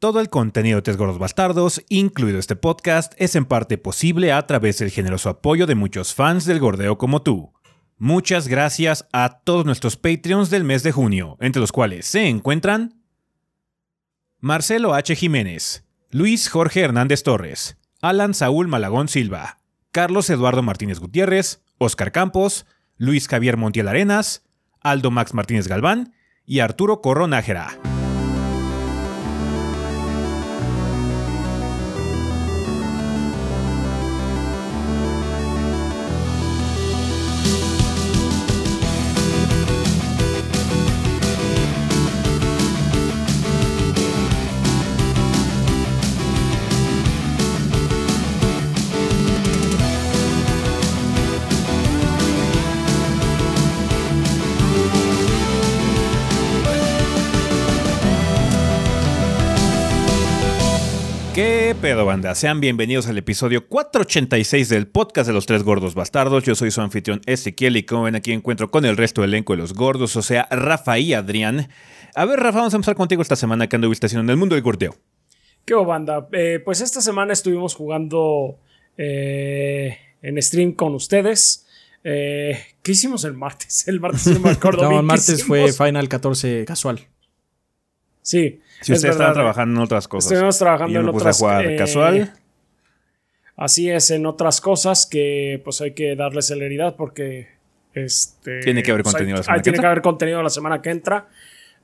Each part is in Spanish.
Todo el contenido de Tres Gordos Bastardos, incluido este podcast, es en parte posible a través del generoso apoyo de muchos fans del gordeo como tú. Muchas gracias a todos nuestros Patreons del mes de junio, entre los cuales se encuentran Marcelo H. Jiménez, Luis Jorge Hernández Torres, Alan Saúl Malagón Silva, Carlos Eduardo Martínez Gutiérrez, Oscar Campos, Luis Javier Montiel Arenas, Aldo Max Martínez Galván y Arturo Corro Nájera. Pedo, banda? Sean bienvenidos al episodio 486 del podcast de los tres gordos bastardos. Yo soy su anfitrión Ezequiel y como ven aquí encuentro con el resto del elenco de los gordos, o sea, Rafa y Adrián. A ver, Rafa, vamos a empezar contigo esta semana que anduviste haciendo en el mundo del gordeo. ¿Qué banda? Eh, pues esta semana estuvimos jugando eh, en stream con ustedes. Eh, ¿Qué hicimos el martes? El martes no me acuerdo No, el martes fue. Final 14 casual. Sí. Si es ustedes verdad. estaban trabajando en otras cosas. Estuvimos trabajando y yo en me puse otras a jugar eh, casual. Así es, en otras cosas que pues hay que darle celeridad porque este Tiene que haber pues, contenido hay- la semana hay- que tiene entra. que haber contenido la semana que entra.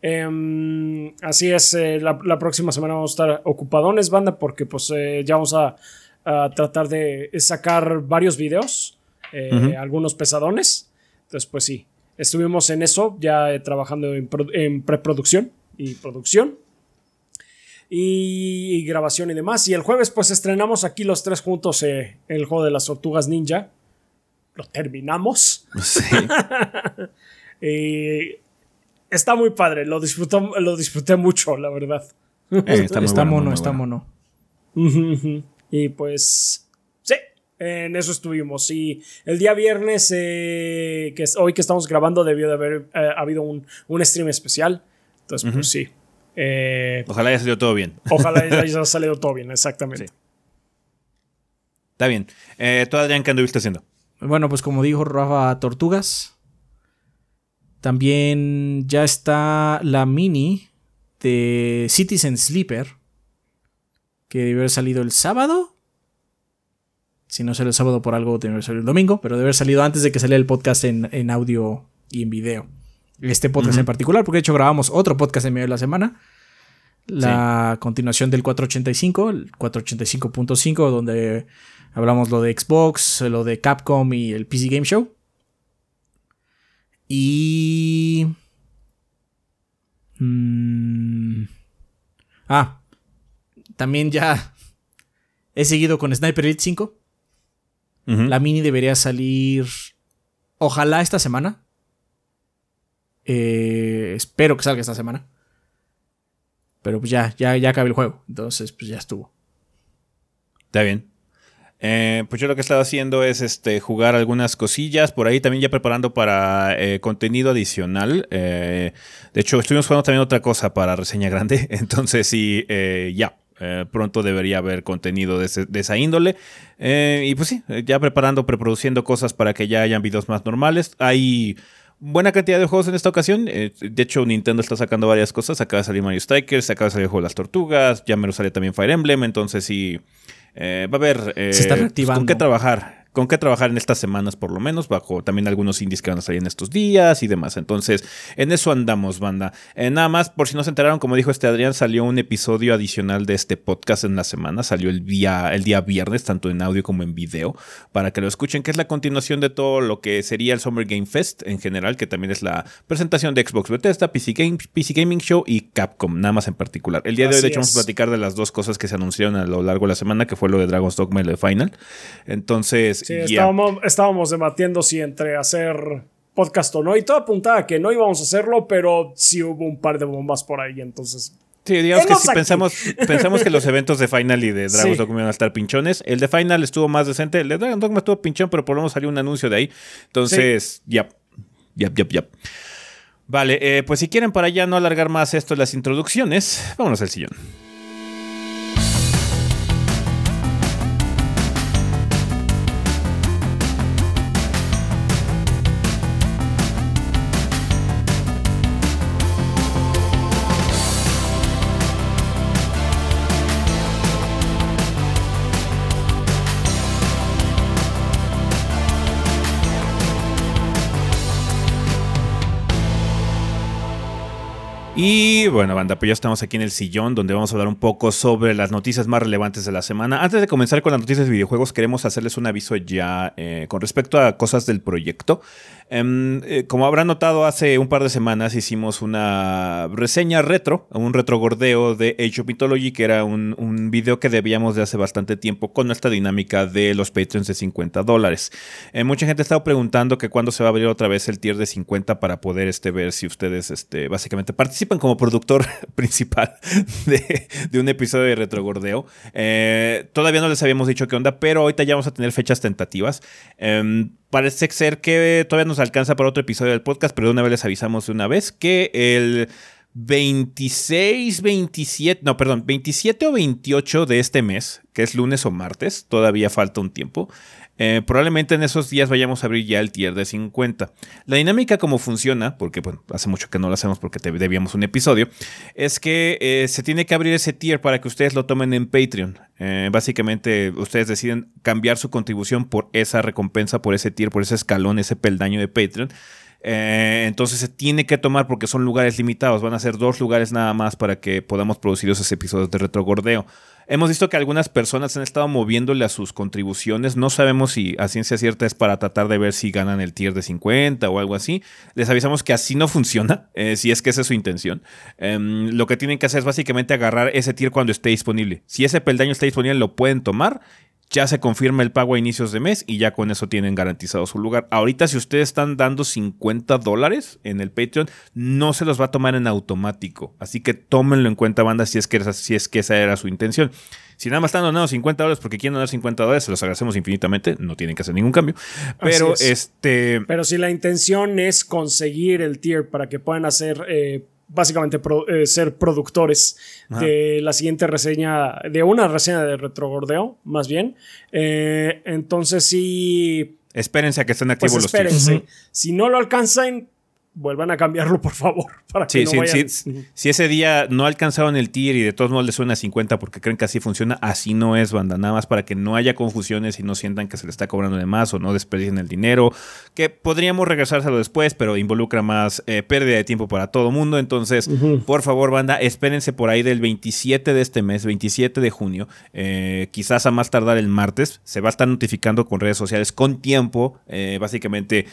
Em, así es, eh, la, la próxima semana vamos a estar ocupadones, banda, porque pues eh, ya vamos a, a tratar de sacar varios videos, eh, algunos pesadones. Entonces, pues sí, estuvimos en eso, ya eh, trabajando en preproducción y producción y grabación y demás. Y el jueves, pues estrenamos aquí los tres juntos eh, el juego de las tortugas ninja. Lo terminamos. Sí. Y está muy padre. Lo, disfrutó, lo disfruté mucho, la verdad. Eh, está muy está bueno, mono, muy está bueno. mono. Y pues, sí, en eso estuvimos. Y el día viernes, eh, que es hoy que estamos grabando, debió de haber eh, habido un, un stream especial. Entonces, pues sí. Eh, Ojalá haya salido todo bien. ojalá haya salido todo bien, exactamente. Sí. Está bien. Eh, ¿Tú, Adrián, qué anduviste haciendo? Bueno, pues como dijo Rafa, Tortugas. También ya está la mini de Citizen Sleeper. Que debe haber salido el sábado. Si no salió el sábado por algo, debe haber salido el domingo. Pero debe haber salido antes de que saliera el podcast en, en audio y en video. Este podcast en particular, porque de hecho grabamos otro podcast en medio de la semana. La continuación del 485, el 485.5, donde hablamos lo de Xbox, lo de Capcom y el PC Game Show. Y. Mm, ah, también ya he seguido con Sniper Elite 5. Ujú. La mini debería salir. Ojalá esta semana. Eh, espero que salga esta semana. Pero pues ya, ya, ya acabé el juego. Entonces, pues ya estuvo. Está bien. Eh, pues yo lo que he estado haciendo es este, jugar algunas cosillas por ahí, también ya preparando para eh, contenido adicional. De hecho, estuvimos jugando también otra cosa para reseña grande, entonces sí, ya. pronto debería haber contenido de, de esa índole. Y pues sí, ya preparando, preproduciendo cosas para que ya hayan videos más normales. Hay buena cantidad de juegos en esta ocasión. eh, de hecho, Nintendo está sacando varias cosas. Acaba de salir Mario Strikers, acaba de salir el juego de las tortugas, ya me lo sale también Fire Emblem. Entonces sí, eh, va a haber eh, Se está pues, con qué trabajar. Con qué trabajar en estas semanas, por lo menos, bajo también algunos indies que van a salir en estos días y demás. Entonces, en eso andamos, banda. Eh, nada más, por si no se enteraron, como dijo este Adrián, salió un episodio adicional de este podcast en la semana. Salió el día, el día viernes, tanto en audio como en video, para que lo escuchen, que es la continuación de todo lo que sería el Summer Game Fest en general, que también es la presentación de Xbox Bethesda, PC, Game- PC Gaming Show y Capcom, nada más en particular. El día de hoy, de hecho, vamos a platicar de las dos cosas que se anunciaron a lo largo de la semana, que fue lo de Dragon's Dogma y lo de Final. Entonces, Sí, estábamos, estábamos debatiendo si entre hacer podcast o no. Y todo apuntaba a que no íbamos a hacerlo, pero sí hubo un par de bombas por ahí. Entonces, Sí, digamos que si pensamos, pensamos que los eventos de Final y de Dragon's Sí. Dogma iban a estar pinchones. El de Final estuvo más decente. El de Dragon's Dogma estuvo pinchón, pero por lo menos salió un anuncio de ahí. Entonces, ya. Ya, ya, ya. Vale, eh, pues si quieren para ya no alargar más esto de las introducciones, vámonos al sillón. Y bueno, banda, pues ya estamos aquí en el sillón donde vamos a hablar un poco sobre las noticias más relevantes de la semana. Antes de comenzar con las noticias de videojuegos, queremos hacerles un aviso ya eh, con respecto a cosas del proyecto. Em, eh, como habrán notado, hace un par de semanas hicimos una reseña retro, un retrogordeo de Age of Mythology, que era un, video que debíamos de hace bastante tiempo con nuestra dinámica de los Patreons de 50 dólares. Eh, mucha gente ha estado preguntando que cuándo se va a abrir otra vez el tier de 50 para poder este, ver si ustedes este, básicamente participan como productor principal de, de un episodio de retrogordeo. Eh, todavía no les habíamos dicho qué onda, pero ahorita ya vamos a tener fechas tentativas. Em, parece ser que todavía nos alcanza para otro episodio del podcast, pero de una vez les avisamos de una vez que el 26, 27, no, perdón, 27 o 28 de este mes, que es lunes o martes, todavía falta un tiempo, eh, probablemente en esos días vayamos a abrir ya el tier de 50. La dinámica como funciona, porque bueno, hace mucho que no lo hacemos porque te debíamos un episodio, es que eh, se tiene que abrir ese tier para que ustedes lo tomen en Patreon. Eh, básicamente ustedes deciden cambiar su contribución por esa recompensa, por ese tier, por ese escalón, ese peldaño de Patreon. entonces se tiene que tomar porque son lugares limitados. Van a ser dos lugares nada más para que podamos producir esos episodios de retrogordeo. Hemos visto que algunas personas han estado moviéndole a sus contribuciones. No sabemos si a ciencia cierta es para tratar de ver si ganan el tier de 50 o algo así. Les avisamos que así no funciona, eh, si es que esa es su intención. Em, lo que tienen que hacer es básicamente agarrar ese tier cuando esté disponible. Si ese peldaño está disponible, lo pueden tomar ya se confirma el pago a inicios de mes y ya con eso tienen garantizado su lugar. Ahorita si ustedes están dando 50 dólares en el Patreon, no se los va a tomar en automático. Así que tómenlo en cuenta, banda, si es que, si es que esa era su intención. Si nada más están donando 50 dólares porque quieren donar 50 dólares, se los agradecemos infinitamente. No tienen que hacer ningún cambio. Pero este. Pero si la intención es conseguir el tier para que puedan hacer. Eh, básicamente eh, ser productores de la siguiente reseña, de una reseña de retrogordeo, más bien. Eh, entonces sí... Espérense a que estén activos pues los espérense. Si no lo alcanzan, vuelvan a cambiarlo, por favor. Para que sí, sí, Si ese día no alcanzaron el tier y de todos modos les suena 50 porque creen que así funciona, así no es, banda. Nada más para que no haya confusiones y no sientan que se le está cobrando de más o no desperdicien el dinero. Que podríamos regresárselo después, pero involucra más eh, pérdida de tiempo para todo mundo. Entonces, por favor, banda, espérense por ahí del 27 de este mes, 27 de junio. Eh, quizás a más tardar el martes. Se va a estar notificando con redes sociales con tiempo. Eh, básicamente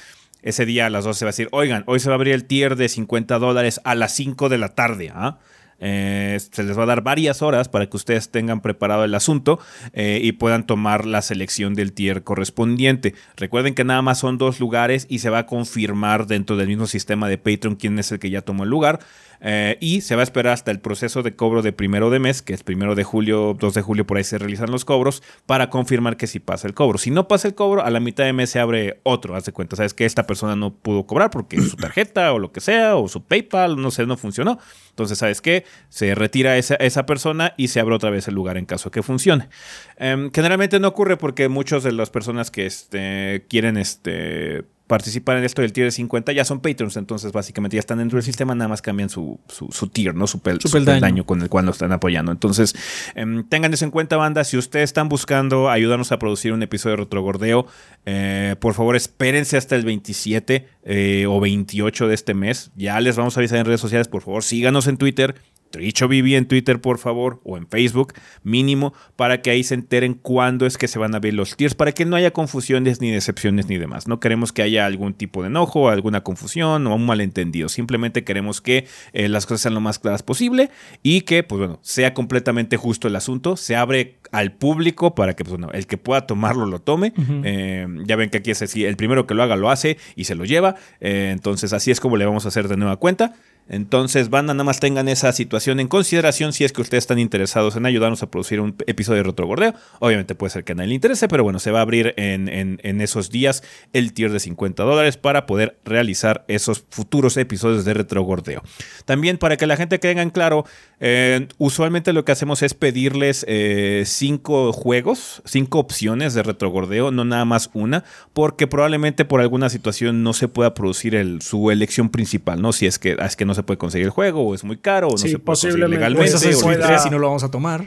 ese día a las 12 se va a decir, oigan, hoy se va a abrir el tier de 50 dólares a las 5 de la tarde. ¿ah? Eh, se les va a dar varias horas para que ustedes tengan preparado el asunto eh, y puedan tomar la selección del tier correspondiente. Recuerden que nada más son dos lugares y se va a confirmar dentro del mismo sistema de Patreon quién es el que ya tomó el lugar. Eh, y se va a esperar hasta el proceso de cobro de primero de mes, que es primero de julio, 2 de julio, por ahí se realizan los cobros, para confirmar que sí pasa el cobro. Si no pasa el cobro, a la mitad de mes se abre otro. Haz de cuenta, sabes que esta persona no pudo cobrar porque su tarjeta o lo que sea, o su PayPal, no sé, no funcionó. Entonces, ¿sabes qué? Se retira esa, esa persona y se abre otra vez el lugar en caso que funcione. Em, generalmente no ocurre porque muchas de las personas que este, quieren este, participar en esto del tier de 50 ya son patrons, entonces básicamente ya están dentro del sistema, nada más cambian su, su, tier, ¿no? Su, pel, peldaño con el cual nos están apoyando. Entonces, em, tengan eso en cuenta, banda. Si ustedes están buscando ayudarnos a producir un episodio de Retrogordeo, eh, por favor espérense hasta el 27 eh, o 28 de este mes. Ya les vamos a avisar en redes sociales, por favor, síganos en Twitter Tricho Vivi en Twitter, por favor, o en Facebook, mínimo, para que ahí se enteren cuándo es que se van a ver los tiers, para que no haya confusiones ni decepciones ni demás. No queremos que haya algún tipo de enojo, alguna confusión o un malentendido. Simplemente queremos que eh, las cosas sean lo más claras posible y que, pues bueno, sea completamente justo el asunto. Se abre al público para que, pues bueno, el que pueda tomarlo lo tome. Eh, ya ven que aquí es así, el primero que lo haga lo hace y se lo lleva. Eh, entonces así es como le vamos a hacer de nueva cuenta. Entonces, banda, nada más tengan esa situación en consideración si es que ustedes están interesados en ayudarnos a producir un episodio de Retrogordeo. Obviamente puede ser que a nadie le interese, pero bueno, se va a abrir en, en, esos días el tier de 50 dólares para poder realizar esos futuros episodios de Retrogordeo. También para que la gente tenga en claro, eh, usualmente lo que hacemos es pedirles eh, cinco juegos, cinco opciones de Retrogordeo, no nada más una, porque probablemente por alguna situación no se pueda producir su elección principal, ¿no? Si es que, es que no se puede conseguir el juego, o es muy caro, o no se puede conseguir legalmente. o si no lo vamos a tomar.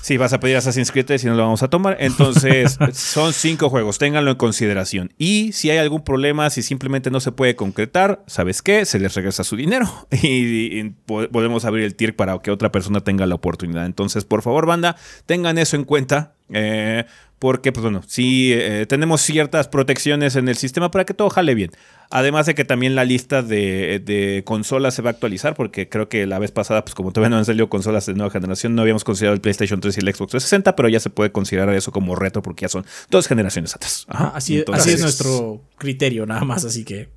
Sí, vas a pedir Assassin's Creed 3 y no lo vamos a tomar. Entonces, son cinco juegos, ténganlo en consideración. Y si hay algún problema, si simplemente no se puede concretar, ¿sabes qué? Se les regresa su dinero y, podemos abrir el tier para que otra persona tenga la oportunidad. Entonces, por favor, banda, tengan eso en cuenta. Eh, porque, pues bueno, sí eh, tenemos ciertas protecciones en el sistema para que todo jale bien. Además de que también la lista de, consolas se va a actualizar, porque creo que la vez pasada, pues como todavía no han salido consolas de nueva generación, no habíamos considerado el PlayStation 3 y el Xbox 360, pero ya se puede considerar eso como reto porque ya son dos generaciones atrás. así, así es nuestro criterio, nada más, así que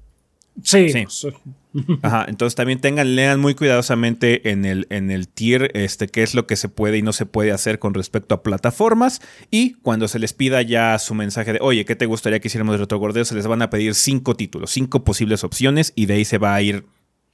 Sí. Ajá, entonces también tengan, lean muy cuidadosamente en el, en el tier este, qué es lo que se puede y no se puede hacer con respecto a plataformas. Y cuando se les pida ya su mensaje de, oye, ¿qué te gustaría que hiciéramos de retrogordeo? Se les van a pedir cinco títulos, cinco posibles opciones y de ahí se va a ir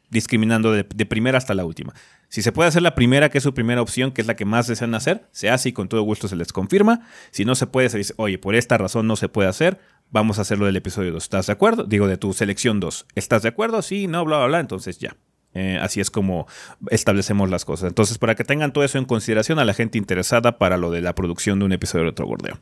discriminando de, de, primera hasta la última. Si se puede hacer la primera, que es su primera opción, que es la que más desean hacer, se hace y con todo gusto se les confirma. Si no se puede, se dice, oye, por esta razón no se puede hacer, vamos a hacerlo del episodio 2. ¿Estás de acuerdo? Digo, de tu selección 2. ¿Estás de acuerdo? Sí, no, bla, bla, bla. Entonces ya. Eh, así es como establecemos las cosas. Entonces, para que tengan todo eso en consideración a la gente interesada para lo de la producción de un episodio de otro gordeo.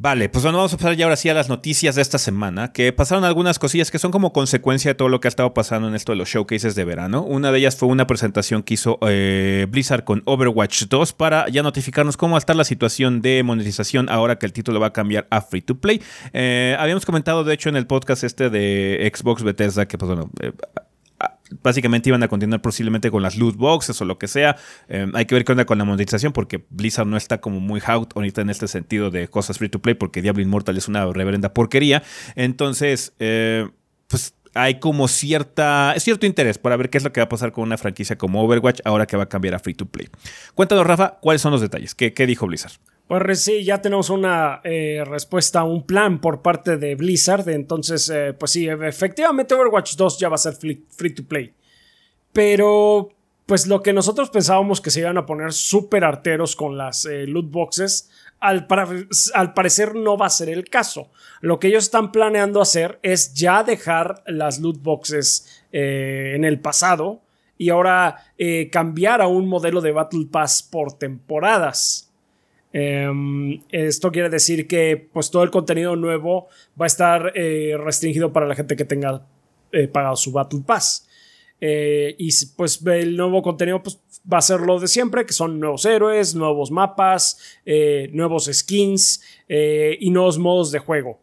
Vale, pues bueno, vamos a pasar ya ahora sí a las noticias de esta semana, que pasaron algunas cosillas que son como consecuencia de todo lo que ha estado pasando en esto de los showcases de verano. Una de ellas fue una presentación que hizo eh, Blizzard con Overwatch 2 para ya notificarnos cómo va a estar la situación de monetización ahora que el título va a cambiar a Free to Play. Eh, habíamos comentado, de hecho, en el podcast este de Xbox Bethesda, que pues bueno, eh, básicamente iban a continuar posiblemente con las loot boxes o lo que sea. Eh, hay que ver qué onda con la monetización porque Blizzard no está como muy out ahorita en este sentido de cosas free to play porque Diablo Immortal es una reverenda porquería. Entonces, eh, pues hay como cierta, cierto interés para ver qué es lo que va a pasar con una franquicia como Overwatch ahora que va a cambiar a free to play. Cuéntanos, Rafa, cuáles son los detalles. ¿Qué, qué dijo Blizzard? Pues sí, ya tenemos una eh, respuesta, un plan por parte de Blizzard. Entonces, eh, pues sí, efectivamente Overwatch 2 ya va a ser free, to play. Pero, pues lo que nosotros pensábamos que se iban a poner súper arteros con las eh, loot boxes, al, al, parecer no va a ser el caso. Lo que ellos están planeando hacer es ya dejar las loot boxes en el pasado y ahora cambiar a un modelo de Battle Pass por temporadas. Em, esto quiere decir que pues todo el contenido nuevo va a estar eh, restringido para la gente que tenga eh, pagado su Battle Pass. Eh, y pues el nuevo contenido pues, va a ser lo de siempre, que son nuevos héroes, nuevos mapas, nuevos skins y nuevos modos de juego.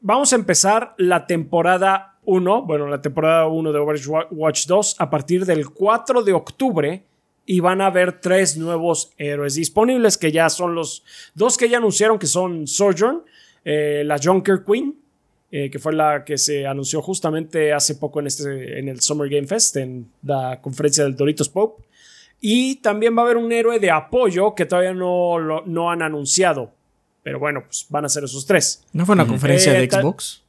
vamos a empezar la temporada 1, bueno, la temporada 1 de Overwatch 2 a partir del 4 de octubre y van a haber tres nuevos héroes disponibles, que ya son los dos que ya anunciaron, que son Sojourn, eh, la Junker Queen, eh, que fue la que se anunció justamente hace poco en, este, en el Summer Game Fest, en la conferencia del Doritos Pope. Y también va a haber un héroe de apoyo que todavía no, no han anunciado. Pero bueno, pues van a ser esos tres. ¿No fue una conferencia de eh, Xbox?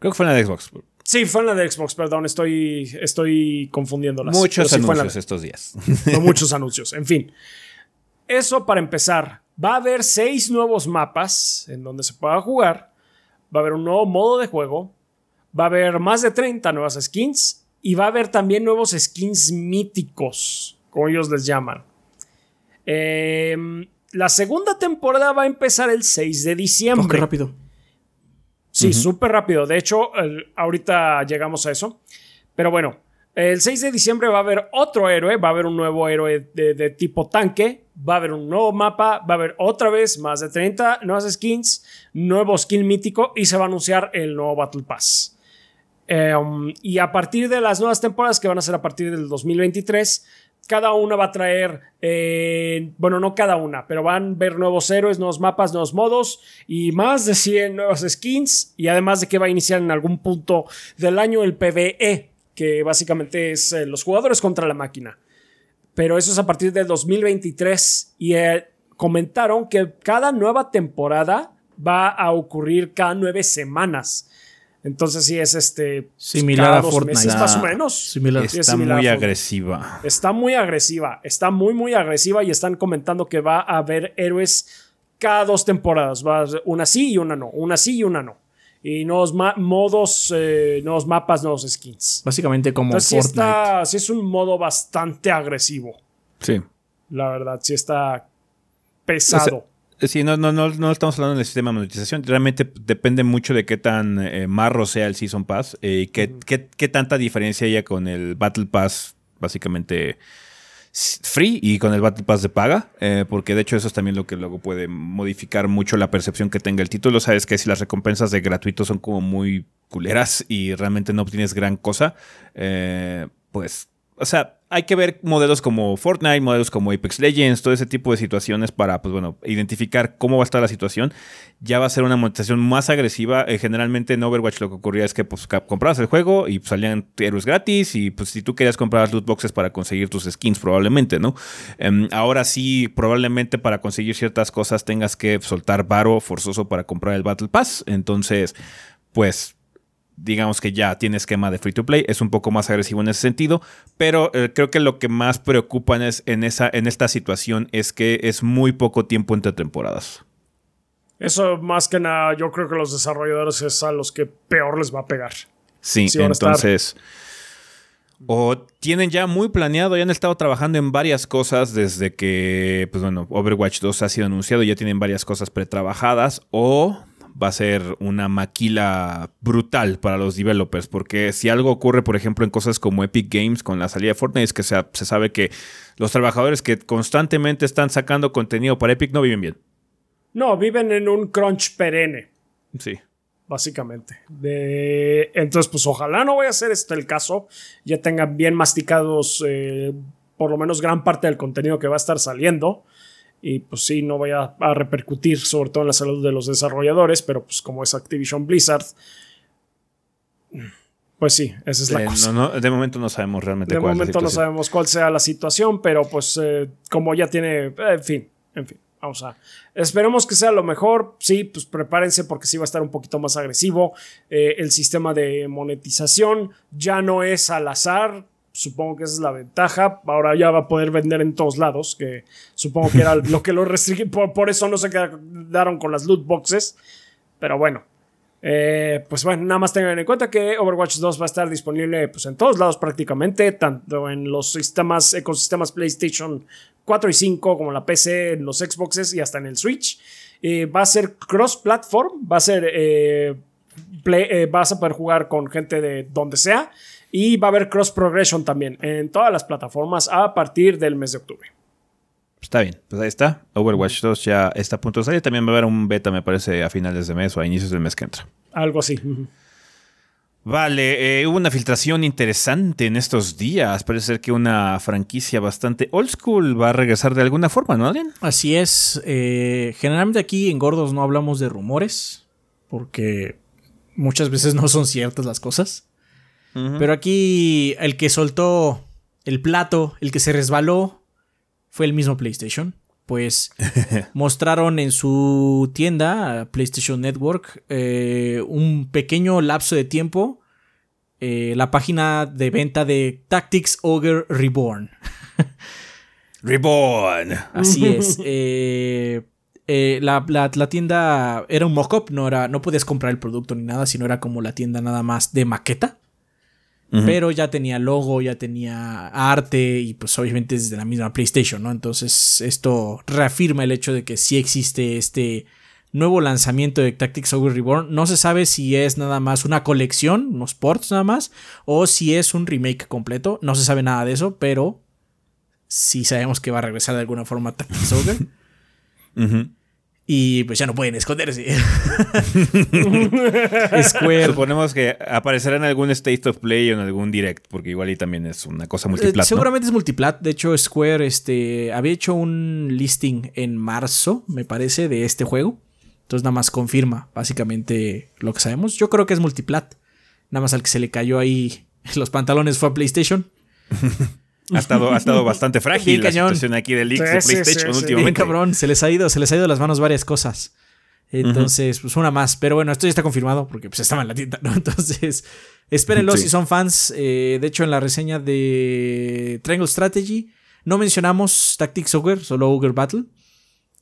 Creo que fue una de Xbox. Sí, fue en la de Xbox, perdón, estoy, estoy confundiéndolas. Muchos anuncios estos días. No, muchos anuncios, en fin. Eso para empezar. Va a haber seis nuevos mapas en donde se pueda jugar. Va a haber un nuevo modo de juego. Va a haber más de 30 nuevas skins. Y va a haber también nuevos skins míticos, como ellos les llaman. Em, la segunda temporada va a empezar el 6 de diciembre. qué rápido. Sí, súper rápido. De hecho, ahorita llegamos a eso. Pero bueno, el 6 de diciembre va a haber otro héroe, va a haber un nuevo héroe de, tipo tanque, va a haber un nuevo mapa, va a haber otra vez más de 30 nuevas skins, nuevo skin mítico y se va a anunciar el nuevo Battle Pass. Em, y a partir de las nuevas temporadas que van a ser a partir del 2023, cada una va a traer, eh, bueno, no cada una, pero van a ver nuevos héroes, nuevos mapas, nuevos modos y más de 100 nuevas skins. Y además de que va a iniciar en algún punto del año el PvE, que básicamente es eh, los jugadores contra la máquina. Pero eso es a partir del 2023 y eh, comentaron que cada nueva temporada va a ocurrir cada nueve semanas. Entonces sí es este similar a Fortnite, más o menos. Está muy agresiva. Está muy agresiva, está muy muy agresiva y están comentando que va a haber héroes cada dos temporadas, va a una sí y una no, una sí y una no. Y nuevos modos, eh, nuevos mapas, nuevos skins. Básicamente como Fortnite. Sí, es un modo bastante agresivo. Sí. La verdad, sí está pesado. Sí, no, no, no, no estamos hablando del sistema de monetización. Realmente depende mucho de qué tan eh, marro sea el Season Pass eh, y qué, qué, qué, tanta diferencia haya con el Battle Pass, básicamente free y con el Battle Pass de paga, eh, porque de hecho eso es también lo que luego puede modificar mucho la percepción que tenga el título. Sabes que si las recompensas de gratuito son como muy culeras y realmente no obtienes gran cosa, pues o sea, hay que ver modelos como Fortnite, modelos como Apex Legends, todo ese tipo de situaciones para, pues bueno, identificar cómo va a estar la situación. Ya va a ser una monetización más agresiva. Eh, generalmente en Overwatch lo que ocurría es que pues comprabas el juego y salían héroes gratis y pues si tú querías comprar loot boxes para conseguir tus skins probablemente, ¿no? Em, ahora sí, probablemente para conseguir ciertas cosas tengas que soltar varo forzoso para comprar el Battle Pass. Entonces, pues digamos que ya tiene esquema de free to play, es un poco más agresivo en ese sentido, pero eh, creo que lo que más preocupa en, en, esa, en esta situación es que es muy poco tiempo entre temporadas. Eso más que nada, yo creo que los desarrolladores es a los que peor les va a pegar. Sí, entonces... O tienen ya muy planeado, ya han estado trabajando en varias cosas desde que, pues bueno, Overwatch 2 ha sido anunciado, ya tienen varias cosas pretrabajadas, o va a ser una maquila brutal para los developers, porque si algo ocurre, por ejemplo, en cosas como Epic Games con la salida de Fortnite, es que se, se sabe que los trabajadores que constantemente están sacando contenido para Epic no viven bien. No, viven en un crunch perenne. Sí. Básicamente. De... Entonces, pues ojalá no vaya a ser este el caso. Ya tengan bien masticados eh, por lo menos gran parte del contenido que va a estar saliendo y pues sí, no vaya a repercutir sobre todo en la salud de los desarrolladores, pero pues como es Activision Blizzard, pues sí, esa es la cosa. de momento no sabemos realmente de cuál momento no sabemos cuál sea la situación, pero pues eh, como ya tiene, eh, en fin, en fin. Vamos a. Esperemos que sea lo mejor. Sí, pues prepárense porque sí va a estar un poquito más agresivo. Eh, el sistema de monetización ya no es al azar. Supongo que esa es la ventaja. Ahora ya va a poder vender en todos lados, que supongo que era lo que lo restringió. Por, eso no se quedaron con las loot boxes. Pero bueno. Eh, pues bueno, nada más tengan en cuenta que Overwatch 2 va a estar disponible pues, en todos lados prácticamente, tanto en los sistemas, ecosistemas PlayStation 4 y 5 como la PC, en los Xboxes y hasta en el Switch. Eh, va a ser cross-platform, va a ser... Eh, vas a poder jugar con gente de donde sea y va a haber cross progression también en todas las plataformas a partir del mes de octubre. Está bien, pues ahí está. Overwatch 2 ya está a punto de salir. También va a haber un beta, me parece, a finales de mes o a inicios del mes que entra. Algo así. Vale, eh, hubo una filtración interesante en estos días. Parece ser que una franquicia bastante old school va a regresar de alguna forma, ¿no, Adrián? Así es. Eh, generalmente aquí en Gordos no hablamos de rumores, porque muchas veces no son ciertas las cosas. Pero aquí el que soltó el plato, el que se resbaló, fue el mismo PlayStation. Pues mostraron en su tienda, PlayStation Network, eh, un pequeño lapso de tiempo. Eh, la página de venta de Tactics Ogre Reborn. Reborn. Así es. Eh, la, la, tienda era un mock-up, no, era, no podías comprar el producto ni nada, sino era como la tienda nada más de maqueta pero ya tenía logo, ya tenía arte y pues obviamente es de la misma PlayStation, ¿no? Entonces esto reafirma el hecho de que sí existe este nuevo lanzamiento de Tactics Ogre Reborn. No se sabe si es nada más una colección, unos ports nada más, o si es un remake completo. No se sabe nada de eso, pero sí sabemos que va a regresar de alguna forma Tactics Ogre. Y pues ya no pueden esconderse. Square. Suponemos que aparecerá en algún State of Play o en algún Direct, porque igual y también es una cosa multiplat. seguramente es multiplat. De hecho, Square este, había hecho un listing en marzo, me parece, de este juego. Entonces nada más confirma básicamente lo que sabemos. Yo creo que es multiplat. Nada más al que se le cayó ahí los pantalones fue a PlayStation. Ha estado, ha estado bastante frágil la situación aquí de leaks de PlayStation últimamente. cabrón, se les ha ido, se les ha ido las manos varias cosas. Entonces, pues una más. Pero bueno, esto ya está confirmado porque pues estaba en la tienda, ¿no? Entonces, espérenlo si son fans. Eh, de hecho, en la reseña de Triangle Strategy no mencionamos Tactics Ogre, solo Ogre Battle.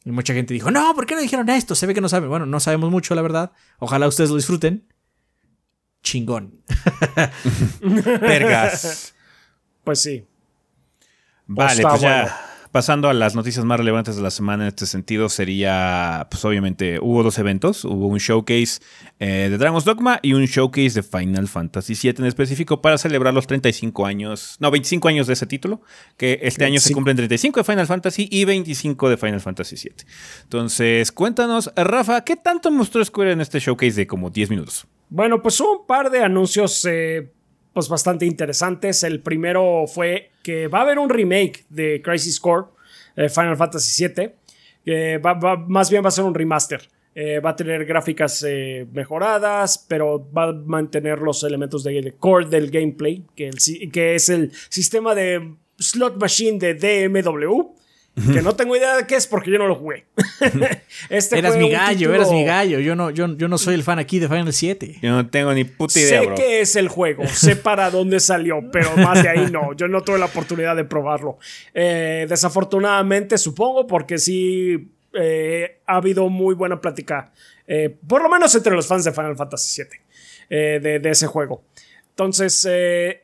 Y mucha gente dijo, no, ¿por qué no dijeron esto? Se ve que no saben. Bueno, no sabemos mucho, la verdad. Ojalá ustedes lo disfruten. Chingón. Vergas. Pues sí. Vale, pues ya pasando a las noticias más relevantes de la semana en este sentido, sería, pues obviamente, hubo dos eventos. Hubo un showcase eh, de Dragon's Dogma y un showcase de Final Fantasy VII en específico para celebrar los 35 años, no, 25 años de ese título, que este año se cumplen 35 de Final Fantasy y 25 de Final Fantasy VII. Entonces, cuéntanos, Rafa, ¿qué tanto mostró Square en este showcase de como 10 minutos? Bueno, pues hubo un par de anuncios eh, pues bastante interesantes. El primero fue que va a haber un remake de Crisis Core, eh, Final Fantasy VII. que más bien va a ser un remaster. Eh, va a tener gráficas eh, mejoradas, pero va a mantener los elementos del core del gameplay, que, que es el sistema de slot machine de DMW que no tengo idea de qué es porque yo no lo jugué. este eras mi gallo, eras mi gallo. Yo no, yo, yo, no soy el fan aquí de Final 7. Yo no tengo ni puta idea. Sé qué es el juego, sé para dónde salió, pero más de ahí no. Yo no tuve la oportunidad de probarlo. Eh, desafortunadamente, supongo, porque sí eh, ha habido muy buena plática, eh, por lo menos entre los fans de Final Fantasy VII, de, de, ese juego. Entonces,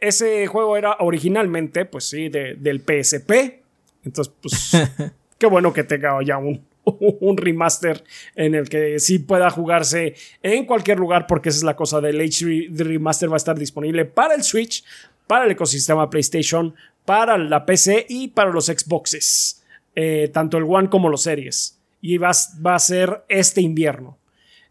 ese juego era originalmente, pues sí, de, del PSP entonces, pues, qué bueno que tenga ya un, un remaster en el que sí pueda jugarse en cualquier lugar, porque esa es la cosa del HD remaster va a estar disponible para el Switch, para el ecosistema PlayStation, para la PC y para los Xboxes, eh, tanto el One como los Series. Y va, va a ser este invierno.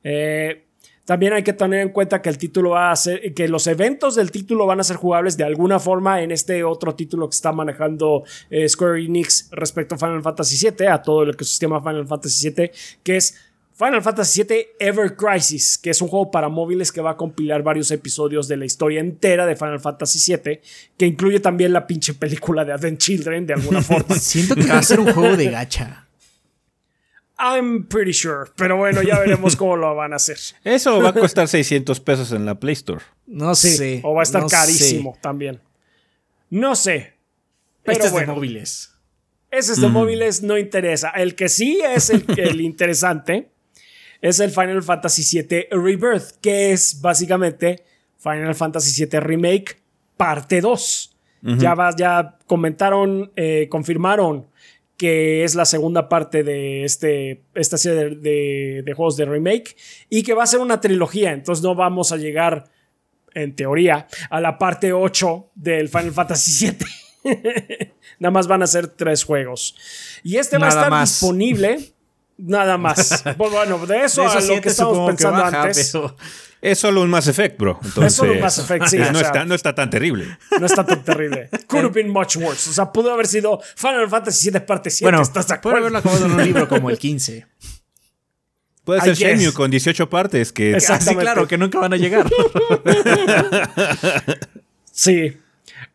Eh, también hay que tener en cuenta que el título va a ser, que los eventos del título van a ser jugables de alguna forma en este otro título que está manejando eh, Square Enix respecto a Final Fantasy VII, a todo el ecosistema Final Fantasy VII, que es Final Fantasy VII Ever Crisis, que es un juego para móviles que va a compilar varios episodios de la historia entera de Final Fantasy VII, que incluye también la pinche película de Advent Children de alguna forma. Siento que va a ser un juego de gacha. I'm pretty sure. Pero bueno, ya veremos cómo lo van a hacer. Eso va a costar 600 pesos en la Play Store. No sé. O va a estar carísimo también. No sé. Pero este es de móviles. Ese es de móviles, no interesa. El que sí es el, interesante es el Final Fantasy VII Rebirth, que es básicamente Final Fantasy VII Remake parte 2. ya, ya comentaron, eh, confirmaron que es la segunda parte de este, esta serie de, de, juegos de remake, y que va a ser una trilogía, entonces no vamos a llegar, en teoría, a la parte 8 del Final Fantasy VII. Nada más van a ser tres juegos. Y este va a estar disponible. Nada más. Bueno, de eso, a lo que estamos pensando antes. Es solo un Mass Effect, bro. es solo un Mass Effect, sí. no, está, no, está, tan terrible. No está tan terrible. Could have been much worse. O sea, pudo haber sido Final Fantasy VII parte 7. Bueno, ¿estás de acuerdo? Puede haberlo acabado en un libro como el 15. Puede ser Shenmue con 18 partes que... Exactamente. Sí, claro, que nunca van a llegar. sí.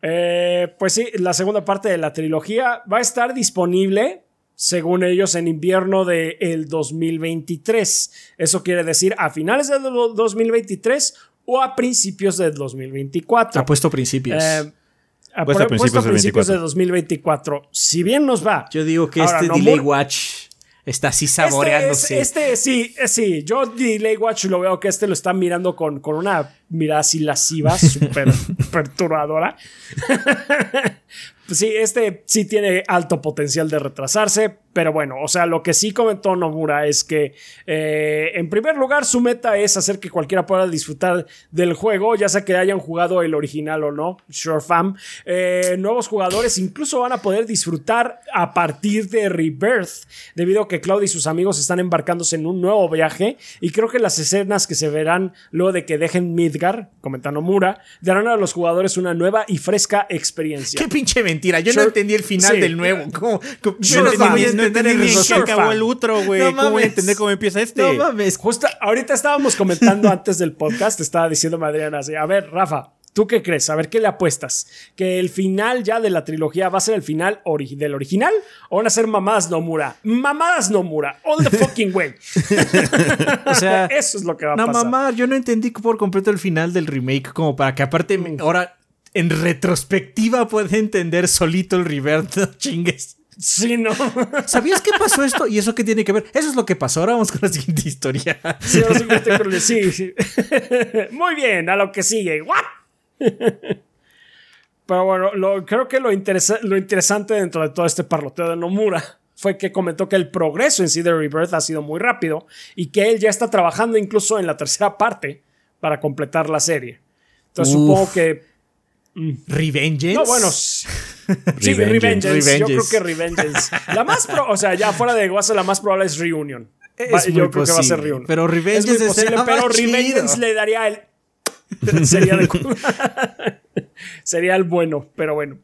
Eh, pues sí, la segunda parte de la trilogía va a estar disponible según ellos, en invierno del el 2023. Eso quiere decir a finales del 2023 o a principios del 2024. Apuesto principios. Eh, apuesto a principios, principios de 2024. Si bien nos va. Yo digo que este Delay Watch está así este saboreándose. Este, sí, eh, sí. Yo Delay Watch lo veo que este lo está mirando con, con una mirada así lasciva, súper perturbadora. Sí, este sí tiene alto potencial de retrasarse, pero bueno, o sea, lo que sí comentó Nomura es que, eh, en primer lugar, su meta es hacer que cualquiera pueda disfrutar del juego, ya sea que hayan jugado el original o no, Sure Fam. Eh, nuevos jugadores incluso van a poder disfrutar a partir de Rebirth, debido a que Cloud y sus amigos están embarcándose en un nuevo viaje, y creo que las escenas que se verán luego de que dejen Midgar, comenta Nomura, darán a los jugadores una nueva y fresca experiencia. ¡Qué pinche mentira! Yo no entendí el final del nuevo. ¿Cómo? no, entender ni que acabó el otro, güey. ¿Cómo voy a entender cómo empieza este? No mames. Justo ahorita estábamos comentando antes del podcast, estaba diciendo Adriana así, a ver, Rafa, ¿Tú qué crees? A ver, ¿qué le apuestas? ¿Que el final ya de la trilogía va a ser el final del original? ¿O van a ser mamadas Nomura? Mamadas Nomura. All the fucking way. o sea, eso es lo que va a no, pasar. No, mamá, yo no entendí por completo el final del remake, como para que aparte ahora en retrospectiva puede entender solito el Riverto chingues. Sí, no. ¿Sabías qué pasó esto? ¿Y eso qué tiene que ver? Eso es lo que pasó. Ahora vamos con la siguiente historia. Sí, sí, Muy bien, a lo que sigue. ¿What? Pero bueno, lo, creo que lo, interesa- lo interesante dentro de todo este parloteo de Nomura fue que comentó que el progreso en sí de Rebirth ha sido muy rápido y que él ya está trabajando incluso en la tercera parte para completar la serie. Entonces Uf. supongo que... Revengeance. No, bueno. Sí, Revengeance. Revengeance. Yo creo que Revengeance. La más pro- o sea, ya fuera de Guasa, la más probable es Reunion. Va- Es yo creo que va a ser Reunion. pero es Revengeance muy posible, pero Revengeance le daría el. sería, de- sería el bueno, pero bueno.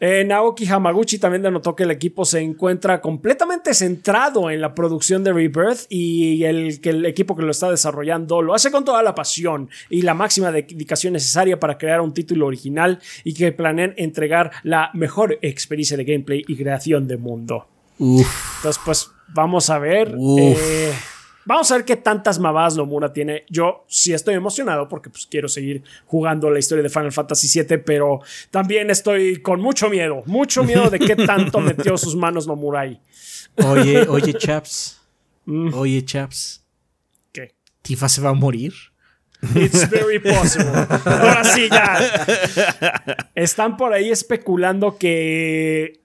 Eh, Naoki Hamaguchi también denotó que el equipo se encuentra completamente centrado en la producción de Rebirth y el, que el equipo que lo está desarrollando lo hace con toda la pasión y la máxima dedicación necesaria para crear un título original y que planean entregar la mejor experiencia de gameplay y creación de mundo. Uf. Entonces, pues vamos a ver. Uf. eh, vamos a ver qué tantas mamadas Nomura tiene. Yo sí estoy emocionado porque pues, quiero seguir jugando la historia de Final Fantasy VII, pero también estoy con mucho miedo. Mucho miedo de qué tanto metió sus manos Nomura ahí. Oye, oye, chaps. Mm. Oye, chaps. ¿Qué? ¿Tifa se va a morir? It's very possible. Ahora sí, ya. Están por ahí especulando que.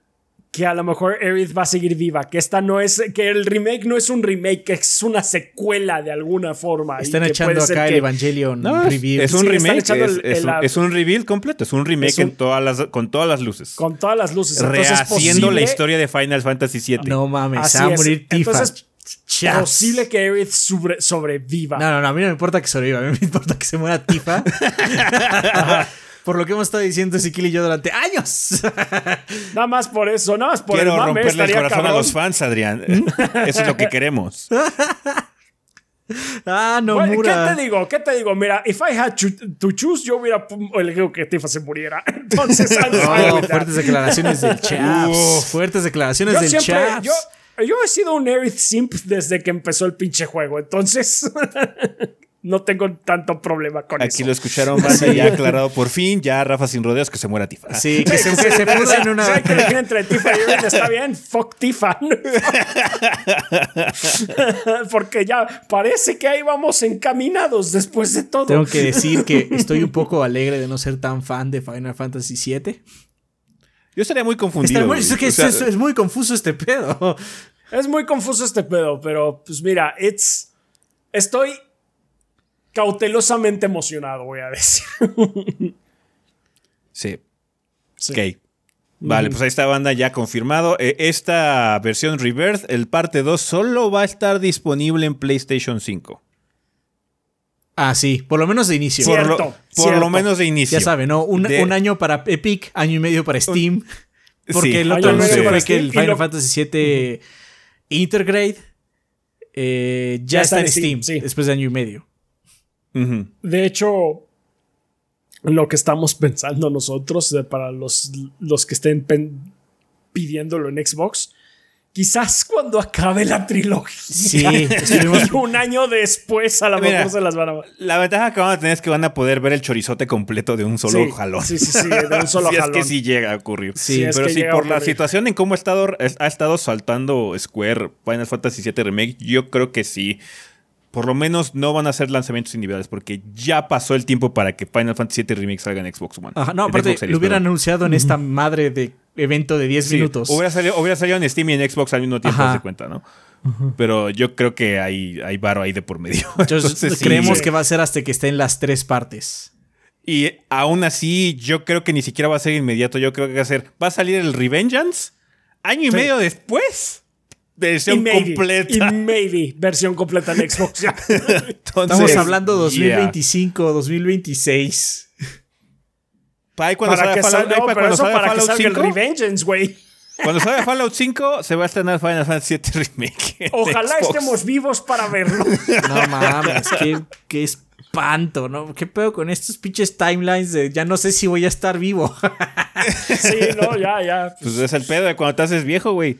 Que a lo mejor Aerith va a seguir viva. Que esta no es. Que el remake no es un remake, que es una secuela de alguna forma. Están echando acá el que- Evangelion No, es, Reveal. es un Sí, remake, es, el- es el- un, es un reveal completo, es un remake Es un- en todas las, con todas las luces. Con todas las luces. Entonces, Rehaciendo la historia de Final Fantasy VII. No mames, se va a morir Tifa. Entonces, posible que Aerith sobre- sobreviva. No, no, no, a mí no me importa que sobreviva, a mí me importa que se muera Tifa. Por lo que hemos estado diciendo Ezequiel y yo durante años. Nada más por eso, nada más por Quiero el mame, romperle el estaría corazón a los fans, Adrián. Eso es lo que queremos. ah, no, Bueno, Mura. ¿Qué te digo? ¿Qué te digo? Mira, if I had to, choose, yo hubiera elegido que Tifa se muriera. Entonces, Oh, fuertes declaraciones del Chaps. Fuertes declaraciones Yo del siempre, Chaps. yo, yo he sido un Aerith simp desde que empezó el pinche juego, entonces no tengo tanto problema con Aquí eso. lo escucharon, banda, ya aclarado por fin. Ya Rafa sin rodeos que se muera Tifa. Sí, que se, que se puso en una. Que elegir entre Tifa y Aerith, está bien. Fuck Tifa. Porque ya parece que ahí vamos encaminados después de todo. Tengo que decir que estoy un poco alegre de no ser tan fan de Final Fantasy VII. Yo estaría muy confundido. Muy- es, que O sea, es- es muy confuso este pedo. Es muy confuso este pedo, pero pues mira, it's. Estoy cautelosamente emocionado, voy a decir. Sí. Sí. Ok. Vale, pues ahí está banda ya confirmado. Eh, esta versión Rebirth, el parte 2, solo va a estar disponible en PlayStation 5. Ah, sí, por lo menos de inicio. Sí. Por, lo, Cierto, por cierto. lo menos de inicio. Ya saben, ¿no? Un, De- un año para Epic, año y medio para Steam. Porque Sí. el otro anuncio fue que el Final lo- Fantasy VII Intergrade eh, ya, está en Steam, sí. después de año y medio. De hecho, lo que estamos pensando nosotros, para los, los que estén pidiéndolo en Xbox, quizás cuando acabe la trilogía. Sí, estuvimos- un año después a lo mejor se las van a. La ventaja que van a tener es que van a poder ver el chorizote completo de un solo Sí, jalón. Sí, sí, sí, de un solo si es jalón. que sí llega a ocurrir. Sí, Si es pero sí, llega a por la situación en cómo ha estado, ha estado saltando Square Final Fantasy VII Remake, yo creo que sí. Por lo menos no van a ser lanzamientos individuales porque ya pasó el tiempo para que Final Fantasy VII Remake salga en Xbox One. Ajá, no, aparte, Series, lo hubieran perdón. anunciado en esta madre de evento de 10 Sí, minutos. Hubiera salido, hubiera salido en Steam y en Xbox al mismo tiempo, se cuenta, ¿no? Pero yo creo que hay, hay varo ahí de por medio. Entonces, sí. creemos Sí. que va a ser hasta que esté en las tres partes. Y aún así, yo creo que ni siquiera va a ser inmediato. Yo creo que va a ser. Va a salir el Revengeance año y medio después. Y Versión maybe, completa. y maybe, versión completa en Xbox. Entonces, Estamos hablando yeah. 2025, 2026. Pa' ahí cuando para salga que Fallout, no, pa' pero cuando eso salga para que Fallout salga el 5, Revengeance, güey. Cuando salga Fallout 5, se va a estrenar Final Fantasy VII Remake. Ojalá Xbox. estemos vivos para verlo. No mames, qué, qué espanto, ¿no? ¿Qué pedo con estos pinches timelines de ya no sé si voy a estar vivo? Sí, no, ya, ya. Pues es el pedo de cuando te haces viejo, güey.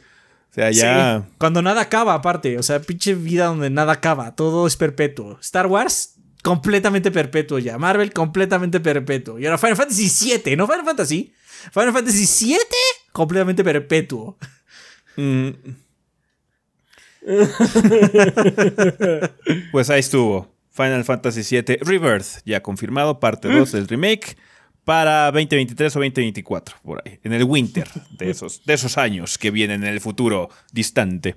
O sea, ya. Cuando nada acaba, aparte. O sea, pinche vida donde nada acaba. Todo es perpetuo. Star Wars, completamente perpetuo ya. Marvel, completamente perpetuo. Y ahora Final Fantasy VII, no Final Fantasy. Final Fantasy VII, completamente perpetuo. mm. pues ahí estuvo. Final Fantasy VII Rebirth, ya confirmado, parte 2 del remake. Para 2023 o 2024, por ahí, en el winter de esos, de esos años que vienen en el futuro distante.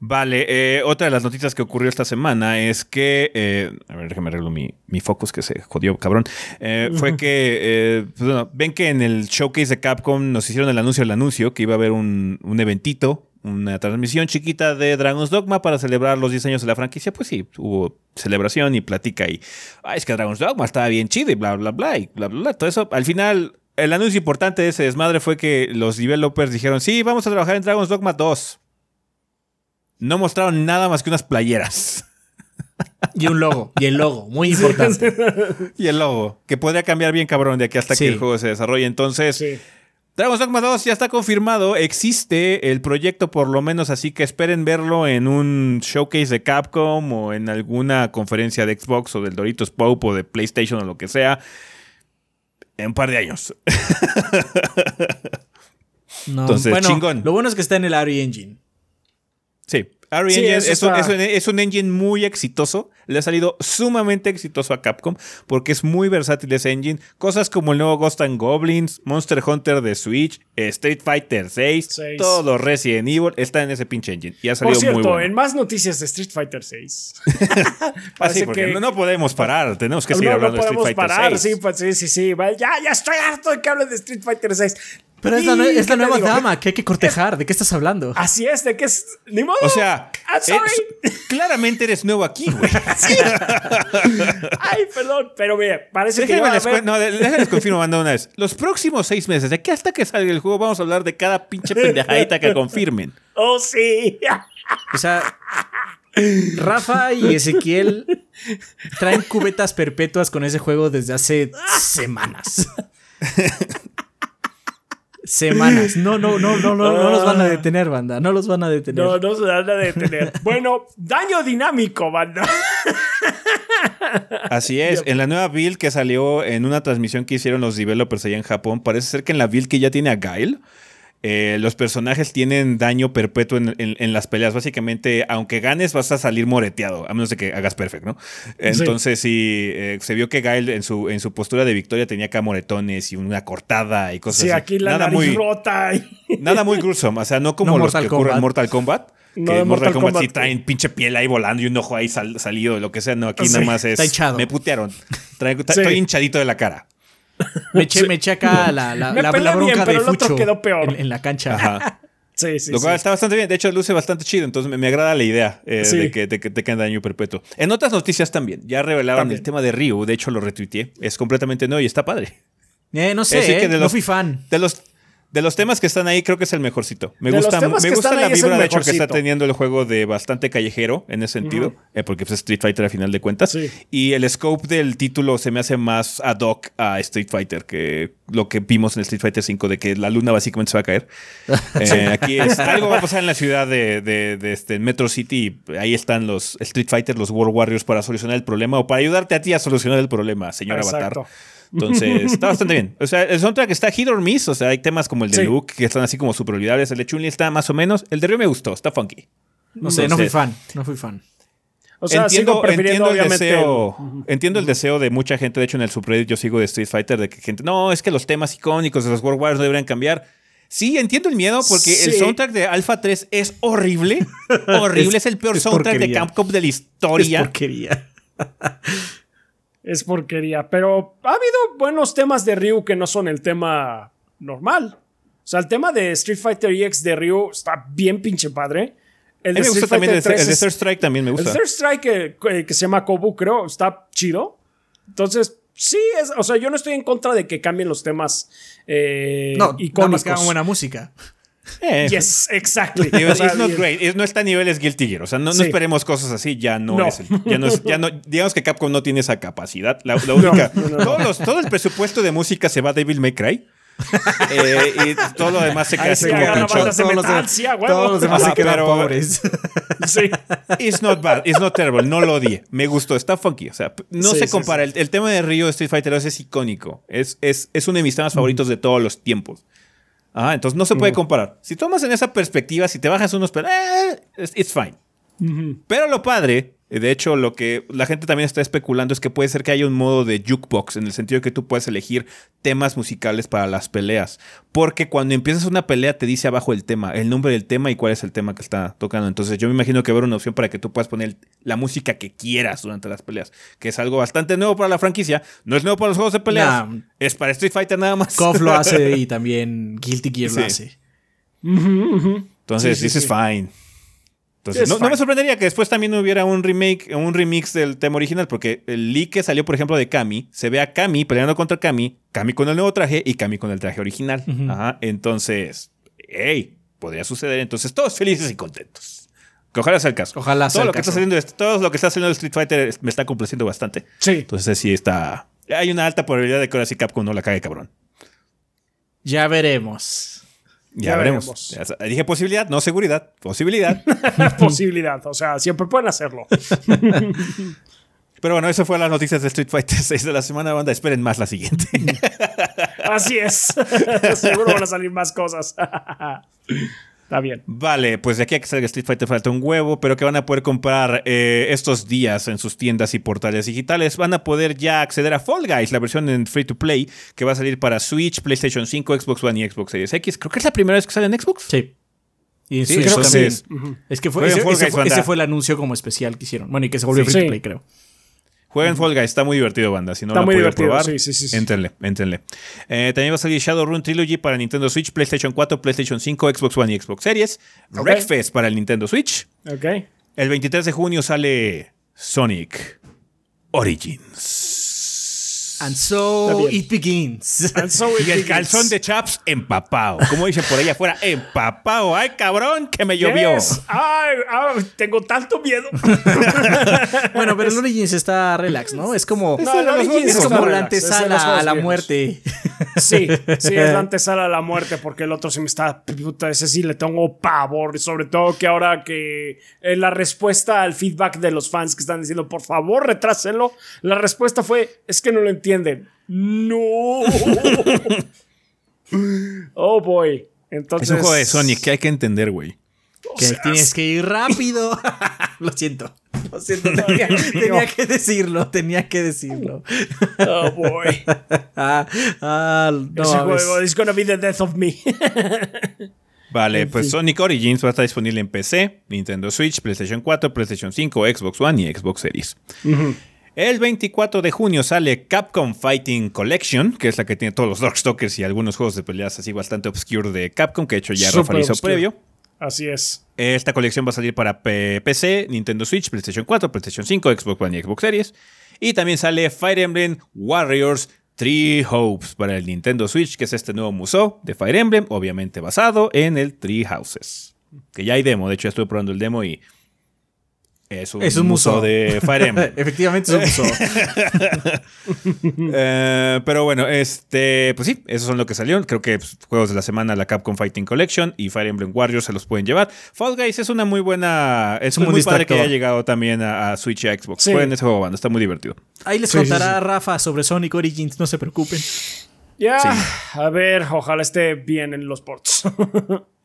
Vale, eh, otra de las noticias que ocurrió esta semana es que. Eh, a ver, déjame arreglo mi, mi focus que se jodió, cabrón. Eh, fue que. Pues bueno, ven que en el showcase de Capcom nos hicieron el anuncio del anuncio que iba a haber un, un eventito, una transmisión chiquita de Dragon's Dogma para celebrar los diseños de la franquicia. Pues sí, hubo celebración y platica y. Ay, es que Dragon's Dogma estaba bien chido y bla, bla, bla, y bla, bla, bla. Todo eso, al final. El anuncio importante de ese desmadre fue que los developers dijeron: Sí, vamos a trabajar en Dragon's Dogma 2 no mostraron nada más que unas playeras. Y un logo, y el logo, muy importante. y el logo, que podría cambiar bien cabrón de aquí hasta que el juego se desarrolle. Entonces, Dragon's Dogma 2 ya está confirmado, existe el proyecto por lo menos, así que esperen verlo en un showcase de Capcom o en alguna conferencia de Xbox o del Doritos Pope o de PlayStation o lo que sea en un par de años. Entonces, chingón. Lo bueno es que está en el Ari Engine. Sí. Ari Engine es, un, engine muy exitoso. Le ha salido sumamente exitoso a Capcom porque es muy versátil ese engine. Cosas como el nuevo Ghost and Goblins, Monster Hunter de Switch, Street Fighter 6, todo Resident Evil está en ese pinche engine. Y ha salido Por cierto, muy bueno. en más noticias de Street Fighter 6. Así, porque no, podemos parar. Tenemos que seguir hablando de Street Fighter parar, 6. Pues, sí, sí, sí, Ya, ya estoy harto de que hablen de Street Fighter 6. Pero es la, nueva dama que hay que cortejar. ¿De qué estás hablando? Así es, de que es. Ni modo. O sea, claramente eres nuevo aquí, güey. Ay, perdón. Pero mire, parece que. Iba a No, déjenles confirmo, manda una vez. Los próximos seis meses, de que hasta que salga el juego, vamos a hablar de cada pinche pendejadita que confirmen. Oh, sí. O sea. Rafa y Ezequiel traen cubetas perpetuas con ese juego desde hace semanas semanas. No, no, no, no, no, no los van a ah. detener, banda. No los van a detener. No, no se van a detener. bueno, daño dinámico, banda. Así es. En la nueva build que salió en una transmisión que hicieron los developers allá en Japón, parece ser que en la build que ya tiene a Gail eh, los personajes tienen daño perpetuo en, las peleas. Básicamente, aunque ganes, vas a salir moreteado, a menos de que hagas perfecto, ¿no? Entonces, sí, eh, se vio que Gael en su, en su postura de victoria tenía acá moretones y una cortada y cosas sí, así. aquí la nada muy, rota. Nada muy gruesome, o sea, no como los que ocurren en Mortal Kombat. que Mortal, Kombat, sí traen pinche piel ahí volando y un ojo ahí salido, lo que sea. No, aquí nada más es. Me putearon. Estoy hinchadito de la cara. Me eché, me eché acá la, la, la, bronca de Fucho quedó peor. En, la cancha. Ajá. Sí, sí, Lo cual está bastante bien. De hecho, luce bastante chido. Entonces, me, agrada la idea eh, de, que, te quede daño perpetuo. En otras noticias también. Ya revelaron el tema de Ryu. De hecho, lo retuiteé. Es completamente nuevo y está padre. Eh, no sé. Eh, no fui fan. De los, de los temas que están ahí, creo que es el mejorcito. Me gusta, me gusta la vibra, de hecho, que está teniendo el juego de bastante callejero en ese sentido, eh, porque es pues, Street Fighter a final de cuentas. Y el scope del título se me hace más ad hoc a Street Fighter que lo que vimos en Street Fighter 5, de que la luna básicamente se va a caer. Eh, aquí algo va a pasar en la ciudad de, este, Metro City. Ahí están los Street Fighter, los World Warriors para solucionar el problema o para ayudarte a ti a solucionar el problema, señor Avatar. Entonces, está bastante bien. O sea, el soundtrack está hit or miss. O sea, hay temas como el de Luke que están así como super olvidables. El de Chun-Li está más o menos. El de Ryu me gustó, está funky. No sé, no fui fan. No fui fan. O sea, entiendo, entiendo el deseo, entiendo el deseo de mucha gente, de hecho en el subreddit yo sigo de Street Fighter, de que gente, no, es que los temas icónicos de los World Wars no deberían cambiar. Sí, entiendo el miedo porque el soundtrack de Alpha 3 es horrible. horrible, es, el peor soundtrack de Capcom de la historia. Es porquería es porquería. Pero ha habido buenos temas de Ryu que no son el tema normal. O sea, el tema de Street Fighter EX de Ryu está bien pinche padre. El de, Street también el, de Third Strike también me gusta. El Third Strike que, que, se llama Kobu, creo, está chido. Entonces, sí, es, o sea, yo no estoy en contra de que cambien los temas eh, no, icónicos. que hagan buena música. Eh, yes, exactly. no está a niveles Guilty Gear. O sea, no, esperemos cosas así. Ya no, es. ya, no ya no, digamos que Capcom no tiene esa capacidad. La, única. todo el presupuesto de música se va a Devil May Cry. eh, y todo lo demás se queda así como pinchón. Todos, los demás, todos los demás se quedan pobres. sí. It's not bad, it's not terrible. No lo odié. Me gustó, está funky. O sea, no se compara. El, el, tema de Rio Street Fighter es icónico. Es, es, es uno de mis temas favoritos de todos los tiempos. Ah, entonces no se puede comparar. Si tomas en esa perspectiva, si te bajas unos... Eh, it's fine. Pero lo padre De hecho, lo que la gente también está especulando es que puede ser que haya un modo de jukebox, en el sentido de que tú puedes elegir temas musicales para las peleas. Porque cuando empiezas una pelea te dice abajo el tema, el nombre del tema y cuál es el tema que está tocando. Entonces yo me imagino que habrá una opción para que tú puedas poner la música que quieras durante las peleas, que es algo bastante nuevo para la franquicia. No es nuevo para los juegos de peleas, Nah. es para Street Fighter nada más. KOF lo hace y también Guilty Gear lo hace. Entonces, Sí, sí, this is fine. Entonces, no, me sorprendería que después también hubiera un remake, un remix del tema original, porque el leak que salió, por ejemplo, de Kami, se ve a Kami peleando contra Kami, Kami con el nuevo traje y Kami con el traje original. Ajá, entonces, hey, podría suceder. Entonces, todos felices y contentos. Que ojalá sea el caso. Ojalá sea todo el lo que está saliendo, de- todo lo que está saliendo de Street Fighter me está complaciendo bastante. Sí. Entonces, sí está. Hay una alta probabilidad de que ahora sí Capcom no la cague, cabrón. Ya veremos. Ya, Ya veremos. veremos. Dije posibilidad, no seguridad. Posibilidad. Posibilidad. O sea, siempre pueden hacerlo. Pero bueno, eso fue las noticias de Street Fighter 6 de la semana, banda. Esperen más la siguiente. Así es. Seguro van a salir más cosas. Está bien. vale, pues de aquí a que salga Street Fighter falta un huevo, pero que van a poder comprar eh, estos días en sus tiendas y portales digitales. Van a poder ya acceder a Fall Guys, la versión en free to play, que va a salir para Switch, PlayStation 5, Xbox One y Xbox Series X. Creo que es la primera vez que sale en Xbox. Sí. Y en Sí, Switch también. Es que fue, ese, Fall ese Guys, fue, ese fue el anuncio como especial que hicieron. Bueno, y que se volvió Sí. free to play, creo. Jueguen Fall Guys, está muy divertido, banda. Si no Está lo muy divertido, probar, sí, sí, sí, éntrenle, éntrenle. Eh, también va a salir Shadowrun Trilogy para Nintendo Switch, PlayStation 4, PlayStation 5, Xbox One y Xbox Series. Ok. Wreckfest para el Nintendo Switch. Ok. El 23 de junio sale Sonic Origins. And so it begins. And so it Y el begins. calzón de Chaps empapado. Como dicen por ahí afuera, empapado. ¡Ay, cabrón! Que me llovió. Yes. Ay, ay, tengo tanto miedo. bueno, pero el Origins está relax, ¿no? Es como, No, el Origins es como la antesala a la muerte. Sí, sí, es la antesala a la muerte porque el otro sí me está. Puta, ese sí le tengo pavor. y Sobre todo que ahora que eh, la respuesta al feedback de los fans que están diciendo, por favor, retrásenlo. La respuesta fue: es que no lo entienden. No. oh boy. Entonces. Es un juego de Sonic que hay que entender, güey. Que sea, tienes que ir rápido. lo siento. Lo siento. Tenía, tenía que decirlo. Tenía que decirlo. Oh boy. Ah, ah, no, Ese juego is gonna be the death of me. Vale, pues Sonic Origins va a estar disponible en PC, Nintendo Switch, PlayStation 4, PlayStation 5, Xbox One y Xbox Series. El 24 de junio sale Capcom Fighting Collection, que es la que tiene todos los Darkstalkers y algunos juegos de peleas así bastante obscure de Capcom, que de hecho ya Rafa hizo previo. Así es. Esta colección va a salir para PC, Nintendo Switch, PlayStation 4, PlayStation 5, Xbox One y Xbox Series. Y también sale Fire Emblem Warriors Three Hopes para el Nintendo Switch, que es este nuevo museo de Fire Emblem, obviamente basado en el Three Houses. Que ya hay demo, de hecho ya estuve probando el demo y es un, Es un museo. de Fire Emblem. Efectivamente es un museo. Eh, pero bueno, este, pues sí, esos son lo que salió. Creo que pues, juegos de la semana, la Capcom Fighting Collection y Fire Emblem Warriors se los pueden llevar. Fall Guys es una muy buena, es muy un padre que haya llegado también a, a Switch y a Xbox. Sí. Jueguen ese juego, banda, está muy divertido. Ahí les Sí, sí, contará Rafa sobre Sonic Origins, no se preocupen. Ya, Sí. a ver, ojalá esté bien en los ports.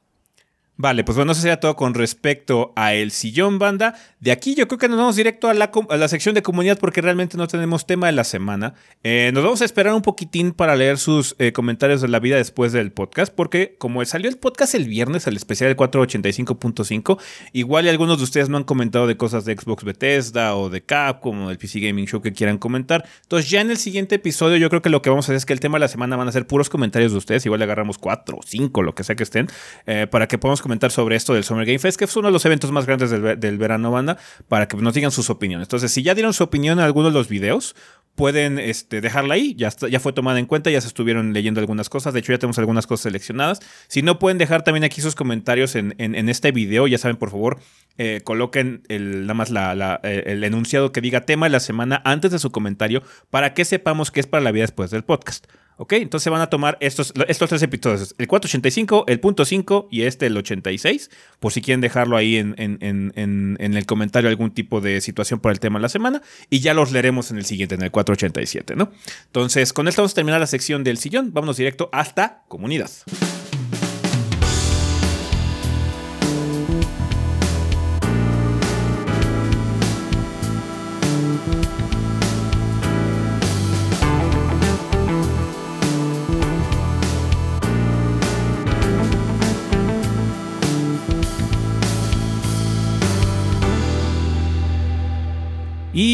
Vale, pues bueno, eso sería todo con respecto a el sillón banda. De aquí yo creo que nos vamos directo a la, a la sección de comunidad porque realmente no tenemos tema de la semana. Eh, nos vamos a esperar un poquitín para leer sus eh, comentarios de la vida después del podcast porque como salió el podcast el viernes, el especial del 485.5, igual y algunos de ustedes no han comentado de cosas de Xbox Bethesda o de Capcom o del PC Gaming Show que quieran comentar. Entonces ya en el siguiente episodio yo creo que lo que vamos a hacer es que el tema de la semana van a ser puros comentarios de ustedes. Igual le agarramos cuatro o cinco, lo que sea que estén, eh, para que podamos comentar sobre esto del Summer Game Fest, que es uno de los eventos más grandes del, ve- del verano, banda, para que nos digan sus opiniones. Entonces, si ya dieron su opinión en alguno de los videos, pueden este, dejarla ahí, ya, está- ya fue tomada en cuenta, ya se estuvieron leyendo algunas cosas, de hecho ya tenemos algunas cosas seleccionadas. Si no pueden dejar también aquí sus comentarios en, en- este video, ya saben, por favor, eh, coloquen el, nada más la- eh, el enunciado que diga tema de la semana antes de su comentario para que sepamos que es para la vida después del podcast. ¿Ok? Entonces van a tomar estos, estos tres episodios, el 485, el punto 5 y este, el 86, por si quieren dejarlo ahí en, en- en- en- en el comentario algún tipo de situación por el tema de la semana y ya los leeremos en el siguiente, en el 487, ¿no? Entonces, con esto vamos a terminar la sección del sillón, vámonos directo hasta comunidad.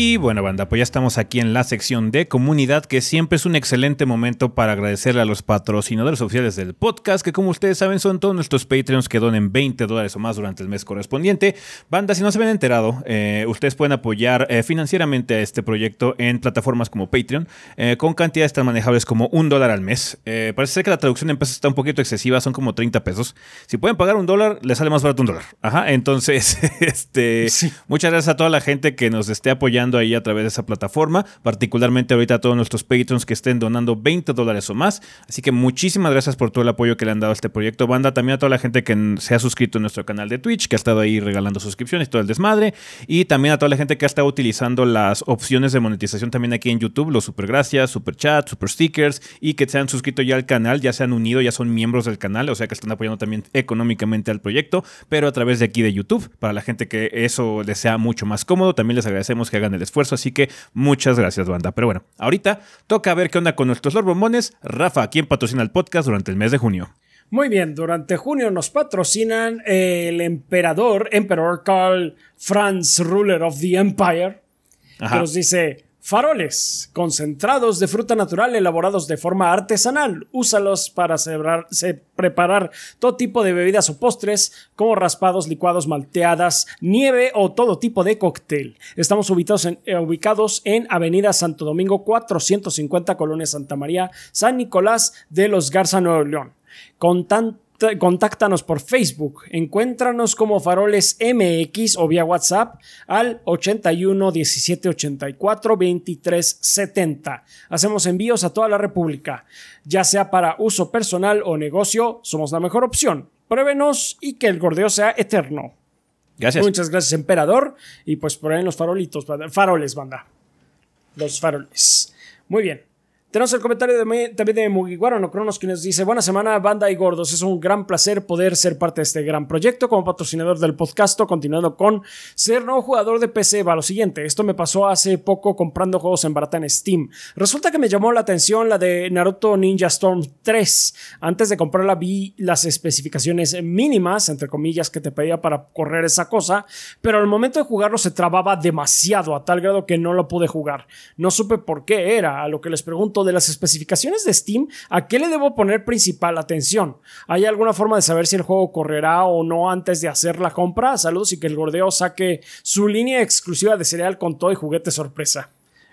Y bueno, banda, pues ya estamos aquí en la sección de comunidad, que siempre es un excelente momento para agradecerle a los patrocinadores oficiales del podcast, que como ustedes saben son todos nuestros Patreons que donen 20 dólares o más durante el mes correspondiente. Banda, si no se habían enterado, eh, ustedes pueden apoyar eh, financieramente a este proyecto en plataformas como Patreon, eh, con cantidades tan manejables como un dólar al mes. parece ser que la traducción en pesos está un poquito excesiva, son como 30 pesos. Si pueden pagar un dólar, les sale más barato un dólar. Ajá, entonces, este, muchas gracias a toda la gente que nos esté apoyando ahí a través de esa plataforma, particularmente ahorita a todos nuestros patrons que estén donando 20 dólares o más. Así que muchísimas gracias por todo el apoyo que le han dado a este proyecto, banda. También a toda la gente que se ha suscrito a nuestro canal de Twitch, que ha estado ahí regalando suscripciones, todo el desmadre. Y también a toda la gente que ha estado utilizando las opciones de monetización también aquí en YouTube, los super gracias, super chat, super stickers y que se han suscrito ya al canal, ya se han unido, ya son miembros del canal, o sea que están apoyando también económicamente al proyecto, pero a través de aquí de YouTube. Para la gente que eso les sea mucho más cómodo, también les agradecemos que hagan el esfuerzo, así que muchas gracias, banda. Pero bueno, ahorita toca ver qué onda con nuestros Lord Bombones. Rafa, ¿quién patrocina el podcast durante el mes de junio? Muy bien, durante junio nos patrocinan el emperador, Emperor Carl Franz, ruler of the Empire, que nos dice, Faroles, concentrados de fruta natural elaborados de forma artesanal. Úsalos para preparar todo tipo de bebidas o postres, como raspados, licuados, malteadas, nieve o todo tipo de cóctel. Estamos ubicados en, eh, Avenida Santo Domingo 450, Colonia Santa María, San Nicolás de los Garza, Nuevo León. Con contáctanos por Facebook, encuéntranos como Faroles MX o vía WhatsApp al 81 17 84 23 70. Hacemos envíos a toda la República, ya sea para uso personal o negocio, somos la mejor opción. Pruébenos y que el gordeo sea eterno. Gracias. Muchas gracias, emperador. Y pues por ahí en los farolitos, faroles, banda. Los faroles. Muy bien. Tenemos el comentario de, también de Mugiwara no Cronos, quien nos dice: Buena semana, banda y gordos. Es un gran placer poder ser parte de este gran proyecto como patrocinador del podcast. Continuando con ser nuevo jugador de PC. Va lo siguiente: Esto me pasó hace poco comprando juegos en barata en Steam. Resulta que me llamó la atención la de Naruto Ninja Storm 3. Antes de comprarla, vi las especificaciones mínimas, entre comillas, que te pedía para correr esa cosa. Pero al momento de jugarlo se trababa demasiado, a tal grado que no lo pude jugar. No supe por qué era. A lo que les pregunto de las especificaciones de Steam, ¿a qué le debo poner principal atención? ¿Hay alguna forma de saber si el juego correrá o no antes de hacer la compra? Saludos y que el gordeo saque su línea exclusiva de cereal con todo y juguete sorpresa.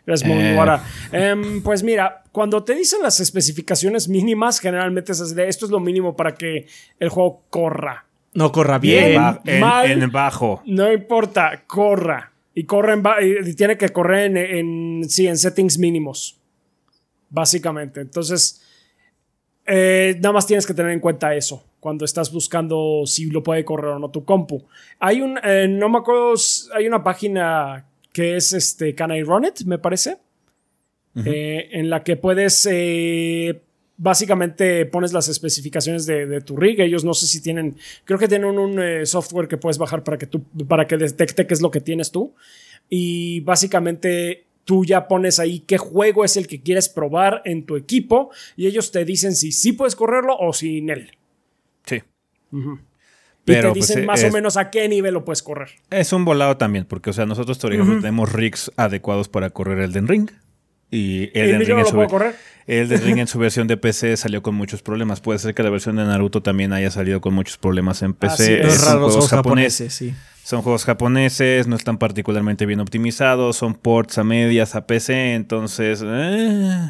Gracias, eh. Em, pues mira, cuando te dicen las especificaciones mínimas, generalmente es de esto es lo mínimo para que el juego corra. No corra bien, en, bajo. No importa, corra. Y corre y tiene que correr en, en, sí, en settings mínimos básicamente. Entonces, eh, nada más tienes que tener en cuenta eso cuando estás buscando si lo puede correr o no tu compu. Hay un, eh, no me acuerdo, hay una página que es este, Can I Run It, me parece, eh, en la que puedes, básicamente pones las especificaciones de, tu rig. Ellos no sé si tienen, creo que tienen un, software que puedes bajar para que, tú, para que detecte qué es lo que tienes tú. Y básicamente tú ya pones ahí qué juego es el que quieres probar en tu equipo y ellos te dicen si sí puedes correrlo o sin él. Sí. Pero, y te dicen pues, más o menos a qué nivel lo puedes correr. Es un volado también, porque, o sea, nosotros, por ejemplo, tenemos rigs adecuados para correr el Den Ring. Y el Ring, en su, el Ring en su versión de PC salió con muchos problemas. Puede ser que la versión de Naruto también haya salido con muchos problemas en PC. es. raros japoneses, sí. Son juegos japoneses, no están particularmente bien optimizados, son ports a medias a PC, entonces... Eh,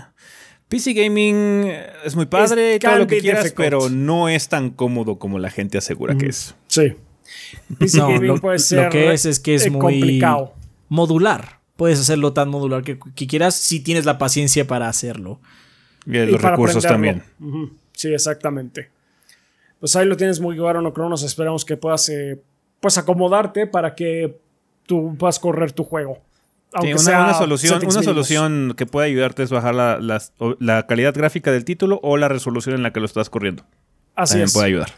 PC Gaming es muy padre, todo lo que quieras, pero no es tan cómodo como la gente asegura que es. Sí. PC Gaming puede ser lo que es es que es eh, muy complicado. modular. Puedes hacerlo tan modular que, quieras si tienes la paciencia para hacerlo. Y, los recursos también. Sí, exactamente. Pues ahí lo tienes muy claro, no Cronos. Esperamos que puedas eh, pues acomodarte para que tú puedas correr tu juego. Aunque una, sea solución, una solución que puede ayudarte es bajar la, calidad gráfica del título o la resolución en la que lo estás corriendo. Así También puede ayudar.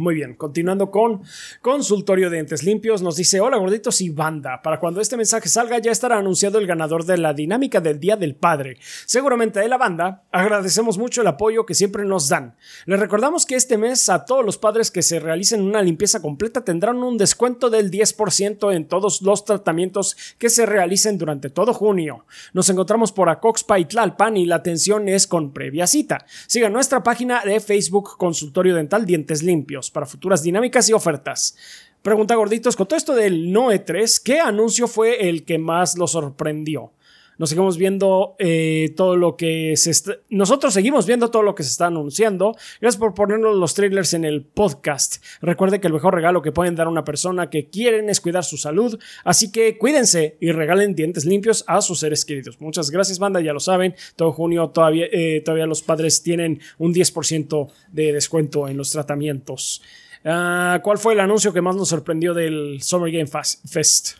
Muy bien, continuando con consultorio de entes limpios, nos dice, hola gorditos y banda, para cuando este mensaje salga ya estará anunciado el ganador de la dinámica del Día del Padre. Seguramente de la banda, agradecemos mucho el apoyo que siempre nos dan. Les recordamos que este mes a todos los padres que se realicen una limpieza completa tendrán un descuento del 10% en todos los tratamientos que se realicen durante todo junio. Nos encontramos por Acoxpa y Tlalpan y la atención es con previa cita. Siga nuestra página de Facebook Consultorio Dental Dientes Limpios para futuras dinámicas y ofertas. Pregunta gorditos, con todo esto del No E3, ¿qué anuncio fue el que más lo sorprendió? Nos seguimos viendo eh, todo lo que se está... Nosotros seguimos viendo todo lo que se está anunciando. Gracias por ponernos los trailers en el podcast. Recuerde que el mejor regalo que pueden dar a una persona que quieren es cuidar su salud. Así que cuídense y regalen dientes limpios a sus seres queridos. Muchas gracias, banda. Ya lo saben. Todo junio todavía, eh, todavía los padres tienen un 10% de descuento en los tratamientos. Ah, ¿Cuál fue el anuncio que más nos sorprendió del Summer Game Fest?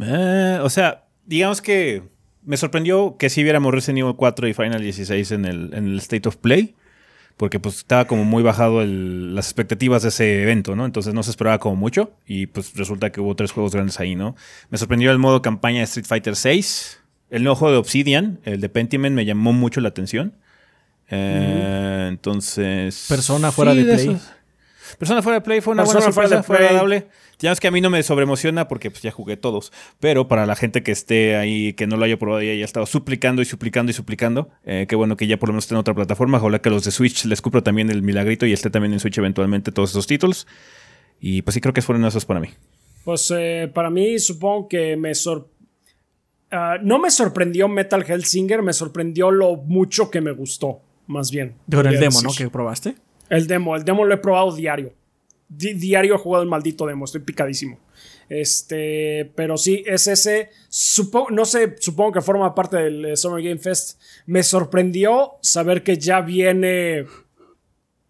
Eh, o sea, digamos que me sorprendió que si viéramos Resident Evil 4 y Final 16 en el, en el State of Play. Porque pues estaba como muy bajado las expectativas de ese evento, ¿no? Entonces no se esperaba como mucho. Y pues resulta que hubo tres juegos grandes ahí, ¿no? Me sorprendió el modo campaña de Street Fighter 6. El nuevo juego de Obsidian, el de Pentiment, me llamó mucho la atención. Eh, entonces. Persona fuera de Play. Persona fuera de Play fue una buena sorpresa, fue agradable. Ya es que a mí no me sobreemociona porque pues, ya jugué todos. Pero para la gente que esté ahí, que no lo haya probado y haya estado suplicando y suplicando y suplicando, eh, qué bueno que ya por lo menos esté en otra plataforma. Ojalá que los de Switch les cupro también el milagrito y esté también en Switch eventualmente todos esos títulos. Y pues sí, creo que fueron esos para mí. Pues eh, para mí, supongo que me sorprendió. Ah, no me sorprendió Metal Hellsinger, me sorprendió lo mucho que me gustó, más bien. Con el demo, ¿no? Que probaste. El demo, el demo lo he probado diario. Diario he jugado el maldito demo, estoy picadísimo. Este, pero sí, es ese. Supongo, no sé, supongo que forma parte del eh, Summer Game Fest. Me sorprendió saber que ya viene.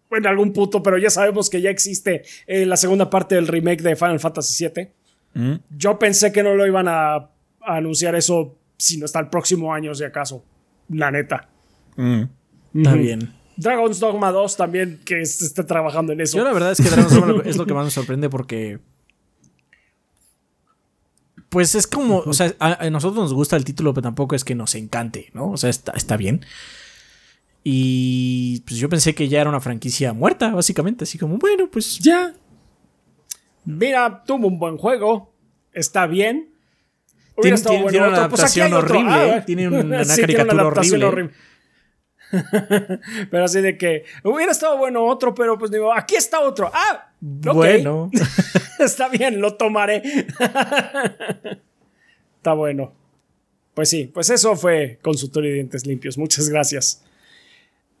En algún punto, pero ya sabemos que ya existe eh, la segunda parte del remake de Final Fantasy VII. Mm. Yo pensé que no lo iban a, anunciar eso, sino hasta el próximo año, si acaso. La neta. Mm. Está bien. Dragon's Dogma 2 también que esté trabajando en eso. Yo la verdad es que Dragon's Dogma es lo que más me sorprende porque... Pues es como, o sea, a, nosotros nos gusta el título, pero tampoco es que nos encante, ¿no? O sea, está, está bien. Y pues yo pensé que ya era una franquicia muerta, básicamente. Así como, bueno, pues ya. Mira, tuvo un buen juego. Está bien. Tiene, tiene, una pues adaptación horrible. Ah, tiene una, caricatura horrible. pero así de que hubiera estado bueno otro, pero pues digo, aquí está otro. Ah, bueno. está bien, lo tomaré. está bueno. Pues sí, pues eso fue consultorio de dientes limpios. Muchas gracias.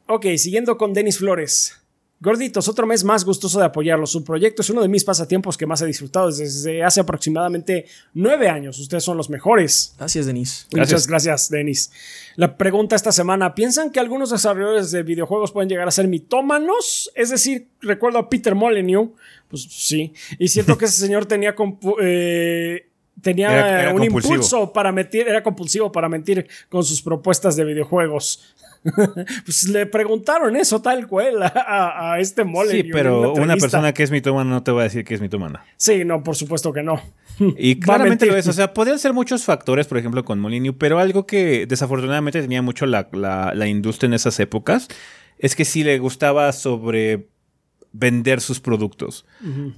Ok, siguiendo con Denis Flores. Gorditos, otro mes más gustoso de apoyarlo. Su proyecto es uno de mis pasatiempos que más he disfrutado desde hace aproximadamente nueve años. Ustedes son los mejores. Gracias, Denis. Muchas gracias, Denis. La pregunta esta semana: ¿piensan que algunos desarrolladores de videojuegos pueden llegar a ser mitómanos? Es decir, recuerdo a Peter Molyneux. Pues sí. Y siento que ese señor tenía. Eh, tenía un impulso para mentir, era compulsivo para mentir con sus propuestas de videojuegos. pues le preguntaron eso tal cual a, este mole. Sí, pero una, persona que es mitómana no te va a decir que es mitómana. Sí, no, por supuesto que no. Y claramente lo es. O sea, podrían ser muchos factores, por ejemplo, con Molyneux, pero algo que desafortunadamente tenía mucho la, la industria en esas épocas es que sí le gustaba sobre vender sus productos.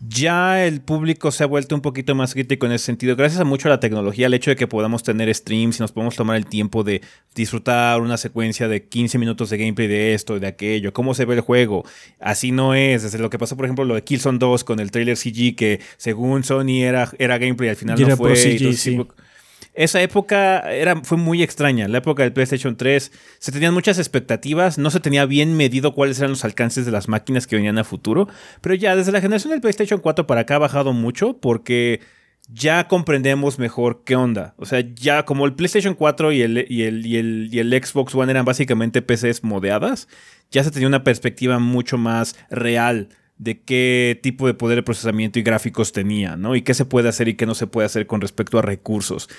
Ya el público se ha vuelto un poquito más crítico en ese sentido, gracias a mucho a la tecnología, el hecho de que podamos tener streams y nos podemos tomar el tiempo de disfrutar una secuencia de 15 minutos de gameplay de esto, y de aquello, cómo se ve el juego. Así no es, desde lo que pasó, por ejemplo, lo de Killzone 2 con el trailer CG, que según Sony era, era gameplay, al final no fue. Esa época era, fue muy extraña, la época del PlayStation 3. Se tenían muchas expectativas, no se tenía bien medido cuáles eran los alcances de las máquinas que venían a futuro, pero ya desde la generación del PlayStation 4 para acá ha bajado mucho porque ya comprendemos mejor qué onda. O sea, ya como el PlayStation 4 y el, y el, y el, y el Xbox One eran básicamente PCs modeadas, ya se tenía una perspectiva mucho más real de qué tipo de poder de procesamiento y gráficos tenía, ¿no? Y qué se puede hacer y qué no se puede hacer con respecto a recursos.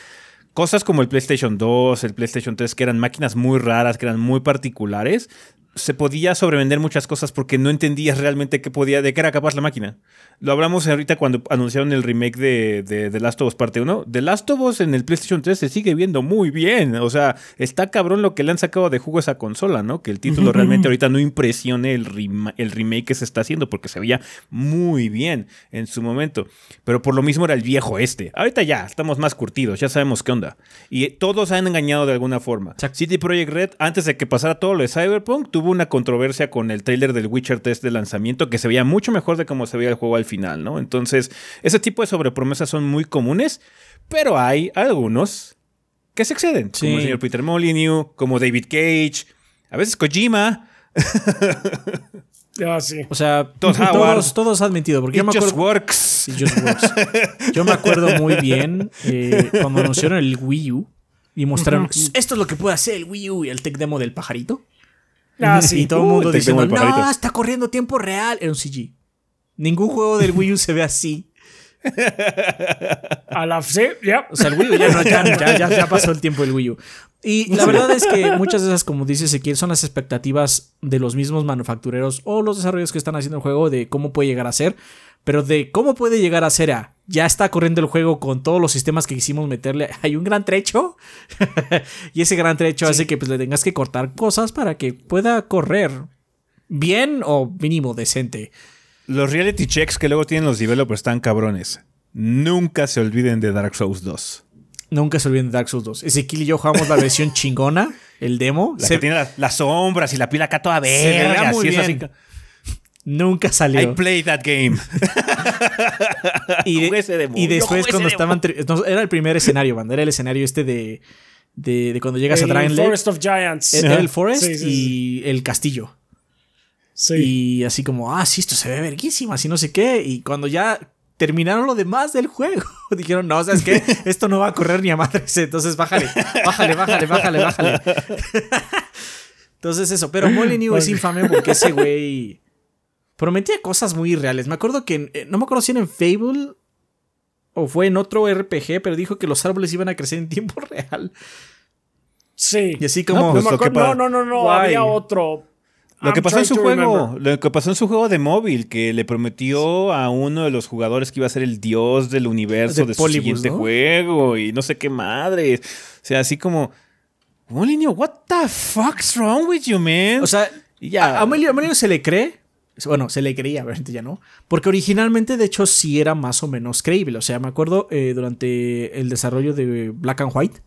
Cosas como el PlayStation 2, el PlayStation 3, que eran máquinas muy raras, que eran muy particulares, se podía sobrevender muchas cosas porque no entendías realmente qué podía, de qué era capaz la máquina. Lo hablamos ahorita cuando anunciaron el remake de, de, The Last of Us parte 1. The Last of Us en el PlayStation 3 se sigue viendo muy bien. O sea, está cabrón lo que le han sacado de jugo a esa consola, ¿no? Que el título realmente ahorita no impresione el, el remake que se está haciendo porque se veía muy bien en su momento. Pero por lo mismo era el viejo este. Ahorita ya, estamos más curtidos, ya sabemos qué onda. Y todos han engañado de alguna forma. City Project Red, antes de que pasara todo lo de Cyberpunk, tuvo una controversia con el trailer del Witcher 3 de lanzamiento que se veía mucho mejor de cómo se veía el juego al final, ¿no? Entonces, ese tipo de sobrepromesas son muy comunes, pero hay algunos que se exceden, como el señor Peter Molyneux, como David Cage, a veces Kojima. Ah, sí. O sea, todos, todos, han mentido. Porque yo me acuerdo. Works. Yo me acuerdo muy bien eh, cuando anunciaron el Wii U y mostraron esto es lo que puede hacer el Wii U y el tech demo del pajarito. Ah, sí. Y todo el mundo diciendo, no, está corriendo tiempo real. Era un CG. Ningún juego del Wii U se ve así. A la sí, ya. O sea, el Wii U ya, ya, pasó el tiempo del Wii U. Y la verdad es que muchas de esas, como dice Ezequiel, son las expectativas de los mismos manufactureros o los desarrollos que están haciendo el juego de cómo puede llegar a ser. Pero de cómo puede llegar a ser a ya está corriendo el juego con todos los sistemas que quisimos meterle. Hay un gran trecho. y ese gran trecho hace que pues, le tengas que cortar cosas para que pueda correr bien o mínimo decente. Los reality checks que luego tienen los developers están cabrones. Nunca se olviden de Dark Souls 2. Nunca se olviden de Dark Souls 2. Ezequiel y yo jugamos la versión chingona, el demo. se... tiene las, sombras y la pila acá toda verde. muy bien. Nunca salió. I played that game. y, y, después cuando estaban... era el primer escenario, banda. Era el escenario este de... De, cuando llegas a Dragon Forest of Giants. Era el Forest y el castillo. Y así como, ah, sí, esto se ve verguísima, así no sé qué. Y cuando ya terminaron lo demás del juego, dijeron, no, ¿sabes qué? Esto no va a correr ni a madres, entonces bájale, bájale, bájale, bájale, bájale. entonces eso, pero Molyneux es infame porque ese güey prometía cosas muy irreales. Me acuerdo que, eh, no me acuerdo si era en Fable o fue en otro RPG, pero dijo que los árboles iban a crecer en tiempo real. Sí. Y así como... No, pues no, no, no, no, había otro. Lo que pasó en su juego, lo que pasó en su juego de móvil, que le prometió a uno de los jugadores que iba a ser el dios del universo de, su siguiente juego y no sé qué madres. O sea, así como, Molinio, what the fuck's wrong with you, man? O sea, ya. A, a se le cree. Bueno, se le creía, obviamente ya no. Porque originalmente, de hecho, sí era más o menos creíble. O sea, me acuerdo eh, durante el desarrollo de Black and White,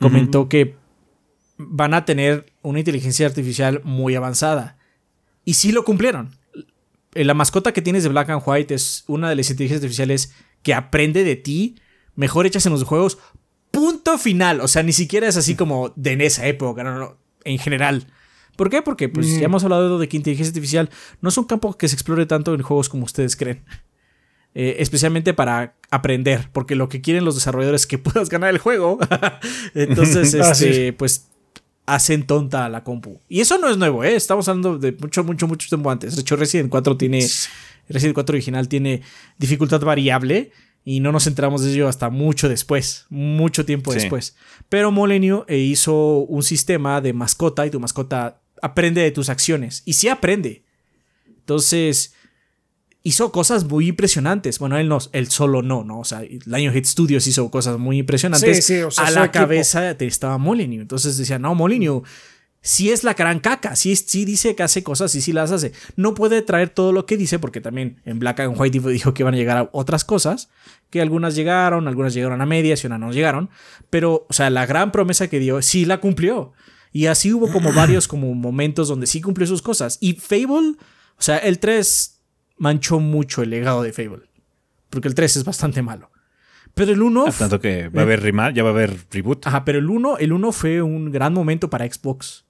comentó que van a tener una inteligencia artificial muy avanzada. Y sí lo cumplieron. La mascota que tienes de Black and White es una de las inteligencias artificiales que aprende de ti, mejor hechas en los juegos. Punto final. O sea, ni siquiera es así como de en esa época, no, no, en general. ¿Por qué? Porque pues ya hemos hablado de que inteligencia artificial no es un campo que se explore tanto en juegos como ustedes creen. Eh, especialmente para aprender, porque lo que quieren los desarrolladores es que puedas ganar el juego. Entonces, este, pues hacen tonta a la compu. Y eso no es nuevo, ¿eh? Estamos hablando de mucho, mucho, mucho tiempo antes. De hecho, Resident 4 tiene. Resident 4 original tiene dificultad variable. Y no nos enteramos de ello hasta mucho después. Mucho tiempo después. Pero Molenio eh, hizo un sistema de mascota y tu mascota aprende de tus acciones. Y sí aprende. Entonces, hizo cosas muy impresionantes. Bueno, él no, él solo no, ¿no? O sea, Lionhead Studios hizo cosas muy impresionantes. Sí, sí, a la cabeza estaba Molyneux. Entonces decía, no, Molyneux sí es la gran caca, sí, sí dice que hace cosas y sí, sí las hace. No puede traer todo lo que dice, porque también en Black and White dijo que iban a llegar a otras cosas, que algunas llegaron, algunas llegaron a medias y unas no llegaron. Pero, o sea, la gran promesa que dio, sí la cumplió. Y así hubo como varios como momentos donde sí cumplió sus cosas. Y Fable, o sea, el 3 manchó mucho el legado de Fable. Porque el 3 es bastante malo. Pero el 1. Tanto que va a haber remake, ya va a haber reboot. Ajá, pero el 1, el 1 fue un gran momento para Xbox.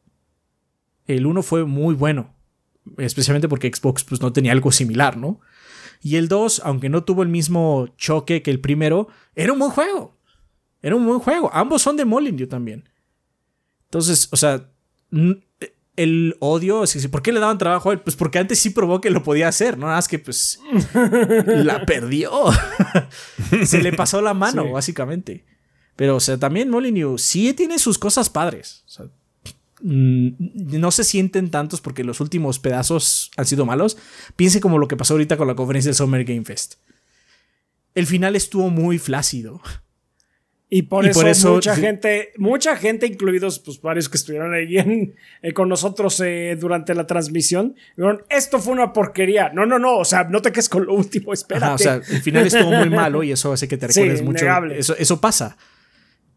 El 1 fue muy bueno. Especialmente porque Xbox pues, no tenía algo similar, ¿no? Y el 2, aunque no tuvo el mismo choque que el primero, era un buen juego. Era un buen juego. Ambos son de Molyneux también. Entonces, o sea, el odio, ¿por qué le daban trabajo a él? Pues porque antes sí probó que lo podía hacer, no nada más que pues la perdió. Se le pasó la mano, básicamente. Pero, o sea, también Molyneux sí tiene sus cosas padres. mm, no se sienten tantos porque los últimos pedazos han sido malos. Piense como lo que pasó ahorita con la conferencia del Summer Game Fest. El final estuvo muy flácido. Y por, Y eso, por eso- mucha gente, mucha gente, incluidos pues varios que estuvieron ahí en- eh, con nosotros eh, durante la transmisión, dijeron, esto fue una porquería. No, no, no, o sea, no te quedes con lo último, espérate. Ajá, o sea, el final estuvo muy malo y eso hace que te Sí, recuerdes mucho. innegable. Eso, eso pasa.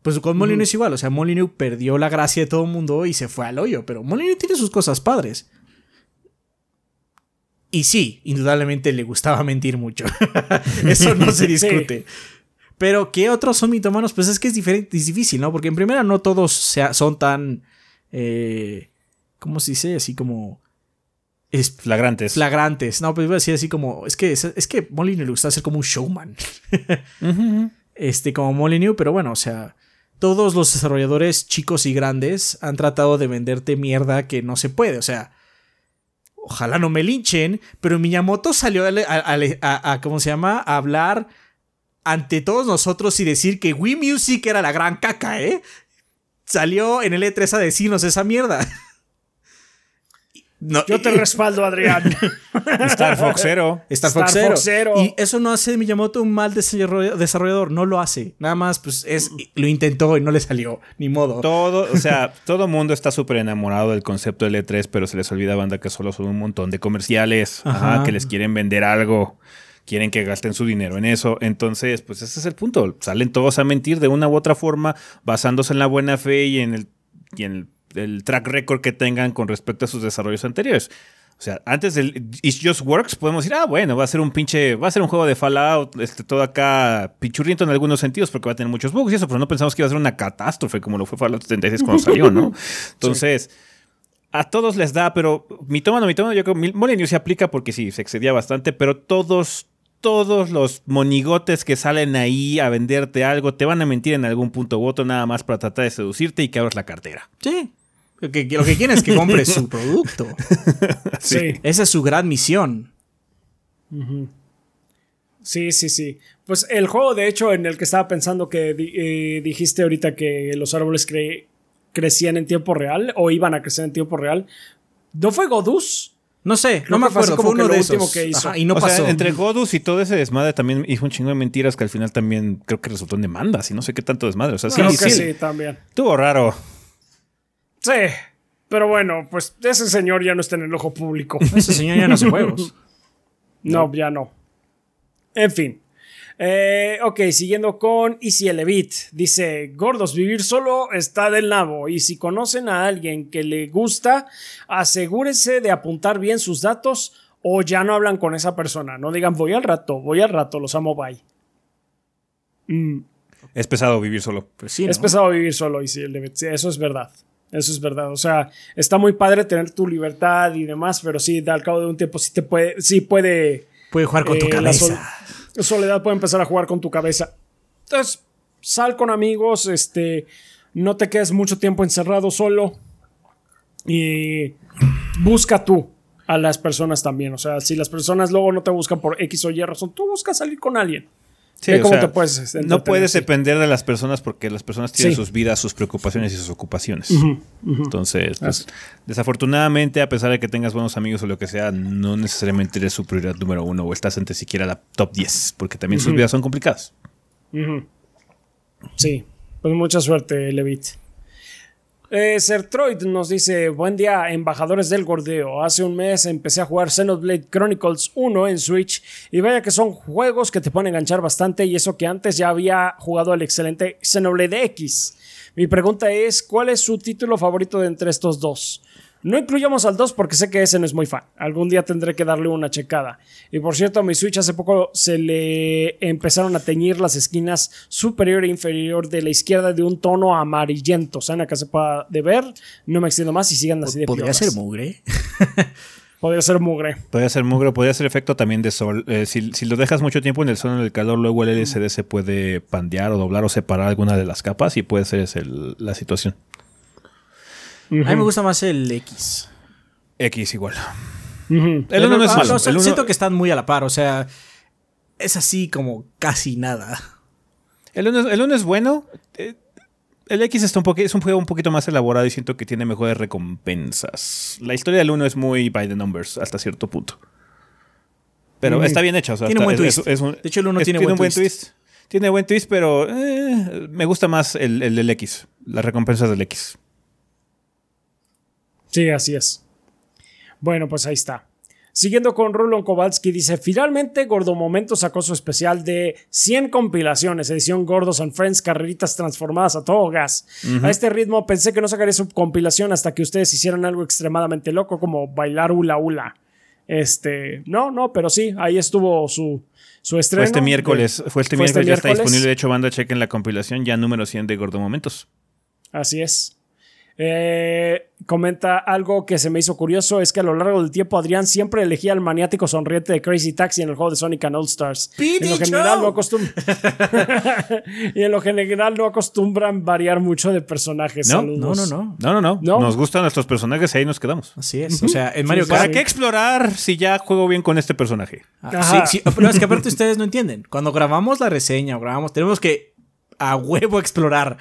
Pues con Molyneux es igual, o sea, Molyneux perdió la gracia de todo el mundo y se fue al hoyo, pero Molyneux tiene sus cosas padres. Y sí, indudablemente le gustaba mentir mucho. Eso no se discute. Pero ¿qué otros son mitomanos? Pues es que es diferente, es difícil, ¿no? Porque en primera no todos sea- son tan... eh, ¿Cómo se dice? Así como... Es Flagrantes. flagrantes. No, pues iba a decir así como. Es que, es, es que Molyneux le gusta ser como un showman. Este, como Molyneux, pero bueno, o sea. Todos los desarrolladores chicos y grandes han tratado de venderte mierda que no se puede. O sea. Ojalá no me linchen. Pero Miyamoto salió a, a- a- a- ¿cómo se llama? A hablar ante todos nosotros y decir que Wii Music era la gran caca, ¿eh? Salió en el E3 a decirnos esa mierda. No, Yo te y- respaldo, Adrián. Star Fox Zero. Star, Star Fox Zero. Fox Zero. Y eso no hace de Miyamoto un mal desarroll- desarrollador, no lo hace. Nada más, pues es lo intentó y no le salió, ni modo. Todo, o sea, todo mundo está súper enamorado del concepto del E3, pero se les olvida, banda, que solo son un montón de comerciales, Ajá. ajá, que les quieren vender algo, quieren que gasten su dinero en eso. Entonces, pues ese es el punto. Salen todos a mentir de una u otra forma, basándose en la buena fe y en el, y en el, el track record que tengan con respecto a sus desarrollos anteriores. O sea, antes del It Just Works podemos decir, ah, bueno, va a ser un pinche, va a ser un juego de Fallout, este, todo acá pichurriento en algunos sentidos porque va a tener muchos bugs y eso, pero no pensamos que iba a ser una catástrofe como lo fue Fallout 76 cuando salió, ¿no? Entonces, a todos les da, pero mitómano, mitómano, yo creo que Molyneux se aplica porque sí, se excedía bastante, pero todos, todos los monigotes que salen ahí a venderte algo te van a mentir en algún punto u otro nada más para tratar de seducirte y que abras la cartera. Sí. Lo que, lo que quieren es que compres su producto. sí. Esa es su gran misión. Sí, sí, sí. Pues el juego, de hecho, en el que estaba pensando que eh, dijiste ahorita que los árboles cre- crecían en tiempo real o iban a crecer en tiempo real, ¿no fue Godus? No sé, no me acuerdo. como Fue uno que de esos. último que hizo. Ajá, y no o pasó. sea, entre Godus y todo ese desmadre también hizo un chingo de mentiras que al final también creo que resultó en demandas y no sé qué tanto desmadre. O sea, sí, Creo sí, que sí, también. estuvo raro. Sí. Pero bueno, pues ese señor ya no está en el ojo público. Ese señor ya no hace juegos. No, ya no. En fin. Eh, ok, siguiendo con Easy Elevit. Dice, gordos, vivir solo está del nabo. Y si conocen a alguien que le gusta, asegúrese de apuntar bien sus datos o ya no hablan con esa persona. No digan, voy al rato, voy al rato, los amo, bye. Mm, Es pesado vivir solo. Pues sí, ¿no? Es pesado vivir solo, Easy Elevit. Sí, eso es verdad. Eso es verdad. O sea, está muy padre tener tu libertad y demás, pero sí, al cabo de un tiempo sí te puede, sí puede Puede jugar con tu eh, cabeza. Sol- soledad puede empezar a jugar con tu cabeza. Entonces, sal con amigos, este, no te quedes mucho tiempo encerrado solo y busca tú a las personas también. O sea, si las personas luego no te buscan por X o Y razón, tú buscas salir con alguien. Sí, Ve o cómo sea, te puedes no puedes depender de las personas porque las personas tienen Sí. sus vidas, sus preocupaciones y sus ocupaciones. Entonces, pues, desafortunadamente, a pesar de que tengas buenos amigos o lo que sea, no necesariamente eres su prioridad número uno o estás entre siquiera la top 10, porque también sus vidas son complicadas. Sí, pues mucha suerte, Levit. Eh, Sertroid nos dice, buen día, embajadores del gordeo. Hace un mes empecé a jugar Xenoblade Chronicles 1 en Switch y vaya que son juegos que te pueden enganchar bastante y eso que antes ya había jugado el excelente Xenoblade X. Mi pregunta es, ¿cuál es su título favorito de entre estos dos? No incluyamos al 2 porque sé que ese no es muy fan. Algún día tendré que darle una checada. Y por cierto, a mi Switch hace poco se le empezaron a teñir las esquinas superior e inferior de la izquierda de un tono amarillento. ¿Saben acá se pueda de ver? No me extiendo más y sigan así de Podría piolas. ser mugre. Podría ser mugre. Podría ser mugre, podría ser efecto también de sol. Eh, si, si lo dejas mucho tiempo en el sol, en el calor, luego el LCD se puede pandear o doblar o separar alguna de las capas y puede ser el- la situación. A mí me gusta más el X. X igual. El uno no es Ah, malo. no, el uno- Siento que están muy a la par, o sea, es así como casi nada. El uno, es- el uno es bueno. eh, el X está un poco, es un juego un poquito más elaborado y siento que tiene mejores recompensas. La historia del 1 es muy by the numbers hasta cierto punto. Pero Mm. está bien o sea, Tiene un está- buen es- twist. es un- De hecho, el uno es- tiene buen un buen twist. twist. Tiene buen twist, pero eh, me gusta más el, el del X. Las recompensas del X. Sí, así es. Bueno, pues ahí está. Siguiendo con Rulon Kowalski, dice: Finalmente, Gordo Momento sacó su especial de 100 compilaciones, edición Gordos and Friends, carreritas transformadas a todo gas. A este ritmo pensé que no sacaría su compilación hasta que ustedes hicieran algo extremadamente loco como bailar hula hula. Este, no, no, pero sí, ahí estuvo su, su estreno. Fue este de- miércoles. Fue este fue este miércoles. ya está disponible. De hecho, banda, chequen la compilación ya número 100 de Gordo Momentos. Así es. Eh, comenta algo que se me hizo curioso: es que a lo largo del tiempo Adrián siempre elegía al maniático sonriente de Crazy Taxi en el juego de Sonic and All Stars. En lo Pete general no y en lo general no acostumbran variar mucho de personajes. No. No, no, no. No, no, no, ¿No? Nos gustan nuestros personajes y ahí nos quedamos. Así es. O sea, en Mario sí, Kart. ¿Para qué explorar si ya juego bien con este personaje? Ah, Ajá. sí, sí, pero es que aparte ustedes no entienden. Cuando grabamos la reseña o grabamos, tenemos que a huevo explorar.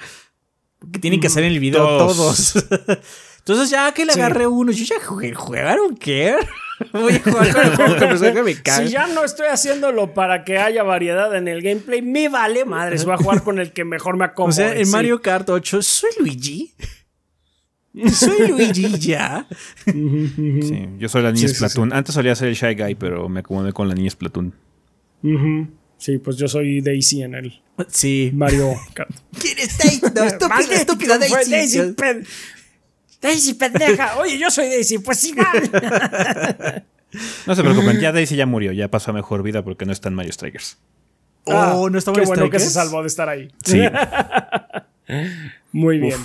Porque tienen que hacer en el video Todos. todos. Entonces ya que le Sí. agarré uno, yo ya jugué, jugaron qué? Voy a jugar con el juego que que me caga. Si ya no estoy haciéndolo para que haya variedad en el gameplay, me vale madres. Voy a jugar con el que mejor me acomode. O sea, en sí. Mario Kart 8 soy Luigi. Soy Luigi ya. Sí, yo soy la niña Sí, Splatoon. Antes solía ser el Shy Guy, pero me acomodé con la niña Splatoon. Sí, pues yo soy Daisy en el Sí. Mario Kart. ¿Quién es Daisy? No, estúpida, estúpida fue Daisy. Daisy, pen- Daisy pendeja. Oye, yo soy Daisy. Pues igual. No se preocupen, ya Daisy ya murió, ya pasó a mejor vida porque no está en Mario Strikers. Oh, no estaba Qué en bueno que se salvó de estar ahí. Sí. Muy bien.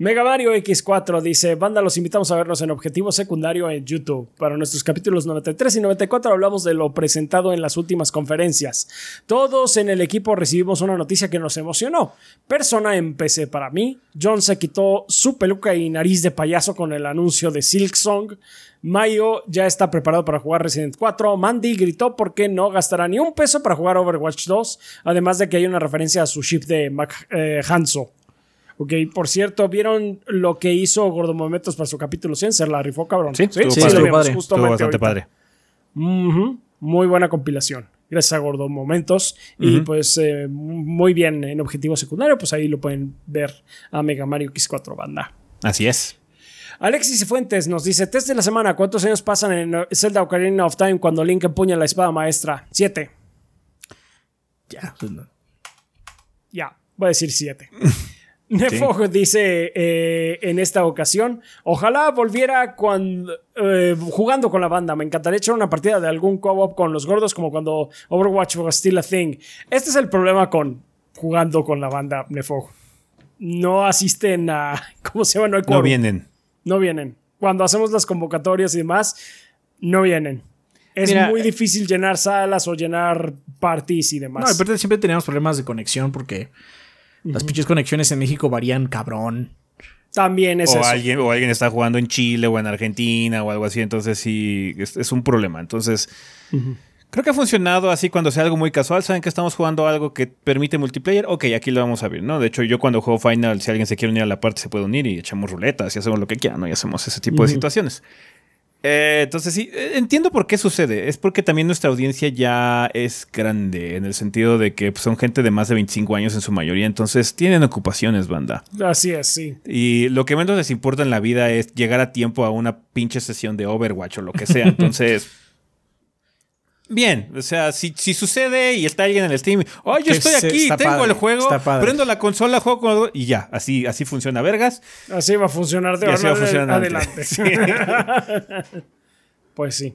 Mega Mario X4 dice, banda, los invitamos a vernos en Objetivo Secundario en YouTube. Para nuestros capítulos 93 y 94 hablamos de lo presentado en las últimas conferencias. Todos en el equipo recibimos una noticia que nos emocionó. Persona en PC para mí. John se quitó su peluca y nariz de payaso con el anuncio de Silk Song. Mayo ya está preparado para jugar Resident 4. Mandy gritó porque no gastará ni un peso para jugar Overwatch 2. Además de que hay una referencia a su ship de Mac, eh, Hanzo. Ok, por cierto, ¿vieron lo que hizo Gordo Momentos para su capítulo 100? Se la rifó, cabrón. Sí, estuvo sí, padre. lo vimos justamente bastante ahorita. padre. Muy buena compilación. Gracias a Gordo Momentos. Y pues eh, muy bien en objetivo secundario, pues ahí lo pueden ver a Mega Mario X4 Banda. Así es. Alexis Fuentes nos dice: Test de la semana. ¿Cuántos años pasan en Zelda Ocarina of Time cuando Link empuña la espada maestra? Siete. Ya, pues no. Ya, voy a decir siete. Nefog dice eh, en esta ocasión: Ojalá volviera cuando, eh, jugando con la banda. Me encantaría echar una partida de algún co-op con los gordos, como cuando Overwatch was still a thing. Este es el problema con jugando con la banda, Nefog. No asisten a. ¿Cómo se llama? No hay No quórum. vienen. No vienen. Cuando hacemos las convocatorias y demás, no vienen. Es Mira, muy difícil llenar salas o llenar parties y demás. No, aparte siempre teníamos problemas de conexión porque las pinches conexiones en México varían cabrón. También es O eso. alguien, o alguien está jugando en Chile o en Argentina o algo así, entonces sí, es, es un problema. Entonces, creo que ha funcionado así cuando sea algo muy casual. Saben que estamos jugando algo que permite multiplayer. Ok, aquí lo vamos a ver, ¿no? De hecho, yo cuando juego Final, si alguien se quiere unir a la parte, se puede unir y echamos ruletas y hacemos lo que quieran, ¿no? Y hacemos ese tipo de situaciones. Eh, entonces sí, eh, entiendo por qué sucede. Es porque también nuestra audiencia ya es grande, en el sentido de que pues, son gente de más de 25 años en su mayoría, entonces tienen ocupaciones, banda. Así es, sí. Y lo que menos les importa en la vida es llegar a tiempo a una pinche sesión de Overwatch o lo que sea. Entonces, bien, o sea, si, si sucede y está alguien en el Steam, oh, yo estoy aquí, está tengo padre, el juego, prendo la consola, juego con... Y ya, así, así funciona, vergas. Así va a funcionar de Y así va a ahora funcionar adelante. Sí. pues sí.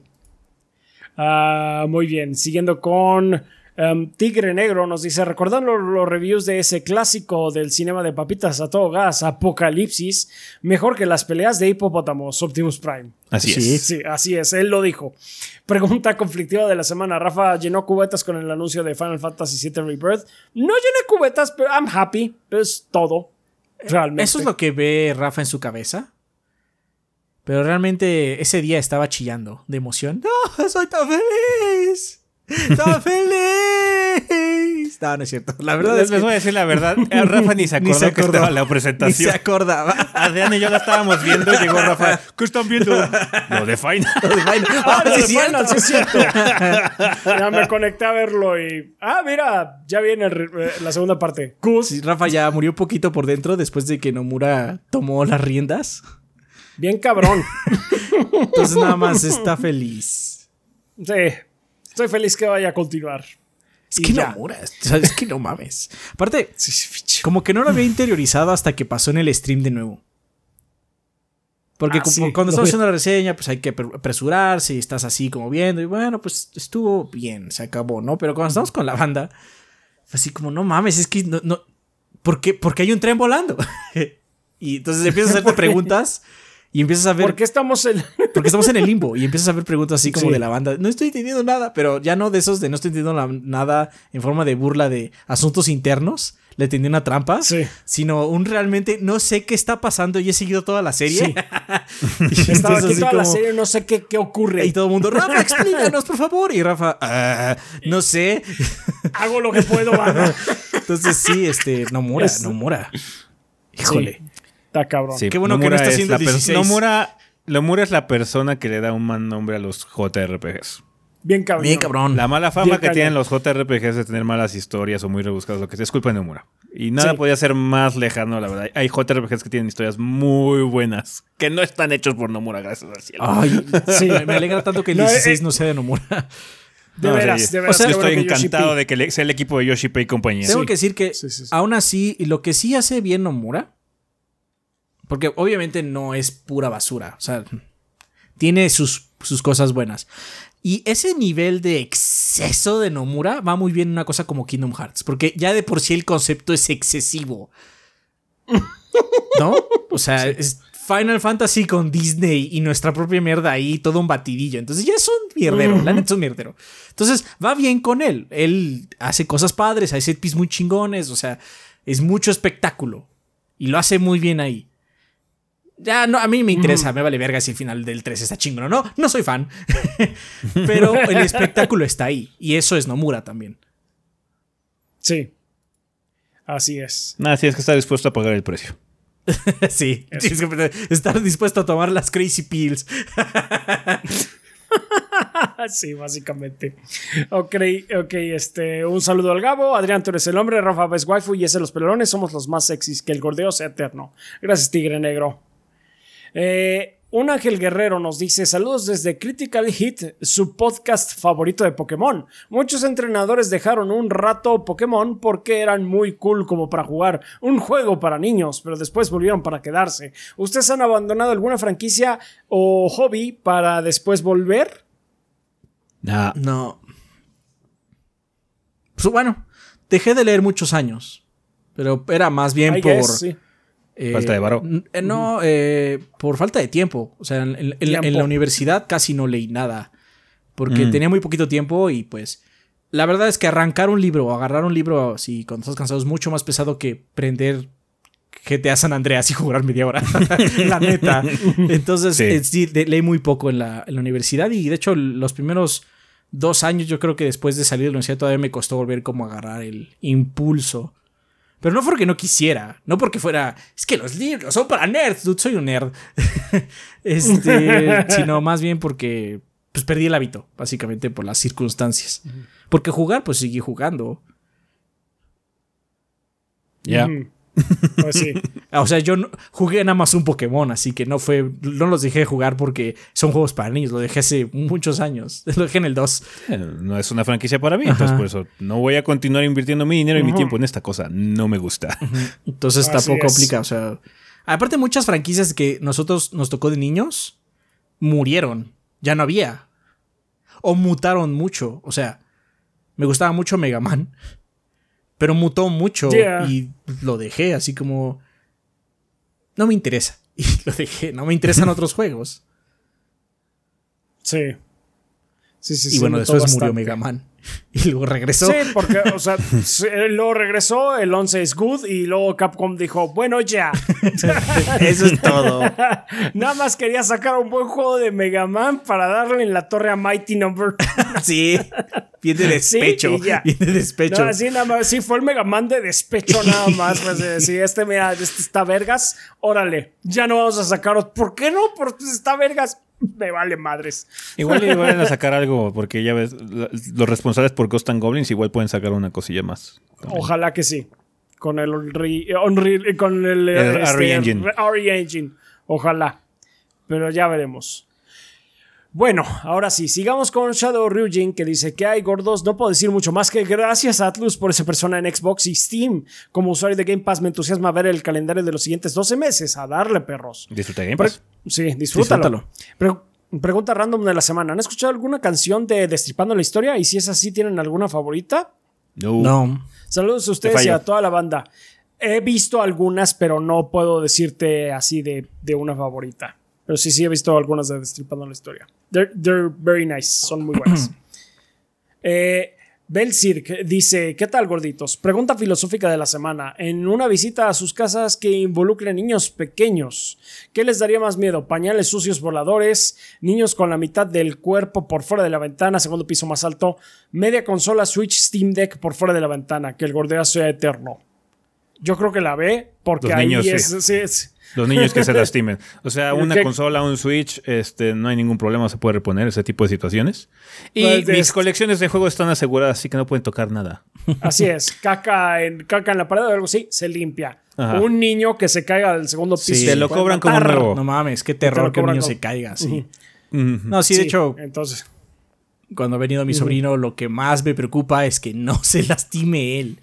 Ah, muy bien. Siguiendo con em, Tigre Negro, nos dice: Recordando los reviews de ese clásico del cinema de papitas a todo gas, Apocalipsis, mejor que las peleas de hipopótamos, Optimus Prime. Así Sí. es. Sí, así es, él lo dijo. Pregunta conflictiva de la semana. Rafa llenó cubetas con el anuncio de Final Fantasy VII Rebirth. No llené cubetas, pero I'm happy. Es todo. Realmente. Eso es lo que ve Rafa en su cabeza. Pero realmente ese día estaba chillando de emoción. ¡No! ¡Soy tan feliz! ¡Tan feliz! No, no es cierto. La verdad Les, es les que voy a decir la verdad. eh, Rafa ni se ni acordó se que acordó. estaba la ni se presentación. acordaba. Adrián y yo la estábamos viendo y llegó Rafa. ¿Qué están viendo? Lo de Final. ah, lo sí, de cierto. Final, sí es cierto. ya me conecté a verlo y. Ah, mira, ya viene el eh, la segunda parte. Gus, Sí, Rafa ya murió un poquito por dentro después de que Nomura tomó las riendas. bien cabrón. Entonces nada más está feliz. Sí, estoy feliz que vaya a continuar. Es Y que ya. Nomura, o sea, es que no mames. Aparte, como que no lo había interiorizado hasta que pasó en el stream de nuevo. Porque Ah, como sí, cuando estamos haciendo la reseña, pues hay que apre- apresurarse y estás así como viendo. Y bueno, pues estuvo bien, se acabó, ¿no? Pero cuando estamos con la banda, así como, no mames, es que no. no ¿por, qué, por qué hay un tren volando? y entonces empiezas a hacerte preguntas y empiezas a ver. ¿Por qué estamos en.? Porque estamos en el limbo y empiezas a ver preguntas así como Sí. de la banda. No estoy entendiendo nada, pero ya no de esos de no estoy entendiendo nada en forma de burla de asuntos internos. Le tendí una trampa. Sí. Sino un realmente no sé qué está pasando y he seguido toda la serie. Y Estaba aquí toda la serie, no sé qué, qué ocurre. Y todo el mundo, Rafa, explícanos, por favor. Y Rafa, "Ah, no sé. Hago lo que puedo. Entonces sí, este, Nomura, Es- Nomura. Híjole. Está cabrón. Sí, Qué bueno que no está es haciendo la per- 16. Nomura, Nomura es la persona que le da un mal nombre a los JRPGs. Bien cabrón. Bien cabrón. La mala fama Bien que cañón. tienen los JRPGs de tener malas historias o muy rebuscados, lo que sea, es culpa de Nomura. Y nada Sí. podía ser más lejano, la verdad. Hay JRPGs que tienen historias muy buenas, que no están hechos por Nomura, gracias al cielo. Ay, sí, me alegra tanto que el No, eh, 16 no sea de Nomura. De No, veras, de veras. O sea, qué yo bueno estoy encantado de que sea el equipo de Yoshi P y compañía. Tengo Sí. que decir que Sí, sí, sí. aún así, lo que sí hace bien Nomura, porque obviamente no es pura basura, o sea, tiene sus, sus cosas buenas. Y ese nivel de exceso de Nomura va muy bien en una cosa como Kingdom Hearts, porque ya de por sí el concepto es excesivo. ¿No? O sea, es Final Fantasy con Disney y nuestra propia mierda ahí, todo un batidillo. Entonces ya es un mierdero, la neta es un mierdero. Entonces va bien con él. Él hace cosas padres, hace piece muy chingones, o sea, es mucho espectáculo. Y lo hace muy bien ahí. Ya, no, a mí me interesa, me vale verga si el final del 3 está chingón o no. No soy fan. Pero el espectáculo está ahí. Y eso es Nomura también. Sí. Así es. Nada, sí es que está dispuesto a pagar el precio. sí, tienes que estar dispuesto a tomar las crazy pills. sí, básicamente. Ok, ok, este, un saludo al Gabo. Adrián, tú eres el hombre. Rafa es waifu y ese los pelones somos los más sexys. Que el gordeo sea eterno. Gracias, Tigre Negro. Eh, un Ángel Guerrero nos dice: Saludos desde Critical Hit, su podcast favorito de Pokémon. Muchos entrenadores dejaron un rato Pokémon porque eran muy cool como para jugar un juego para niños, pero después volvieron para quedarse. ¿Ustedes han abandonado alguna franquicia o hobby para después volver? Nah. No. Pues bueno, dejé de leer muchos años. Pero era más bien I por. guess, sí. Eh, Falta de varo. eh, No, eh, por falta de tiempo. O sea, en, la- en Tiempo. la universidad casi no leí nada. Porque Mm. tenía muy poquito tiempo y pues. La verdad es que arrancar un libro o agarrar un libro así cuando estás cansado es mucho más pesado que prender GTA San Andreas y jugar media hora. la neta. Entonces, Sí. eh, sí, de- leí muy poco en la, en la universidad y de hecho los primeros dos años yo creo que después de salir de la universidad todavía me costó volver como a agarrar el impulso. Pero no porque no quisiera, no porque fuera, es que los libros son para nerds, dude, soy un nerd. este, sino más bien porque pues perdí el hábito, básicamente por las circunstancias. Porque jugar, pues seguí jugando. Ya. Pues sí. O sea, yo no- jugué nada más un Pokémon, así que no fue, no los dejé de jugar porque son juegos para niños, lo dejé hace muchos años, lo dejé en el 2. Eh, No es una franquicia para mí, entonces por eso no voy a continuar invirtiendo mi dinero y mi tiempo en esta cosa. No me gusta. Entonces Así tampoco es. aplica, o sea, aparte muchas franquicias que nosotros nos tocó de niños murieron, ya no había o mutaron mucho, o sea, me gustaba mucho Mega Man, pero mutó mucho Yeah. y lo dejé así como no me interesa y lo dejé, no me interesan otros juegos. Sí. Sí, sí, y sí, bueno, después murió. Mega Man y luego regresó. Sí, porque, o sea, se- luego regresó, el 11 es good y luego Capcom dijo, bueno, ya. Eso es todo. Nada más quería sacar un buen juego de Mega Man para darle en la torre a Mighty Number. Sí, Bien de despecho. Sí, ya. bien de despecho. No, así nada más, sí, fue el Mega Man de despecho nada más. Pues, de decir, este, mira, este está vergas, órale, ya no vamos a sacaros. ¿Por qué no? Porque está vergas. Me vale madres. Igual le van a sacar algo, porque ya ves, los responsables por Ghost and Goblins igual pueden sacar una cosilla más. Ojalá que sí. Con el Unreal, Unreal- con el, El este, RE Engine. RE Engine. Ojalá. Pero ya veremos. Bueno, ahora sí, sigamos con Shadow Ryujin que dice que hay gordos, no puedo decir mucho más que gracias a Atlus por esa persona en Xbox y Steam. Como usuario de Game Pass me entusiasma ver el calendario de los siguientes 12 meses. A darle, perros. Disfruta Game Pre- Pass. sí, disfrútalo. Disfrútalo. Pre- pregunta random de la semana. ¿Han escuchado alguna canción de Destripando la Historia? Y si es así, ¿tienen alguna favorita? No. No. Saludos a ustedes y a toda la banda. He visto algunas, pero no puedo decirte así de, de una favorita. Pero sí, sí he visto algunas de Destripando la Historia. They're, they're very nice, son muy buenas. eh, Bel Cirque dice: ¿Qué tal, gorditos? Pregunta filosófica de la semana. En una visita a sus casas que involucren niños pequeños, ¿qué les daría más miedo? ¿Pañales sucios voladores? ¿Niños con la mitad del cuerpo por fuera de la ventana, segundo piso más alto? ¿Media consola Switch Steam Deck por fuera de la ventana? Que el gordeo sea eterno. Yo creo que la ve, porque Los ahí niños, sí. es, sí, es- Los niños que se lastimen. O sea, una ¿Qué? consola, un Switch, este, no hay ningún problema, se puede reponer ese tipo de situaciones. Y Pues, mis es- colecciones de juegos están aseguradas, así que no pueden tocar nada. Así es, caca en, caca en la pared o algo así, se limpia. Ajá. Un niño que se caiga del segundo piso. Sí. se Te lo cobran como matar. nuevo. No mames, qué Te terror que un niño como- se caiga, sí. No, sí, de hecho, Entonces, cuando ha venido mi sobrino, lo que más me preocupa es que no se lastime él.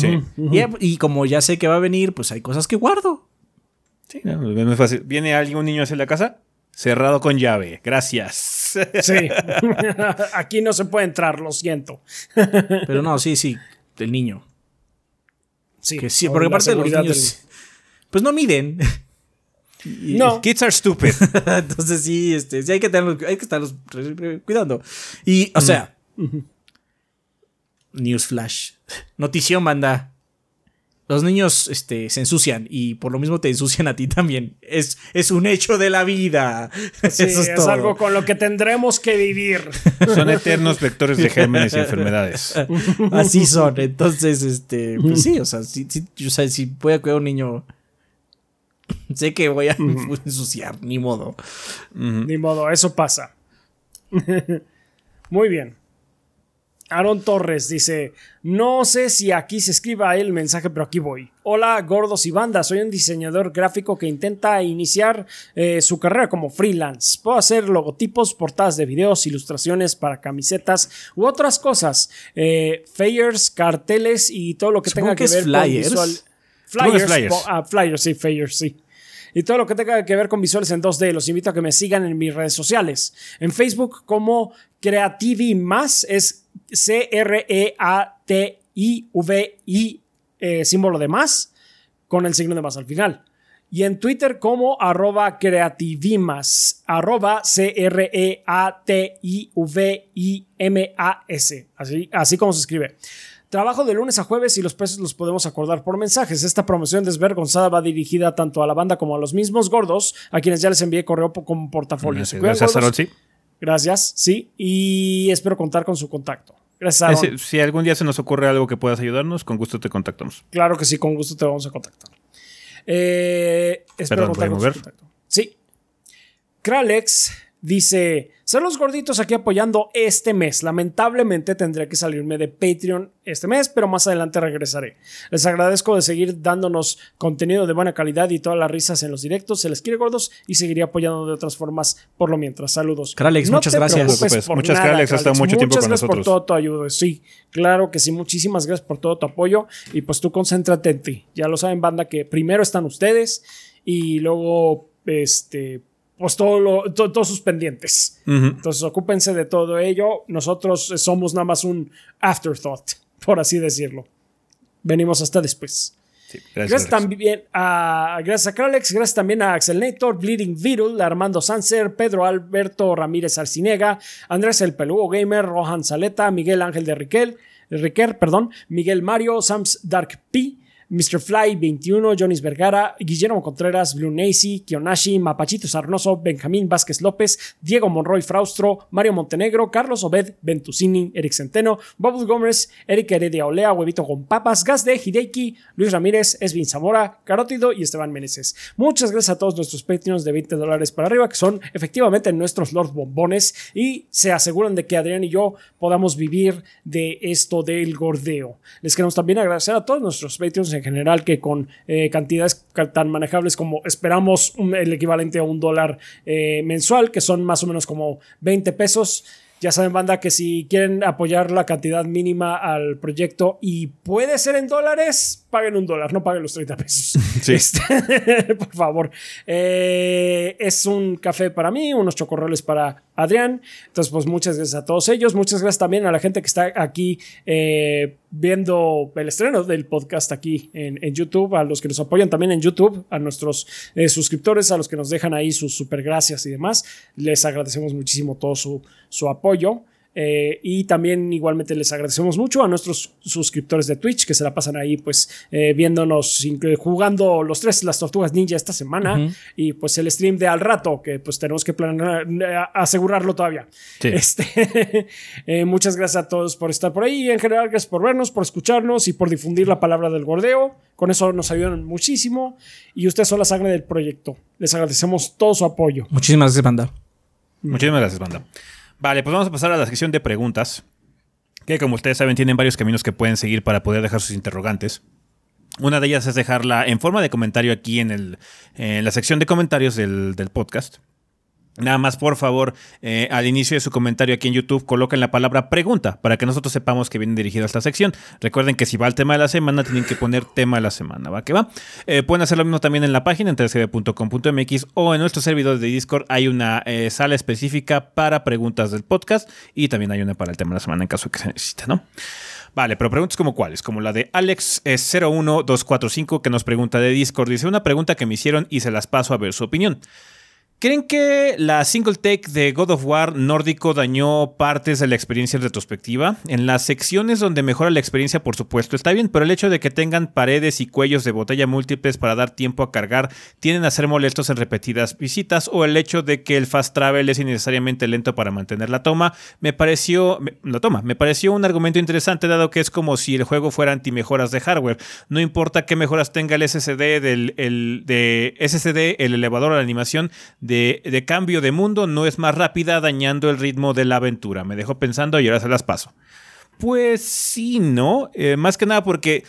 Sí. Y, y como ya sé que va a venir, pues hay cosas que guardo. Sí, no, es muy fácil. Viene alguien, un niño hacia la casa, cerrado con llave. Gracias. sí. Aquí no se puede entrar, lo siento. Pero no, sí, sí, del niño. Sí, Que sí, por porque aparte los seguridad niños, pues no miden. Y- No. Kids are stupid. Entonces sí, este, sí hay que tenerlos, hay que estarlos cuidando. Y, o sea, Newsflash. Notición, manda. Los niños este, se ensucian y por lo mismo te ensucian a ti también. Es, es un hecho de la vida. Sí, Eso es, es, todo. algo con lo que tendremos que vivir. Son eternos vectores de gérmenes y enfermedades. Así son. Entonces, este, pues sí, o sea, si, si- o sea, si voy a cuidar a un niño, sé que voy a ensuciar, ni modo. Ni modo, eso pasa. Muy bien. Aaron Torres dice: No sé si aquí se escriba el mensaje, pero aquí voy. Hola, gordos y bandas. Soy un diseñador gráfico que intenta iniciar eh, su carrera como freelance. Puedo hacer logotipos, portadas de videos, ilustraciones para camisetas u otras cosas. Eh, flyers, carteles y todo lo que Supongo tenga que ver con flyers. visual. Que es Flyers, flyers. ah, flyers, sí, flyers, sí. Y todo lo que tenga que ver con visuales en 2D, los invito a que me sigan en mis redes sociales. En Facebook como Creativi Más es C-R-E-A-T-I-V-I, eh, símbolo de más, con el signo de más al final. Y en Twitter como arroba creativimas, arroba C-R-E-A-T-I-V-I-M-A-S, así, así como se escribe. Trabajo de lunes a jueves y los precios los podemos acordar por mensajes. Esta promoción desvergonzada va dirigida tanto a la banda como a los mismos gordos, a quienes ya les envié correo con portafolio. ¿Se cuidan, Gracias? Aaron, sí. Gracias, sí. Y espero contar con su contacto. Gracias, Aaron. Si algún día se nos ocurre algo que puedas ayudarnos, con gusto te contactamos. Claro que sí, con gusto te vamos a contactar. Eh, espero Perdón, contar con ¿podemos su contacto. Sí. Kralex dice: Saludos gorditos aquí apoyando este mes. Lamentablemente tendré que salirme de Patreon este mes, pero más adelante regresaré. Les agradezco de seguir dándonos contenido de buena calidad y todas las risas en los directos. Se les quiere gordos y seguiré apoyando de otras formas por lo mientras. Saludos. Kralex, muchas te gracias. por Muchas nada, Kralex, has estado mucho tiempo Muchas con gracias nosotros. por todo tu ayuda. Sí, claro que sí. Muchísimas gracias por todo tu apoyo. Y pues tú concéntrate en ti. Ya lo saben, banda, que primero están ustedes y luego, este, pues todo lo- to- todos sus pendientes. Entonces, ocúpense de todo ello. Nosotros somos nada más un afterthought, por así decirlo. Venimos hasta después. Sí, Gracias, gracias. también a, gracias a Kralex, gracias también a Axelnator, Bleeding Virul, Armando Sanser, Pedro Alberto Ramírez Arcinega, Andrés El Pelugo Gamer, Rohan Saleta, Miguel Ángel de Riquel, Riquer, perdón, Miguel Mario, Sams Dark P, Mr. Fly 21, Jonis Vergara, Guillermo Contreras, Blue Nacy, Kionashi, Mapachito Sarnoso, Benjamín Vázquez López, Diego Monroy Fraustro, Mario Montenegro, Carlos Obed, Ventusini, Eric Centeno, Bob Gómez, Eric Heredia Olea, Huevito con Papas, Gas de Hideki, Luis Ramírez, Esvin Zamora, Carótido y Esteban Meneses. Muchas gracias a todos nuestros Patreons de 20 dólares para arriba, que son efectivamente nuestros Lord Bombones y se aseguran de que Adrián y yo podamos vivir de esto del gordeo. Les queremos también agradecer a todos nuestros Patreons en general que con eh, cantidades tan manejables como esperamos el equivalente a un dólar eh, mensual, que son más o menos como 20 pesos. Ya saben, banda, que si quieren apoyar la cantidad mínima al proyecto y puede ser en dólares, paguen un dólar, no paguen los 30 pesos. Sí. Este, por favor. Eh, es un café para mí, unos chocorroles para Adrián. Entonces, pues muchas gracias a todos ellos. Muchas gracias también a la gente que está aquí eh, viendo el estreno del podcast aquí en, en, YouTube, a los que nos apoyan también en YouTube, a nuestros eh, suscriptores, a los que nos dejan ahí sus super gracias y demás. Les agradecemos muchísimo todo su, su apoyo. Eh, y también igualmente les agradecemos mucho a nuestros suscriptores de Twitch que se la pasan ahí pues eh, viéndonos, jugando los tres las tortugas ninja esta semana y pues el stream de al rato que pues tenemos que planear, eh, asegurarlo todavía. Este, muchas gracias a todos por estar por ahí y en general gracias por vernos, por escucharnos y por difundir la palabra del gordeo. Con eso nos ayudan muchísimo y ustedes son la sangre del proyecto. Les agradecemos todo su apoyo. Muchísimas gracias, banda. Muchísimas gracias, banda. Vale, pues vamos a pasar a la sección de preguntas, que como ustedes saben tienen varios caminos que pueden seguir para poder dejar sus interrogantes. Una de ellas es dejarla en forma de comentario aquí en, el, en la sección de comentarios del, del podcast. Nada más, por favor, eh, al inicio de su comentario aquí en YouTube, coloquen la palabra pregunta para que nosotros sepamos que viene dirigido a esta sección. Recuerden que si va el tema de la semana, tienen que poner tema de la semana, ¿va? Que va. Eh, pueden hacer lo mismo también en la página, en 3gb.com.mx o en nuestros servidores de Discord. Hay una eh, sala específica para preguntas del podcast y también hay una para el tema de la semana en caso que se necesite, ¿no? Vale, pero preguntas como cuáles, como la de Alex01245 que nos pregunta de Discord. Dice una pregunta que me hicieron y se las paso a ver su opinión. ¿Creen que la single take de God of War nórdico dañó partes de la experiencia en retrospectiva? En las secciones donde mejora la experiencia, por supuesto, está bien, pero el hecho de que tengan paredes y cuellos de botella múltiples para dar tiempo a cargar tienden a ser molestos en repetidas visitas, o el hecho de que el fast travel es innecesariamente lento para mantener la toma, me pareció, la toma, me pareció un argumento interesante dado que es como si el juego fuera anti-mejoras de hardware. No importa qué mejoras tenga el SSD del el, SSD, el elevador o la animación, de, cambio de mundo no es más rápida dañando el ritmo de la aventura. Me dejó pensando y ahora se las paso. Pues sí, ¿no? Eh, más que nada porque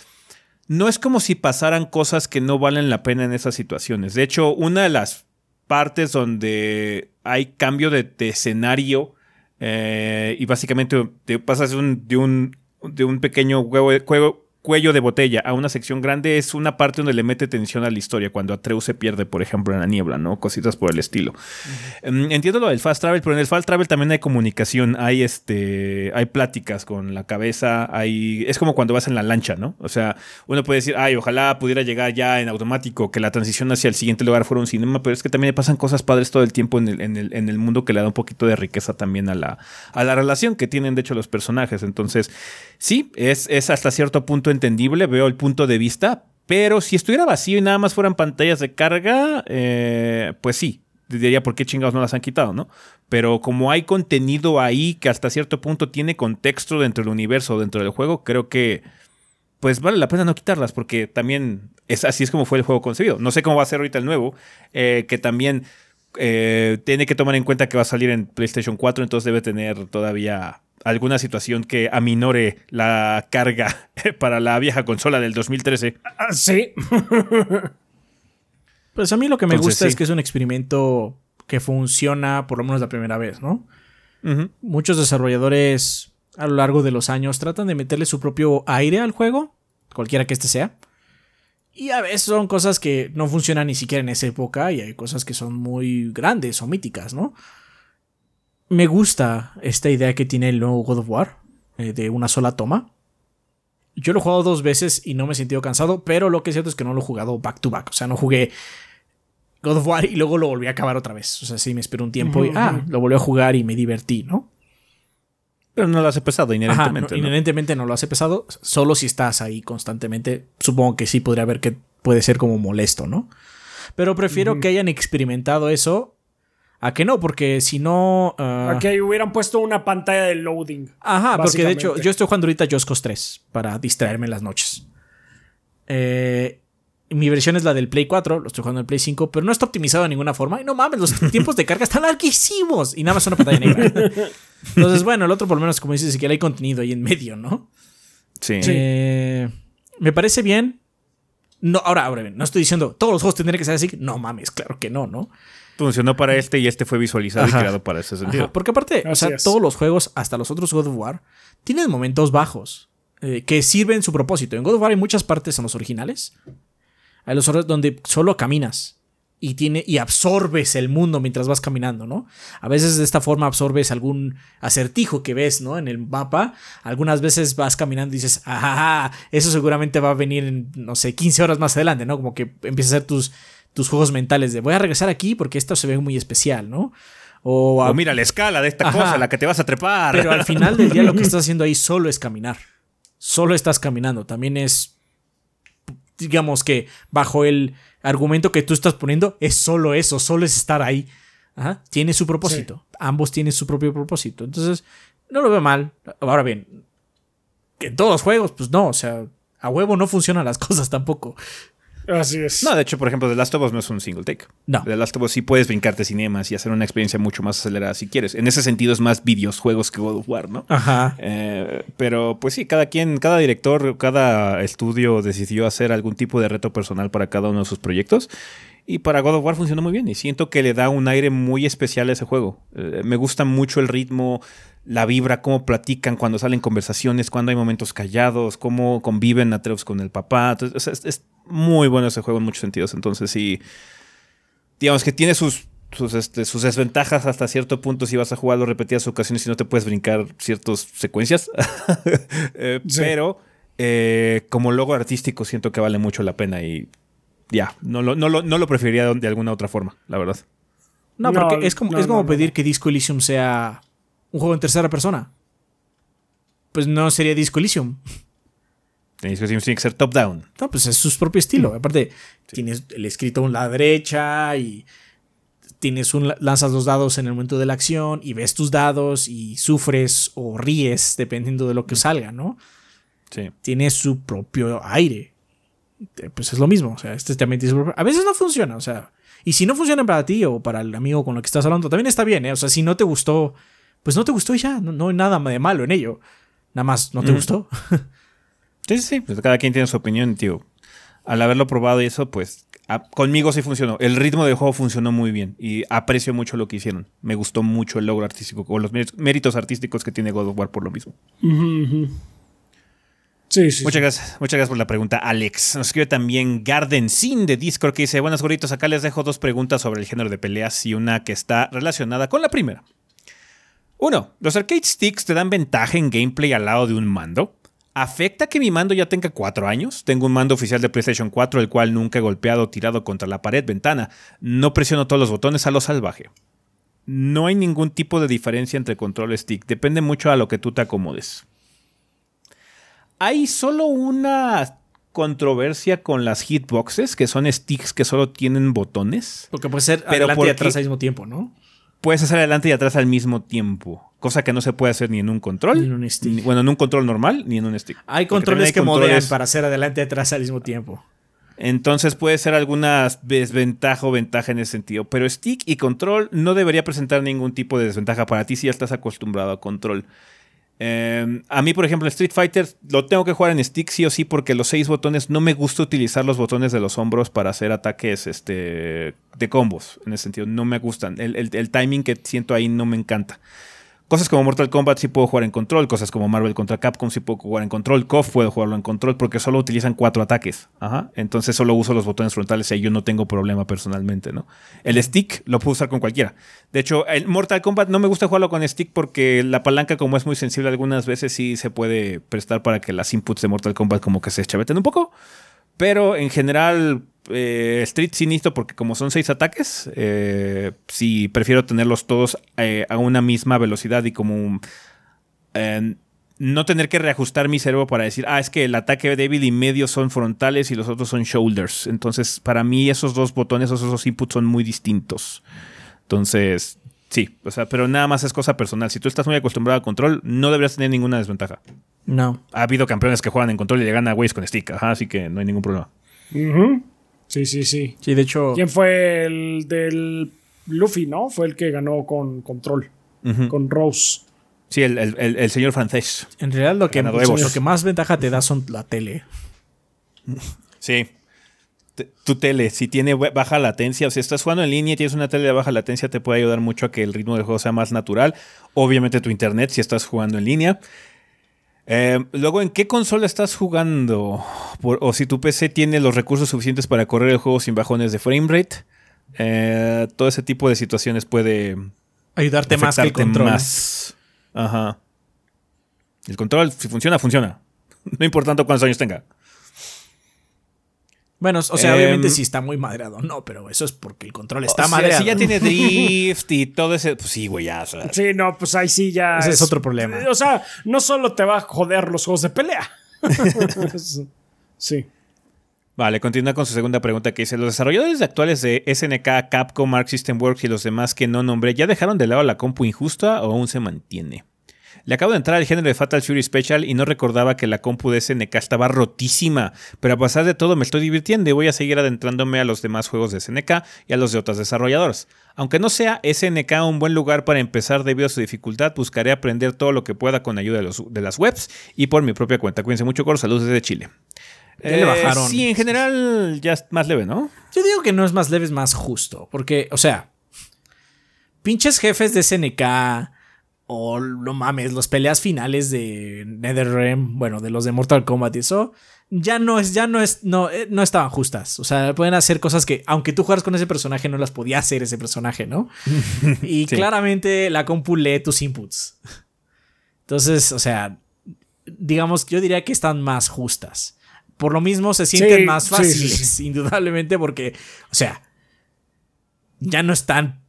no es como si pasaran cosas que no valen la pena en esas situaciones. De hecho, una de las partes donde hay cambio de, escenario eh, y básicamente te pasas de un, de un, de un pequeño juego cuello de botella a una sección grande es una parte donde le mete tensión a la historia, cuando Atreus se pierde, por ejemplo, en la niebla, ¿no? Cositas por el estilo. Em, entiendo lo del fast travel, pero en el fast travel también hay comunicación, hay este, hay pláticas con la cabeza, hay, es como cuando vas en la lancha, ¿no? O sea, uno puede decir, ay, ojalá pudiera llegar ya en automático, que la transición hacia el siguiente lugar fuera un cinema, pero es que también pasan cosas padres todo el tiempo en el, en el, en el mundo que le da un poquito de riqueza también a la, a la relación que tienen, de hecho, los personajes. Entonces, sí, es, es hasta cierto punto entendible, veo el punto de vista, pero si estuviera vacío y nada más fueran pantallas de carga, eh, pues sí, diría por qué chingados no las han quitado, ¿no? Pero como hay contenido ahí que hasta cierto punto tiene contexto dentro del universo, dentro del juego, creo que pues vale la pena no quitarlas porque también es así es como fue el juego concebido. No sé cómo va a ser ahorita el nuevo, eh, que también eh, tiene que tomar en cuenta que va a salir en PlayStation 4, entonces debe tener todavía alguna situación que aminore la carga para la vieja consola del 2013. Ah, sí. pues a mí lo que me gusta es que es un experimento que funciona por lo menos la primera vez, ¿no? Muchos desarrolladores a lo largo de los años tratan de meterle su propio aire al juego, cualquiera que este sea. Y a veces son cosas que no funcionan ni siquiera en esa época y hay cosas que son muy grandes o míticas, ¿no? Me gusta esta idea que tiene el nuevo God of War, eh, de una sola toma. Yo lo he jugado dos veces y no me he sentido cansado, pero lo que es cierto es que no lo he jugado back to back. O sea, no jugué God of War y luego lo volví a acabar otra vez. O sea, sí me esperé un tiempo y ah, lo volví a jugar y me divertí, ¿no? Pero no lo hace pesado inherentemente. no, ¿no? inherentemente no lo hace pesado. Solo si estás ahí constantemente. Supongo que sí podría haber que puede ser como molesto, ¿no? Pero prefiero que hayan experimentado eso a que no, porque si no. ah, A que hubieran puesto una pantalla de loading. Ajá, porque de hecho yo estoy jugando ahorita Just Cause 3 para distraerme en las noches. Eh, mi versión es la del Play 4, lo estoy jugando en el Play 5, pero no está optimizado de ninguna forma. Y no mames, los tiempos de carga están larguísimos. Y nada más una pantalla negra. Entonces, bueno, el otro por lo menos, como dices, siquiera hay contenido ahí en medio, ¿no? Sí. Eh, me parece bien. No, ahora, ahora bien, no estoy diciendo todos los juegos tendrían que ser así. No mames, claro que no, ¿no? Funcionó para este y este fue visualizado Ajá. y creado para ese sentido. Ajá, porque aparte, o sea, es. todos los juegos, hasta los otros God of War, tienen momentos bajos eh, que sirven su propósito. En God of War hay muchas partes en los originales. Hay los otros donde solo caminas y, tiene, y absorbes el mundo mientras vas caminando, ¿no? A veces de esta forma absorbes algún acertijo que ves, ¿no? En el mapa. Algunas veces vas caminando y dices, ajá, eso seguramente va a venir en, no sé, 15 horas más adelante, ¿no? Como que empiezas a hacer tus, tus juegos mentales de voy a regresar aquí porque esto se ve muy especial, ¿no? O, a- O mira la escala de esta Ajá. cosa, la que te vas a trepar. pero al final del día lo que estás haciendo ahí solo es caminar. Solo estás caminando. También es, digamos que bajo el argumento que tú estás poniendo, es solo eso, solo es estar ahí. Ajá. Tiene su propósito. Ambos tienen su propio propósito. Entonces, no lo veo mal. Ahora bien, que en todos los juegos, pues no, o sea, a huevo no funcionan las cosas tampoco. Así es. No, de hecho, por ejemplo, The Last of Us no es un single take. No. The Last of Us sí puedes brincarte cinemas y hacer una experiencia mucho más acelerada si quieres. En ese sentido es más videojuegos que God of War, ¿no? Ajá. Eh, pero pues sí, cada quien, cada director, cada estudio decidió hacer algún tipo de reto personal para cada uno de sus proyectos. Y para God of War funcionó muy bien y siento que le da un aire muy especial a ese juego. Eh, me gusta mucho el ritmo, la vibra, cómo platican cuando salen conversaciones, cuando hay momentos callados, cómo conviven Atreus con el papá. Entonces, es, es muy bueno ese juego en muchos sentidos. Entonces sí, digamos que tiene sus, sus, este, sus desventajas hasta cierto punto si vas a jugarlo repetidas ocasiones y no te puedes brincar ciertas secuencias. Eh, Sí. Pero eh, como logo artístico siento que vale mucho la pena y ya, no lo, no lo, no lo preferiría de, alguna otra forma, la verdad. No, No, porque es como, no, es como pedir no. que Disco Elysium sea un juego en tercera persona. Pues no sería Disco Elysium. Tenéis que tiene que ser top-down. No, pues es su propio estilo. Aparte, tienes el escrito a la derecha y tienes un lanzas los dados en el momento de la acción y ves tus dados y sufres o ríes dependiendo de lo que salga, ¿no? Sí. Tiene su propio aire. Eh, Pues es lo mismo, o sea, este también tiene su propio... A veces no funciona, o sea, y si no funciona para ti o para el amigo con el que estás hablando, también está bien, ¿eh? O sea, si no te gustó, pues no te gustó y ya, no, no hay nada de malo en ello. Nada más, ¿no te Mm. gustó? Sí, sí, sí. Pues cada quien tiene su opinión, tío. Al haberlo probado y eso, pues a- conmigo sí funcionó. El ritmo del juego funcionó muy bien y aprecio mucho lo que hicieron. Me gustó mucho el logro artístico o los méritos- artísticos que tiene God of War por lo mismo. Sí, sí. Muchas gracias, muchas gracias por la pregunta, Alex. Nos escribe también Garden Sin de Discord que dice: Buenas gorritos, acá les dejo dos preguntas sobre el género de peleas y una que está relacionada con la primera. Uno, ¿los arcade sticks te dan ventaja en gameplay al lado de un mando? ¿Afecta que mi mando ya tenga cuatro años? Tengo un mando oficial de PlayStation 4, el cual nunca he golpeado o tirado contra la pared, ventana. No presiono todos los botones a lo salvaje. No hay ningún tipo de diferencia entre control y stick. Depende mucho a lo que tú te acomodes. Hay solo una controversia con las hitboxes, que son sticks que solo tienen botones. Porque puede ser Pero adelante ¿por y atrás al mismo tiempo, ¿no? Puedes hacer adelante y atrás al mismo tiempo. Cosa que no se puede hacer ni en un control. Ni en un stick. ni- bueno, en un control normal, ni en un stick. Hay Porque controles que modean controles- para hacer adelante y atrás al mismo tiempo. Entonces puede ser alguna desventaja o ventaja en ese sentido. Pero stick y control no debería presentar ningún tipo de desventaja para ti si ya estás acostumbrado a control. Eh, a mí, por ejemplo, Street Fighter lo tengo que jugar en stick sí o sí porque los seis botones no me gusta utilizar los botones de los hombros para hacer ataques este, de combos. En ese sentido, no me gustan. El, el- el timing que siento ahí no me encanta. Cosas como Mortal Kombat sí puedo jugar en control, cosas como Marvel contra Capcom sí puedo jugar en control, KOF puedo jugarlo en control porque solo utilizan cuatro ataques. Ajá. Entonces solo uso los botones frontales y ahí yo no tengo problema personalmente, ¿no? El stick lo puedo usar con cualquiera. De hecho, el Mortal Kombat no me gusta jugarlo con stick porque la palanca como es muy sensible algunas veces sí se puede prestar para que las inputs de Mortal Kombat como que se chaveten un poco. Pero en general, eh, Street necesito porque como son seis ataques, eh, sí prefiero tenerlos todos eh, a una misma velocidad y como eh, no tener que reajustar mi cerebro para decir, ah, es que el ataque débil y medio son frontales y los otros son shoulders. Entonces, para mí esos dos botones, esos dos inputs son muy distintos. Entonces, sí, o sea, pero nada más es cosa personal. Si tú estás muy acostumbrado a control, no deberías tener ninguna desventaja. No. Ha habido campeones que juegan en control y le ganan a güeyes con stick, ajá, así que no hay ningún problema. Sí, sí, sí. Sí, de hecho. ¿Quién fue el del Luffy, no? Fue el que ganó con control. Con Rose. Sí, el, el- el- el señor francés. En realidad lo que, lo que más ventaja te da son la tele. Sí. Tu tele, si tiene baja latencia, o si estás jugando en línea y tienes una tele de baja latencia, te puede ayudar mucho a que el ritmo del juego sea más natural. Obviamente tu internet, si estás jugando en línea. Eh, luego, ¿en qué consola estás jugando? Por- o si tu PC tiene los recursos suficientes para correr el juego sin bajones de framerate. Eh, todo ese tipo de situaciones puede Ayudarte más que el control. más. Ajá. El control, si funciona, funciona. No importando cuántos años tenga. Bueno, o sea, Em, obviamente si está muy madreado, no, pero eso es porque el control está O sea, madreado. Si ya tiene drift y todo ese. Pues sí, güey, ya. o sea, Sí, no, pues ahí sí ya. Ese es otro problema. O sea, no solo te va a joder los juegos de pelea. sí. Vale, continúa con su segunda pregunta que dice: ¿Los desarrolladores actuales de SNK, Capcom, Arc System Works y los demás que no nombré ya dejaron de lado la compu injusta o aún se mantiene? Le acabo de entrar al género de Fatal Fury Special y no recordaba que la compu de SNK estaba rotísima, pero a pesar de todo me estoy divirtiendo y voy a seguir adentrándome a los demás juegos de SNK y a los de otras desarrolladoras. Aunque no sea SNK un buen lugar para empezar debido a su dificultad, buscaré aprender todo lo que pueda con ayuda de, los- de las webs y por mi propia cuenta. Cuídense mucho, Cor. Saludos desde Chile. Le bajaron. Sí, en general ya es más leve, ¿no? Yo digo que no es más leve, es más justo. Porque, o sea, pinches jefes de SNK o no mames, los peleas finales de NetherRealm, bueno, de los de Mortal Kombat y eso, ya no es, ya no es, no, eh, no estaban justas. O sea, pueden hacer cosas que, aunque tú juegas con ese personaje, no las podía hacer ese personaje, ¿no? Y Sí. claramente la compu lee tus inputs. Entonces, o sea, digamos, yo diría que están más justas. Por lo mismo se sienten Sí, más fáciles, sí. indudablemente, porque, o sea, ya no están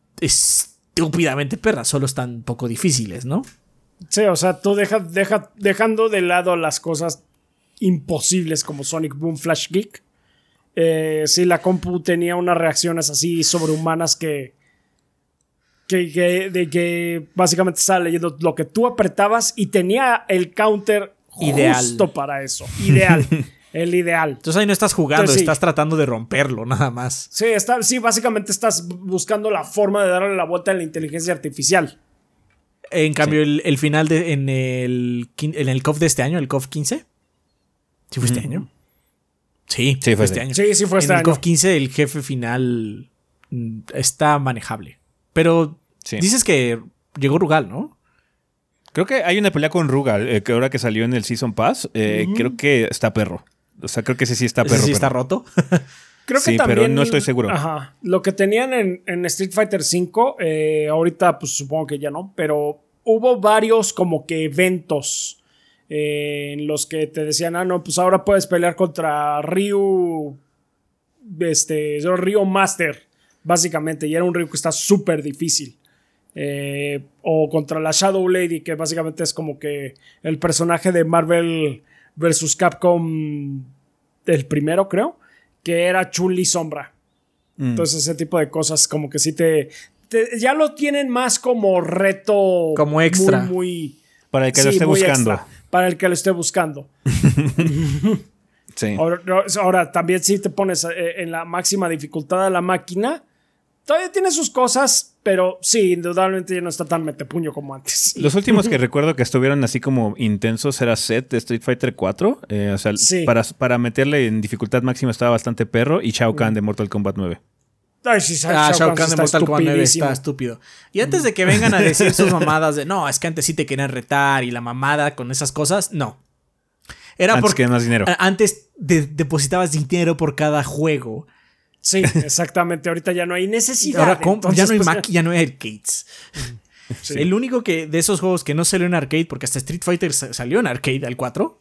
estúpidamente perras, solo están poco difíciles, ¿no? Sí, o sea, tú deja, deja, dejando de lado las cosas imposibles como Sonic Boom Flash Geek. Eh, sí, la compu tenía unas reacciones así sobrehumanas que, que, que- de que básicamente estaba leyendo lo que tú apretabas y tenía el counter Ideal. justo para eso. Ideal. El ideal. Entonces ahí no estás jugando, Entonces, sí. estás tratando de romperlo, nada más. Sí, está, sí, básicamente estás buscando la forma de darle la vuelta a la inteligencia artificial. En cambio, el, el final de, en el en el COF de este año, el COF 15. ¿Sí fue este año? Sí, Sí, fue este este. año. Sí, sí fue este en el año. COF 15 el jefe final mm, está manejable. Pero Sí. dices que llegó Rugal, ¿no? Creo que hay una pelea con Rugal, eh, que ahora que salió en el Season Pass, eh, creo que está perro. O sea, creo que ese sí está Ese perro. sí está roto. Creo que Sí, pero también. no estoy seguro. Ajá. Lo que tenían en, en Street Fighter V, eh, ahorita, pues supongo que ya no, pero hubo varios como que eventos eh, en los que te decían, ah, no, pues ahora puedes pelear contra Ryu. Este, Ryu Master, básicamente, y era un Ryu que está súper difícil. Eh, o contra la Shadow Lady, que básicamente es como que el personaje de Marvel vs. Capcom, el primero, creo, que era Chun-Li Sombra. Mm. Entonces, ese tipo de cosas, como que sí te. te- ya lo tienen más como reto. Como extra. Muy. muy Para el que lo esté buscando. extra, para el que lo esté buscando. Sí. Ahora, ahora, también si te pones eh, en la máxima dificultad a la máquina, todavía tiene sus cosas, pero sí, indudablemente ya no está tan metepuño como antes. Los últimos que recuerdo que estuvieron así como intensos era Set de Street Fighter 4. eh, o sea, Sí. para, para meterle en dificultad máxima estaba bastante perro. Y Shao Kahn de Mortal Kombat 9. Ay, sí, Ah, Shao Kahn de está Mortal Kombat 9 estupidísimo. está estúpido. Y antes de que vengan a decir sus mamadas de no, es que antes sí te querían retar y la mamada con esas cosas, no. Era Antes porque que más dinero. antes de- depositabas dinero por cada juego. Sí, exactamente. Ahorita ya no hay necesidad. Ahora entonces, ya no hay pues, ya no hay arcades. El único que de esos juegos que no salió en arcade, porque hasta Street Fighter sa- salió en arcade al 4.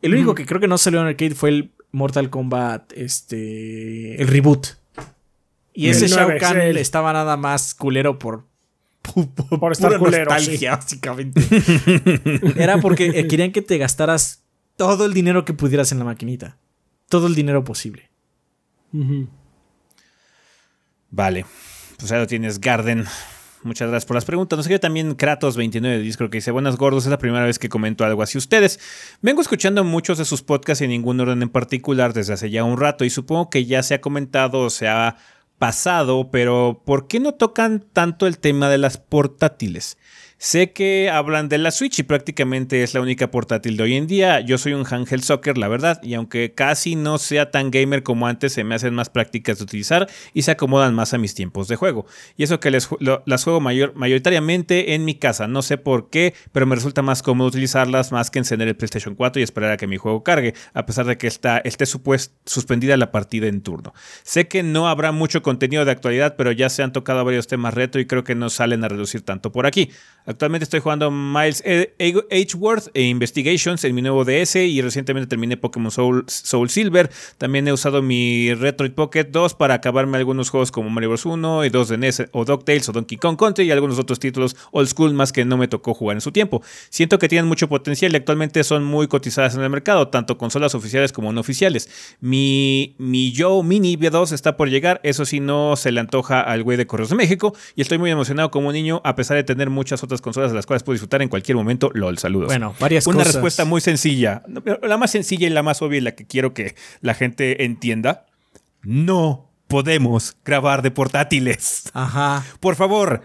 El único que creo que no salió en arcade fue el Mortal Kombat, este, el reboot. Y El ese Shao Kahn estaba nada más culero por Por estar culero, nostalgia, básicamente. Era porque eh, querían que te gastaras todo el dinero que pudieras en la maquinita. Todo el dinero posible. Vale. Pues ya lo tienes, Garden. Muchas gracias por las preguntas. Nos sigue también Kratos29 de Discord que dice: Buenas gordos, es la primera vez que comento algo así. Ustedes, vengo escuchando muchos de sus podcasts en ningún orden en particular desde hace ya un rato y supongo que ya se ha comentado o se ha pasado, pero ¿por qué no tocan tanto el tema de las portátiles? Sé que hablan de la Switch y prácticamente es la única portátil de hoy en día. Yo soy un Angel Soccer, la verdad, y aunque casi no sea tan gamer como antes, se me hacen más prácticas de utilizar y se acomodan más a mis tiempos de juego. Y eso que les, lo, las juego mayor, mayoritariamente en mi casa. No sé por qué, pero me resulta más cómodo utilizarlas más que encender el PlayStation 4 y esperar a que mi juego cargue, a pesar de que está, esté supuest, suspendida la partida en turno. Sé que no habrá mucho contenido de actualidad, pero ya se han tocado varios temas retro y creo que no salen a reducir tanto por aquí. Actualmente estoy jugando Miles Edgeworth e Investigations en mi nuevo DS y recientemente terminé Pokémon Soul, Silver. También he usado mi Retroid Pocket 2 para acabarme algunos juegos como Mario Bros. 1 y 2 de NES o DuckTales o Donkey Kong Country y algunos otros títulos old school más que no me tocó jugar en su tiempo. Siento que tienen mucho potencial y actualmente son muy cotizadas en el mercado, tanto consolas oficiales como no oficiales. Mi, mi Joe Mini V2 está por llegar, eso sí no se le antoja al güey de Correos de México y estoy muy emocionado como niño a pesar de tener muchas otras consolas de las cuales puedo disfrutar en cualquier momento. LOL, saludos. Bueno, varias Una cosas. respuesta muy sencilla. La más sencilla y la más obvia y la que quiero que la gente entienda. No podemos grabar de portátiles. Ajá. Por favor,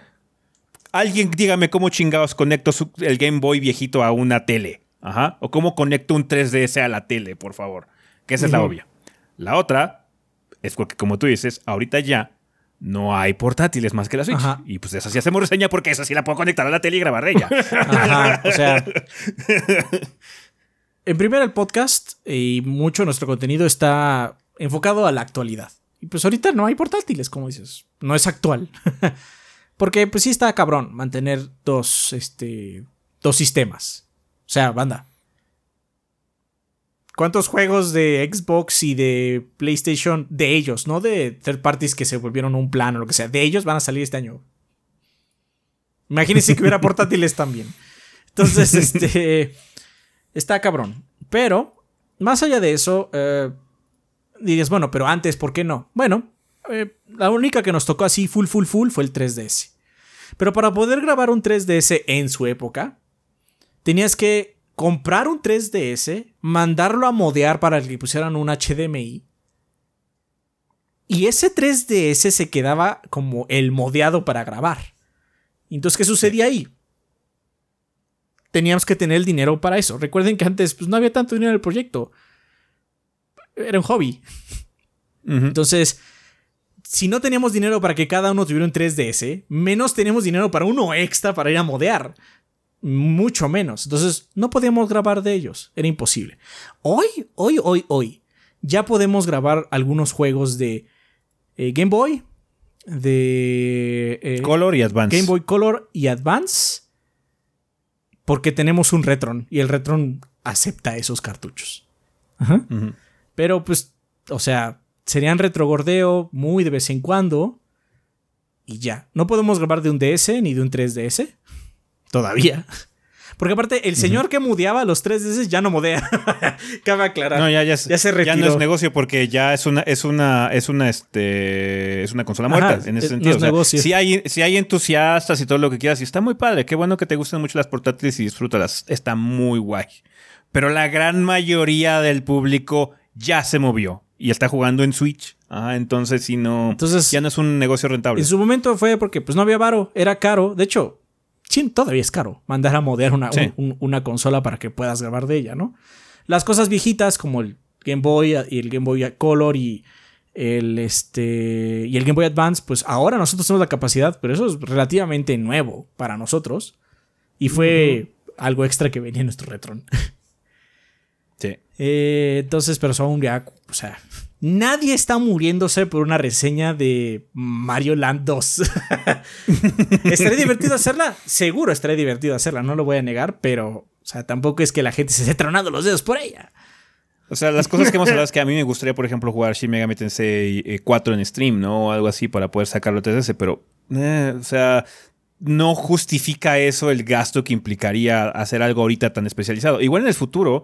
alguien dígame cómo chingados conecto el Game Boy viejito a una tele. Ajá. O cómo conecto un 3DS a la tele, por favor. Que esa es la obvia. La otra es porque, como tú dices, ahorita ya no hay portátiles más que la Switch. Ajá. Y pues esa sí hacemos reseña porque esa sí la puedo conectar a la tele y grabar de ella. Ajá, o sea. En primer el podcast y mucho de nuestro contenido está enfocado a la actualidad. Y pues ahorita no hay portátiles, como dices. No es actual. Porque pues sí está cabrón mantener dos, este, dos sistemas. O sea, banda. ¿Cuántos juegos de Xbox y de PlayStation de ellos, no de third parties que se volvieron un plan o lo que sea, de ellos van a salir este año? Imagínense que hubiera portátiles también. Entonces, este. Está cabrón. Pero, más allá de eso, eh, dirías, bueno, pero antes, ¿por qué no? Bueno, eh, la única que nos tocó así full, full, full fue el 3DS. Pero para poder grabar un 3DS en su época, tenías que comprar un 3DS, mandarlo a modear para que pusieran un HDMI. Y ese 3DS se quedaba como el modeado para grabar. Entonces, ¿qué sucedía ahí? Teníamos que tener el dinero para eso. Recuerden que antes pues, no había tanto dinero en el proyecto. Era un hobby. Entonces, si no teníamos dinero para que cada uno tuviera un 3DS, menos teníamos dinero para uno extra para ir a modear. Mucho menos. Entonces, no podíamos grabar de ellos. Era imposible. Hoy, hoy, hoy, hoy, ya podemos grabar algunos juegos de eh, Game Boy, de eh, Color y Advance. Game Boy Color y Advance, porque tenemos un Retron y el Retron acepta esos cartuchos. Ajá. Pero pues, o sea, serían retrogordeo muy de vez en cuando. Y ya. No podemos grabar de un DS ni de un 3DS. Todavía. Porque aparte, el señor que mudeaba los 3DS ya no modea. Cabe aclarar. No, ya, ya, se ya no retiró. es negocio porque ya es una, es una, es una, este, es una consola Ajá, muerta en ese es- no sentido. O sea. Si hay, si hay entusiastas y todo lo que quieras, y está muy padre. Qué bueno que te gusten mucho las portátiles y disfrútalas. Está muy guay. Pero la gran mayoría del público ya se movió y está jugando en Switch. Ah, entonces si no, Entonces- ya no es un negocio rentable. En su momento fue porque pues no había varo, era caro. De hecho, todavía es caro mandar a modear una, Sí. un- un- una consola para que puedas grabar de ella, ¿no? Las cosas viejitas como el Game Boy y el Game Boy Color y el, este, y el Game Boy Advance, pues ahora nosotros tenemos la capacidad, pero eso es relativamente nuevo para nosotros. Y fue algo extra que venía en nuestro Retron. Sí. Eh, entonces, pero son ya, o sea, nadie está muriéndose por una reseña de Mario Land 2. ¿Estaría divertido hacerla? Seguro estaría divertido hacerla, no lo voy a negar, pero, o sea, tampoco es que la gente se esté tronando los dedos por ella. O sea, las cosas que hemos hablado es que a mí me gustaría, por ejemplo, jugar Shin Megami Tensei eh, 4 en stream, ¿no? O algo así para poder sacarlo 3DS, pero, eh, o sea, no justifica eso el gasto que implicaría hacer algo ahorita tan especializado. Igual en el futuro,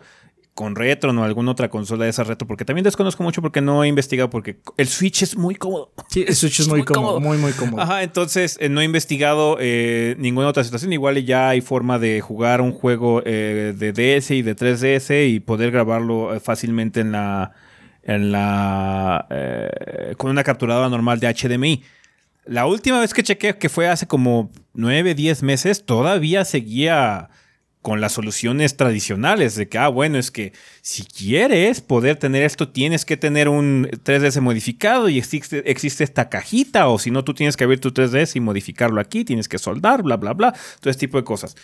con Retro o alguna otra consola de esa Retro, porque también desconozco mucho porque no he investigado, porque el Switch es muy cómodo. Sí, el Switch es, muy, cómodo, muy, muy cómodo. Ajá, entonces eh, no he investigado eh, ninguna otra situación. Igual ya hay forma de jugar un juego eh, de DS y de 3DS y poder grabarlo fácilmente en la. En la con una capturadora normal de HDMI. La última vez que chequé, que fue hace como 9, 10 meses, todavía seguía con las soluciones tradicionales de que, ah, bueno, es que si quieres poder tener esto, tienes que tener un 3DS modificado y existe, existe esta cajita, o si no, tú tienes que abrir tu 3DS y modificarlo aquí, tienes que soldar, bla, bla, bla, todo este tipo de cosas.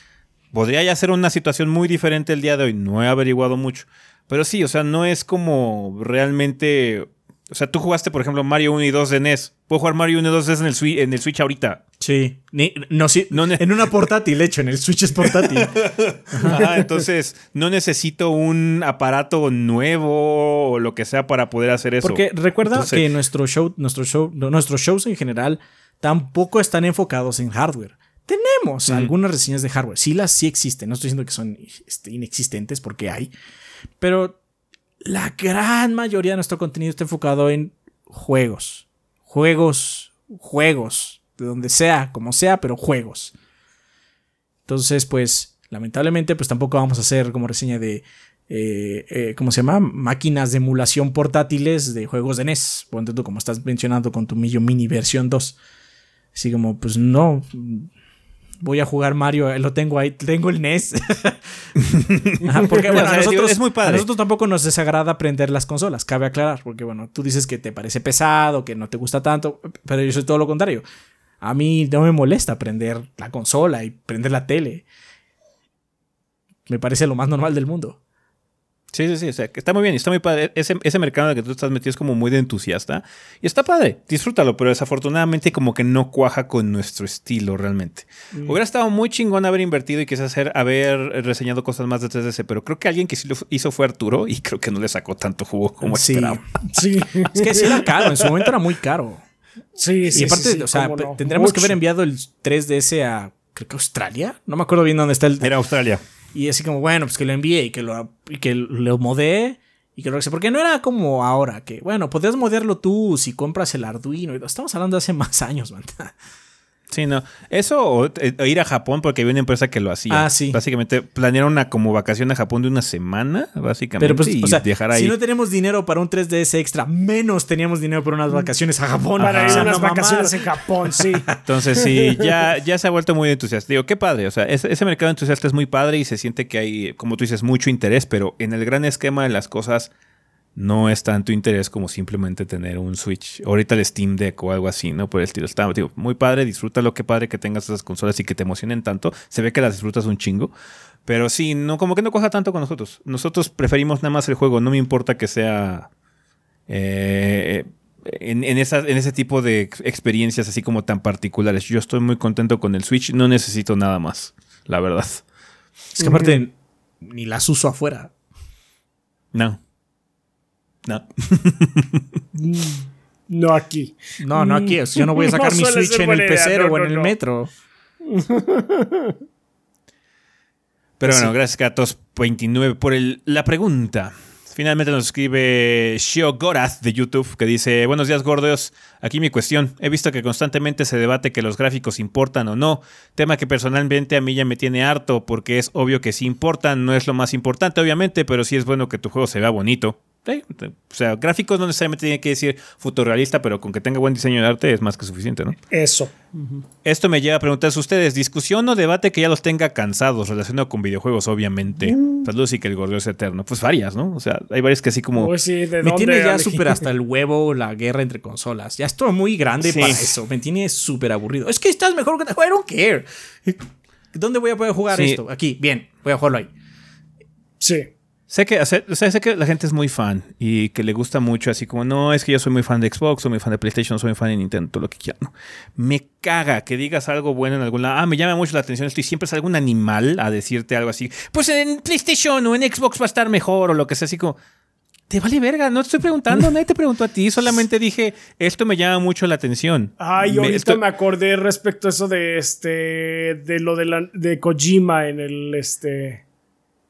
Podría ya ser una situación muy diferente el día de hoy, no he averiguado mucho, pero sí, o sea, no es como realmente o sea, tú jugaste, por ejemplo, Mario 1 y 2 de NES. Puedo jugar Mario 1 y 2 de NES en el Switch, en el Switch ahorita. Sí. no, sí. en una portátil, hecho, en el Switch es portátil. entonces, no necesito un aparato nuevo o lo que sea para poder hacer eso. Porque recuerda que nuestro show, nuestro show, nuestros shows en general tampoco están enfocados en hardware. Tenemos algunas reseñas de hardware. Sí, las sí existen. No estoy diciendo que son este, inexistentes porque hay. Pero la gran mayoría de nuestro contenido está enfocado en juegos. Juegos, juegos, de donde sea, como sea, pero juegos. Entonces, pues, lamentablemente, pues tampoco vamos a hacer como reseña de, eh, eh, ¿cómo se llama? Máquinas de emulación portátiles de juegos de NES. Ponte tú, como estás mencionando con tu Millo Mini versión 2. Así como, pues no, voy a jugar Mario, lo tengo ahí, tengo el NES. porque bueno, a nosotros, es muy padre. A nosotros tampoco nos desagrada aprender las consolas, cabe aclarar, porque bueno, tú dices que te parece pesado, que no te gusta tanto, pero yo soy todo lo contrario. A mí no me molesta aprender la consola y prender la tele. Me parece lo más normal del mundo. Sí, sí, sí, o sea, que está muy bien, está muy padre. Ese, ese mercado en el que tú estás metido es como muy de entusiasta y está padre, disfrútalo, pero desafortunadamente como que no cuaja con nuestro estilo realmente. Mm. Hubiera estado muy chingón haber invertido y quizás hacer, haber reseñado cosas más de 3DS, pero creo que alguien que sí lo hizo fue Arturo y creo que no le sacó tanto jugo como sí. esperaba. Sí, es que sí era caro, en su momento era muy caro. Sí, sí. Y aparte, o sea, tendremos que haber enviado el 3DS a, creo que Australia, no me acuerdo bien dónde está el... Era Australia. Y así como, bueno, pues que lo envíe y que lo, y que lo modee y que lo Porque no era como ahora, que, bueno, podrías modearlo tú si compras el Arduino. Estamos hablando de hace más años, man. Sí, no. Eso o, eh, ir a Japón porque había una empresa que lo hacía. Ah, sí. Básicamente planearon una como vacación a Japón de una semana, básicamente. Pero pues, y o sea, viajar ahí. Si no tenemos dinero para un 3DS extra, menos teníamos dinero para unas vacaciones a Japón. Para ir a unas vacaciones en Japón, sí. Entonces, sí, ya, ya se ha vuelto muy entusiasta. Digo, qué padre. O sea, ese, ese mercado entusiasta es muy padre y se siente que hay, como tú dices, mucho interés, pero en el gran esquema de las cosas no es tanto interés como simplemente tener un Switch. Ahorita el Steam Deck o algo así, ¿no? Por el estilo. Está muy padre, disfruta lo que padre que tengas esas consolas y que te emocionen tanto. Se ve que las disfrutas un chingo. Pero sí, no, como que no coja tanto con nosotros. Nosotros preferimos nada más el juego. No me importa que sea. Eh, en, en, en ese tipo de experiencias así como tan particulares. Yo estoy muy contento con el Switch. No necesito nada más, la verdad. Es que aparte, ni las uso afuera. No. No. no aquí. No, no aquí. Yo no voy a sacar mi Switch en el PC o en el metro. Pero bueno, gracias Gatos29 por el, la pregunta. Finalmente nos escribe Shio Gorath de YouTube que dice, buenos días gordos, aquí mi cuestión, he visto que constantemente se debate que los gráficos importan o no, tema que personalmente a mí ya me tiene harto porque es obvio que sí importan, no es lo más importante obviamente, pero sí es bueno que tu juego se vea bonito. O sea, gráficos no necesariamente tiene que decir fotorrealista, pero con que tenga buen diseño de arte es más que suficiente, ¿no? Eso. Esto me lleva a preguntarles a ustedes, discusión o debate que ya los tenga cansados relacionado con videojuegos, obviamente. Mm. Saludos y que el gordo es eterno. Pues varias, ¿no? O sea, hay varias que así como... Pues me tiene ya súper hasta el huevo la guerra entre consolas. Ya estoy muy grande para eso. Me tiene súper aburrido. Es que estás mejor que... I don't care. ¿Dónde voy a poder jugar esto? Aquí, bien. Voy a jugarlo ahí. Sí. Sé que, sé que la gente es muy fan y que le gusta mucho, así como, no, es que yo soy muy fan de Xbox, soy muy fan de PlayStation, soy muy fan de Nintendo, todo lo que quieran. Me caga que digas algo bueno en algún lado. Ah, me llama mucho la atención esto y siempre es algún animal a decirte algo así. Pues en PlayStation o en Xbox va a estar mejor o lo que sea, así como, te vale verga, no te estoy preguntando, nadie te preguntó a ti, solamente dije, esto me llama mucho la atención. Ay, Me- ahorita esto- me acordé respecto a eso de este. de lo de, la, de Kojima en el este.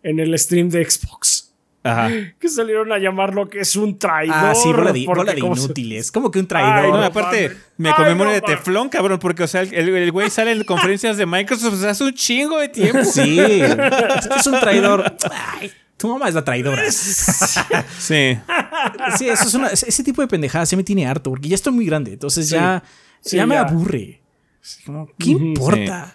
En el stream de Xbox. Ajá. Que salieron a llamarlo que es un traidor. Ah, sí, bola de, porque bola de como se- inútiles. Como que un Ay, traidor. No, no aparte, me conmemoro no de teflón, cabrón, porque, o sea, el güey sale en conferencias de Microsoft desde hace un chingo de tiempo. Sí, es que es un traidor. Ay, tu mamá es la traidora. Sí. Sí, eso es una- ese tipo de pendejadas ya me tiene harto, porque ya estoy muy grande. Entonces ya, Sí, ya me aburre. ¿Qué importa?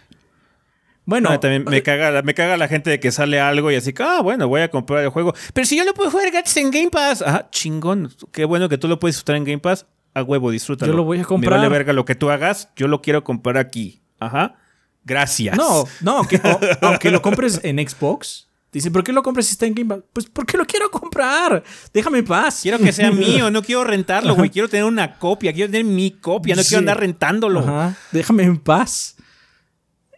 Bueno, No, también me caga, la- me caga la gente de que sale algo y así, que, ah, bueno, voy a comprar el juego. Pero si yo lo puedo jugar gratis en Game Pass. Ah, chingón. Qué bueno que tú lo puedes disfrutar en Game Pass. A huevo, disfrútalo. Yo lo voy a comprar. Me vale verga lo que tú hagas. Yo lo quiero comprar aquí. Ajá. Gracias. no, no, aunque, o- aunque lo compres en Xbox. Dice, ¿por qué lo compras si está en Game Pass? Pues porque lo quiero comprar. Déjame en paz. Quiero que sea mío, no quiero rentarlo, güey. Quiero tener una copia, quiero tener mi copia, no Sí. quiero andar rentándolo. Ajá, déjame en paz.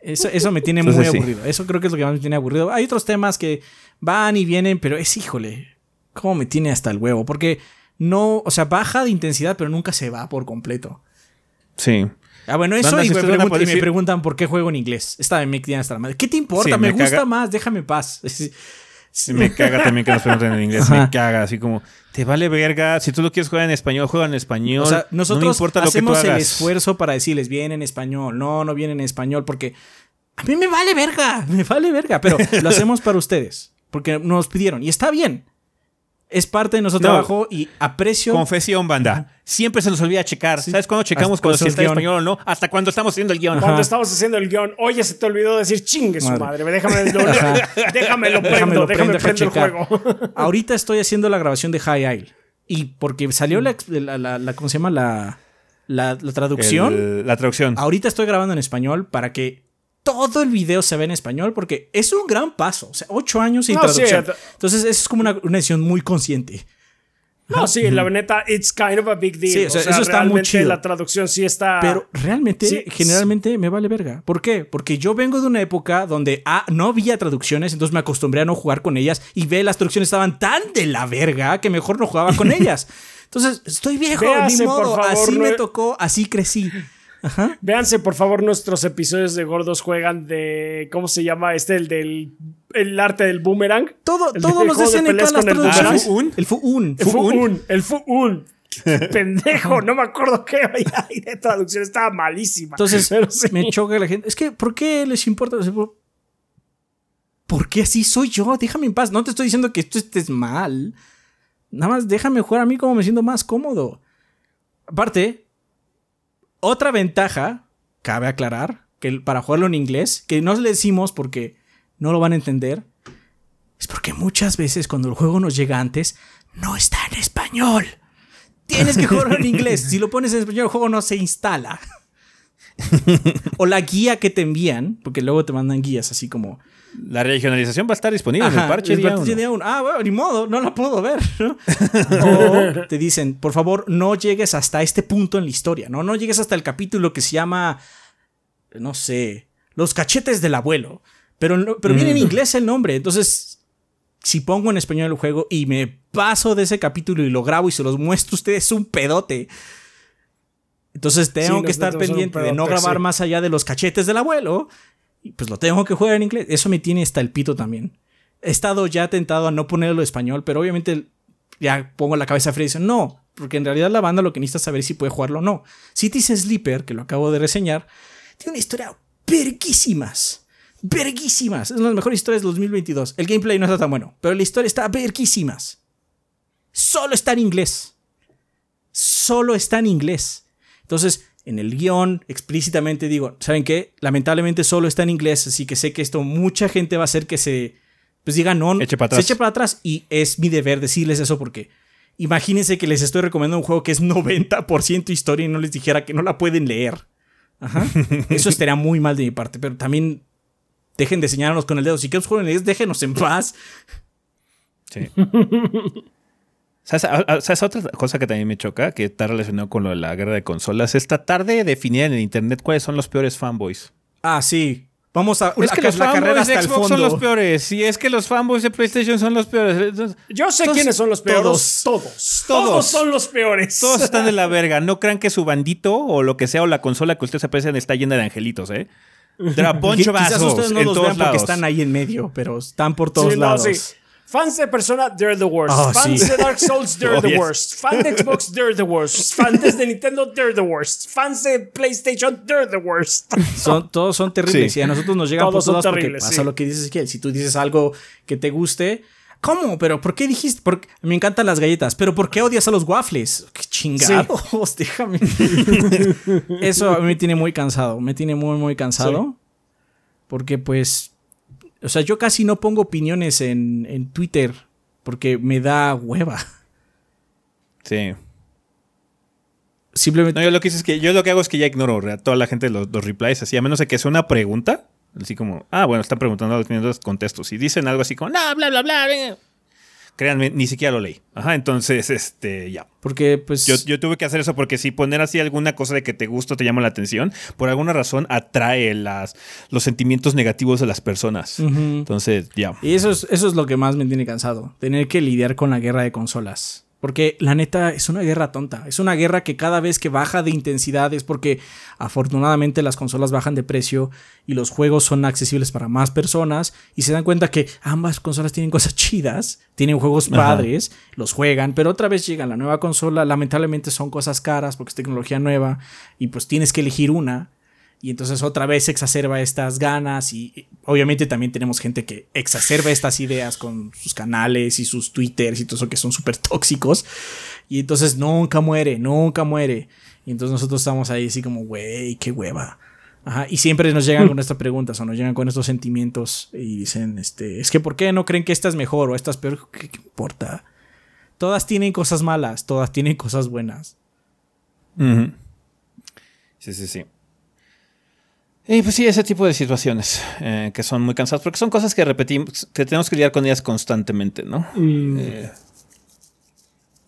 Eso, eso me tiene muy sí. aburrido. Eso creo que es lo que más me tiene aburrido. Hay otros temas que van y vienen, pero es híjole. ¿Cómo me tiene hasta el huevo? Porque no, o sea, baja de intensidad, pero nunca se va por completo. Sí. Ah, bueno, eso y, me preguntan, y me preguntan por qué juego en inglés. Esta me tiene hasta la madre. ¿Qué te importa? Sí, me, me gusta más, déjame en paz. Me caga también que nos pregunten en inglés. Ajá. Me caga, así como, te vale verga. Si tú lo quieres jugar en español, juega en español. O sea, no nosotros importa lo que tú hacemos el esfuerzo para decirles, viene en español, no, no viene en español, porque a mí me vale verga, me vale verga, pero lo hacemos para ustedes, porque nos pidieron, y está bien. Es parte de nuestro No. trabajo y aprecio. Confesión, banda. Siempre se nos olvida checar. ¿Sabes cuándo checamos cuando si está en guion. español o no? Hasta cuando estamos haciendo el guion. Cuando estamos haciendo el guion, oye, se te olvidó decir chingue su Madre. madre. Déjame lo, déjame lo prendo, Déjamelo déjame prendo, deja prendo el juego. Ahorita estoy haciendo la grabación de High Isle. Y porque salió la, la, la- la- ¿cómo se llama? La, la, la traducción. El- la traducción. Ahorita estoy grabando en español para que todo el video se vea en español porque es un gran paso. O sea, ocho años sin No, traducción. Entonces, eso es como una, una decisión muy consciente. No, sí, la neta, it's kind of a big deal. Sí, o sea, eso está muy chido. La traducción sí está. Pero realmente, sí, generalmente me vale verga. ¿Por qué? Porque yo vengo de una época donde ah, no había traducciones, entonces me acostumbré a no jugar con ellas y ve, las traducciones estaban tan de la verga que mejor no jugaba con ellas. Entonces, estoy viejo, Véase, ni modo. favor, así no- me tocó, así crecí. Ajá. Véanse, por favor, nuestros episodios de Gordos Juegan de. ¿Cómo se llama este? El del. El arte del boomerang. Todo, El todos los de escena y todas las con el traducciones. boomerang. El Fu-Un. El Fu-Un. El Fu-Un. Pendejo, no me acuerdo qué hay de traducción. Estaba malísima. Entonces, Pero sí. me choca la gente. Es que, ¿por qué les importa? O sea, ¿por- ¿Por qué así soy yo? Déjame en paz. No te estoy diciendo que esto estés mal. Nada más déjame jugar a mí como me siento más cómodo. Aparte, otra ventaja, cabe aclarar, que para jugarlo en inglés, que no le decimos porque no lo van a entender, es porque muchas veces cuando el juego nos llega antes, no está en español. Tienes que jugarlo en inglés. Si lo pones en español, el juego no se instala. o la guía que te envían, porque luego te mandan guías así como. La regionalización va a estar disponible en el Ajá, parche el día parche uno. día uno. Ah, bueno, ni modo, no la puedo ver. ¿no? o te dicen, por favor, no llegues hasta este punto en la historia, ¿no? No llegues hasta el capítulo que se llama, no sé, Los cachetes del abuelo. Pero, pero viene en inglés el nombre, entonces si pongo en español el juego y me paso de ese capítulo y lo grabo y se los muestro a ustedes, es un pedote. Entonces tengo Sí, que estar pendiente de no pedote, grabar sí. más allá de los cachetes del abuelo. Pues lo tengo que jugar en inglés. Eso me tiene hasta el pito también. He estado ya tentado a no ponerlo en español, pero obviamente ya pongo la cabeza fría y dice, no, porque en realidad la banda lo que necesita saber es si puede jugarlo o no. Cities Sleeper, que lo acabo de reseñar, tiene una historia verguísimas. Verguísimas. Es una de las mejores historias del 2022. El gameplay no está tan bueno, pero la historia está verguísimas. Solo está en inglés. Solo está en inglés. Entonces, en el guion explícitamente digo, ¿saben qué? Lamentablemente solo está en inglés, así que sé que esto mucha gente va a hacer que se, pues diga no, Eche para se atrás. eche para atrás y es mi deber decirles eso porque imagínense que les estoy recomendando un juego que es 90% historia y no les dijera que no la pueden leer. Ajá. Eso estaría muy mal de mi parte, pero también dejen de señalarnos con el dedo. Si queremos jugar en inglés, déjenos en paz. Sí. ¿Sabes, a- a- ¿Sabes otra cosa que también me choca? Que está relacionado con lo de la guerra de consolas. Es tratar de definir en el internet cuáles son los peores fanboys. Ah, sí. Vamos a Es que los la fanboys de hasta Xbox fondo. son los peores. Sí, es que los fanboys de PlayStation son los peores. Entonces, Yo sé Todos- quiénes son los peores. todos. Todos. Todos. Todos. son los peores. Todos están de la verga. No crean que su bandito o lo que sea o la consola que ustedes aprecian está llena de angelitos, ¿eh? Of Quizás ustedes no en los todos vean porque lados. están ahí en medio, pero están por todos Sí, no, lados. sí. Fans de Persona, they're the worst. Oh, Fans sí. de Dark Souls, they're Oh, the yes. worst. Fans de Xbox, they're the worst. Fans de Nintendo, they're the worst. Fans de PlayStation, they're the worst. Son, todos son terribles Sí. y a nosotros nos llegan por Todos son todas porque terribles, pasa sí. lo que dices que si tú dices algo que te guste, ¿cómo? ¿Pero por qué dijiste? Porque me encantan las galletas, pero ¿por qué odias a los waffles? ¡Qué chingados! Déjame. Eso a mí me tiene muy cansado, me tiene muy muy cansado. Porque pues o sea, yo casi no pongo opiniones en, en Twitter porque me da hueva. Sí. Simplemente No, yo lo que hice es que yo lo que hago es que ya ignoro a toda la gente los, los replies así, a menos de que sea una pregunta. Así como, ah, bueno, están preguntando, entonces contesto. Si dicen algo así como, no, bla, bla, bla, venga". Créanme, ni siquiera lo leí. Ajá, entonces, este, ya. porque pues Yo, yo tuve que hacer eso porque si poner así alguna cosa de que te gusta o te llama la atención, por alguna razón atrae las, los sentimientos negativos de las personas. Entonces, ya. Y eso es, eso es lo que más me tiene cansado. Tener que lidiar con la guerra de consolas. Porque la neta es una guerra tonta. Es una guerra que cada vez que baja de intensidad es porque afortunadamente las consolas bajan de precio y los juegos son accesibles para más personas y se dan cuenta que ambas consolas tienen cosas chidas, tienen juegos Ajá. padres, los juegan, pero otra vez llega la nueva consola, lamentablemente son cosas caras porque es tecnología nueva y pues tienes que elegir una. Y entonces otra vez exacerba estas ganas y y obviamente también tenemos gente que exacerba estas ideas con sus canales y sus twitters y todo eso que son súper tóxicos. Y entonces nunca muere, nunca muere. Y entonces nosotros estamos ahí así como, güey, qué hueva. Ajá, y siempre nos llegan con estas preguntas o nos llegan con estos sentimientos y dicen, este, es que ¿por qué no creen que esta es mejor o esta es peor? ¿Qué, qué importa? Todas tienen cosas malas, todas tienen cosas buenas. Sí, sí, sí. Y pues sí, ese tipo de situaciones eh, que son muy cansadas, porque son cosas que repetimos, que tenemos que lidiar con ellas constantemente, ¿no? Eh,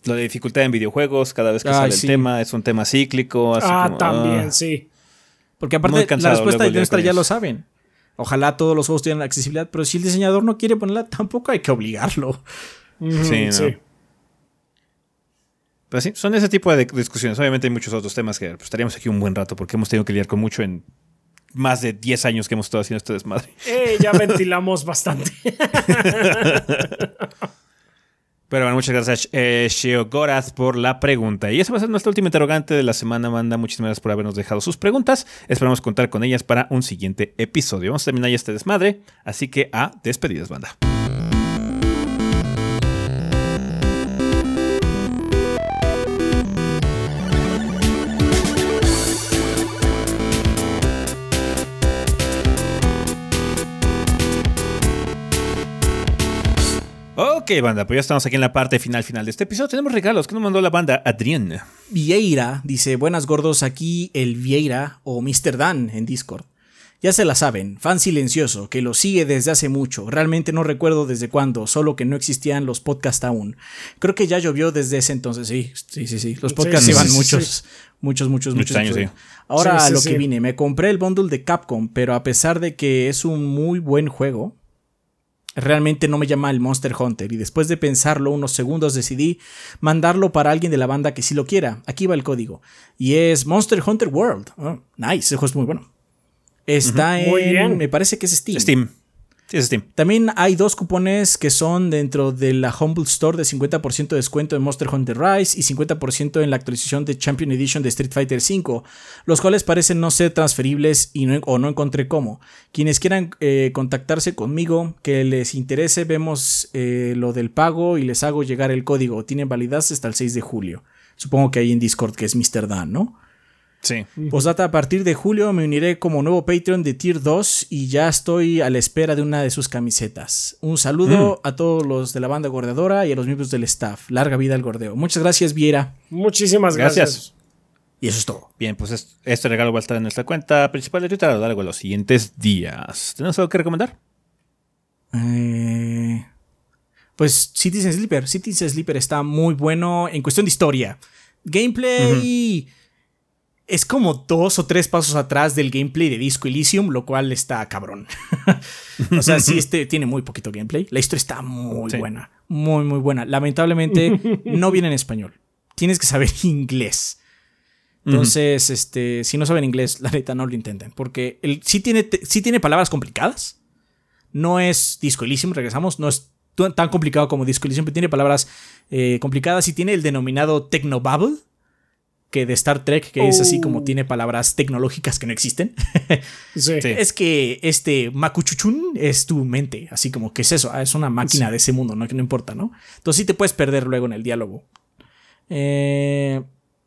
lo de dificultad en videojuegos, cada vez que Ay, sale sí. el tema, es un tema cíclico. Así ah, como, también, ah. sí. Porque aparte la respuesta lidiar nuestra ya lo saben. Ojalá todos los juegos tengan accesibilidad, pero si el diseñador no quiere ponerla, tampoco hay que obligarlo. Sí, ¿no? Pero sí, son ese tipo de discusiones. Obviamente hay muchos otros temas que pues, estaríamos aquí un buen rato porque hemos tenido que lidiar con mucho en más de 10 años que hemos estado haciendo este desmadre. Eh, ya ventilamos bastante. Pero bueno, muchas gracias, eh, Sheo Goraz, por la pregunta. Y esa va a ser nuestra última interrogante de la semana, Manda. Muchísimas gracias por habernos dejado sus preguntas. Esperamos contar con ellas para un siguiente episodio. Vamos a terminar ya este desmadre, así que a despedidas, banda. Ok, banda, pues ya estamos aquí en la parte final final de este episodio. Tenemos regalos que nos mandó la banda Adrián. Vieira dice, buenas gordos, aquí el Vieira o Mr. Dan en Discord. Ya se la saben, fan silencioso, que lo sigue desde hace mucho. Realmente no recuerdo desde cuándo, solo que no existían los podcasts aún. Creo que ya llovió desde ese entonces, sí, sí, sí, sí. Los podcasts sí, sí, muchos, sí. muchos, muchos, muchos, Muchos años. Ahora Sí, a sí, lo sí. que vine, me compré el bundle de Capcom, pero a pesar de que es un muy buen juego, realmente no me llama el Monster Hunter y después de pensarlo unos segundos decidí mandarlo para alguien de la banda que sí lo quiera. Aquí va el código. Y es Monster Hunter World. Oh, nice, ese juego es muy bueno. Está Muy en... bien. Me parece que es Steam. Steam. También hay dos cupones que son dentro de la Humble Store de 50% de descuento en Monster Hunter Rise y 50% en la actualización de Champion Edition de Street Fighter V, los cuales parecen no ser transferibles y no, o no encontré cómo. Quienes quieran eh, contactarse conmigo, que les interese, vemos eh, lo del pago y les hago llegar el código. Tienen validez hasta el 6 de julio. Supongo que hay en Discord que es Mr. Dan, ¿no? Sí. Postdata, a partir de julio me uniré como nuevo Patreon de Tier 2 y ya estoy a la espera de una de sus camisetas. Un saludo a todos los de la banda gordeadora y a los miembros del staff. Larga vida al gordeo. Muchas gracias, Viera. Muchísimas gracias. Gracias. Y eso es todo. Bien, pues es- este regalo va a estar en nuestra cuenta principal de Twitter a lo largo de los siguientes días. ¿Tenemos algo que recomendar? Eh, pues Citizen Sleeper. Citizen Sleeper está muy bueno en cuestión de historia. Gameplay. Es como dos o tres pasos atrás del gameplay de Disco Elysium, lo cual está cabrón. o sea, sí, este tiene muy poquito gameplay. La historia está muy buena, muy, muy buena. Lamentablemente no viene en español. Tienes que saber inglés. Entonces, este, si no saben inglés, la neta no lo intenten, porque el, sí, tiene, sí tiene palabras complicadas. No es Disco Elysium, regresamos, no es tan complicado como Disco Elysium, pero tiene palabras eh, complicadas y tiene el denominado Technobabble que de Star Trek, que es así como oh. tiene palabras tecnológicas que no existen. Es que este Makuchuchun es tu mente, así como que es eso, ah, es una máquina de ese mundo, ¿no? Que no importa, ¿no? Entonces sí te puedes perder luego en el diálogo. Eh,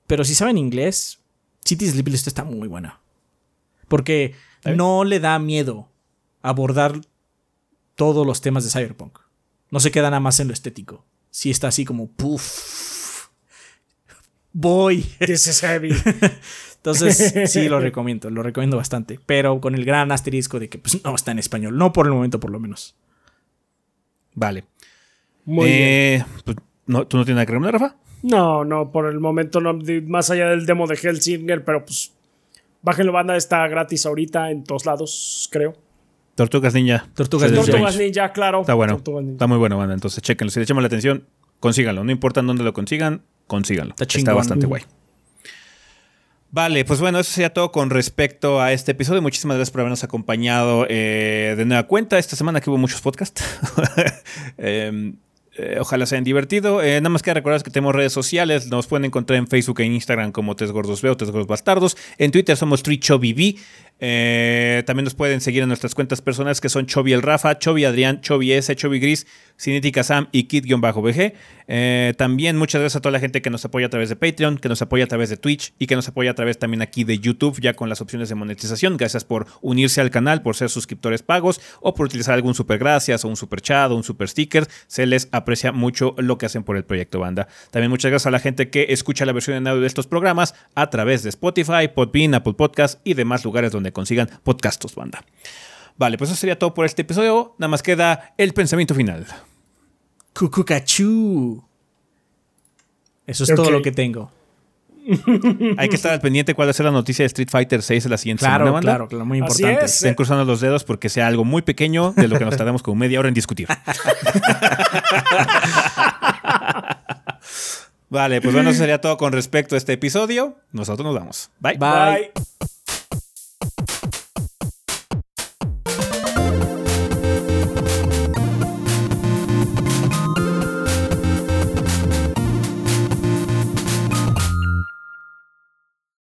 pero si saben inglés, City Sleep List está muy buena. Porque no le da miedo abordar todos los temas de Cyberpunk. No se queda nada más en lo estético. Sí está así como puff voy. This is heavy. Entonces, sí, lo recomiendo, lo recomiendo bastante. Pero con el gran asterisco de que pues, no está en español. No por el momento, por lo menos. Vale. Muy eh, bien. Pues, no, ¿Tú no tienes nada que recomendar, Rafa? No, no, por el momento no. Más allá del demo de Hellsinger, pero pues. Bájenlo, banda, está gratis ahorita en todos lados, creo. Tortugas Ninja. Tortugas, Ninja. claro. Está bueno. Está muy bueno, banda. Entonces, chequenlo. Si le echamos la atención, consíganlo. No importa en dónde lo consigan, consíganlo. Está, bastante guay. Vale, pues bueno, eso sería todo con respecto a este episodio. Muchísimas gracias por habernos acompañado eh, de nueva cuenta. Esta semana que hubo muchos podcasts. Em, eh, ojalá se hayan divertido. Eh, nada más que recordar que tenemos redes sociales. Nos pueden encontrar en Facebook e Instagram como Tres Gordos Veo, Tres Gordos Bastardos. En Twitter somos TreeChobiV. Eh, también nos pueden seguir en nuestras cuentas personales que son Chobi el Rafa, Chobi Adrián, Chobi S, Chobi Gris, Cinética Sam y Kid-BG. Eh, también muchas gracias a toda la gente que nos apoya a través de Patreon, que nos apoya a través de Twitch y que nos apoya a través también aquí de YouTube, ya con las opciones de monetización. Gracias por unirse al canal, por ser suscriptores pagos o por utilizar algún super gracias o un super chat o un super sticker. Se les aprecia mucho lo que hacen por el proyecto banda. También muchas gracias a la gente que escucha la versión en audio de estos programas a través de Spotify, Podbean, Apple Podcast y demás lugares donde consigan podcastos, banda. Vale, pues eso sería todo por este episodio. Nada más queda el pensamiento final. Cucucachú. Eso es todo lo que tengo. Hay que estar al pendiente cuál va a ser la noticia de Street Fighter 6 la siguiente semana. Claro, claro, muy importante. Estén cruzando los dedos porque sea algo muy pequeño de lo que nos tardamos como media hora en discutir. vale, pues bueno, eso sería todo con respecto a este episodio. Nosotros nos vamos. Bye. Bye.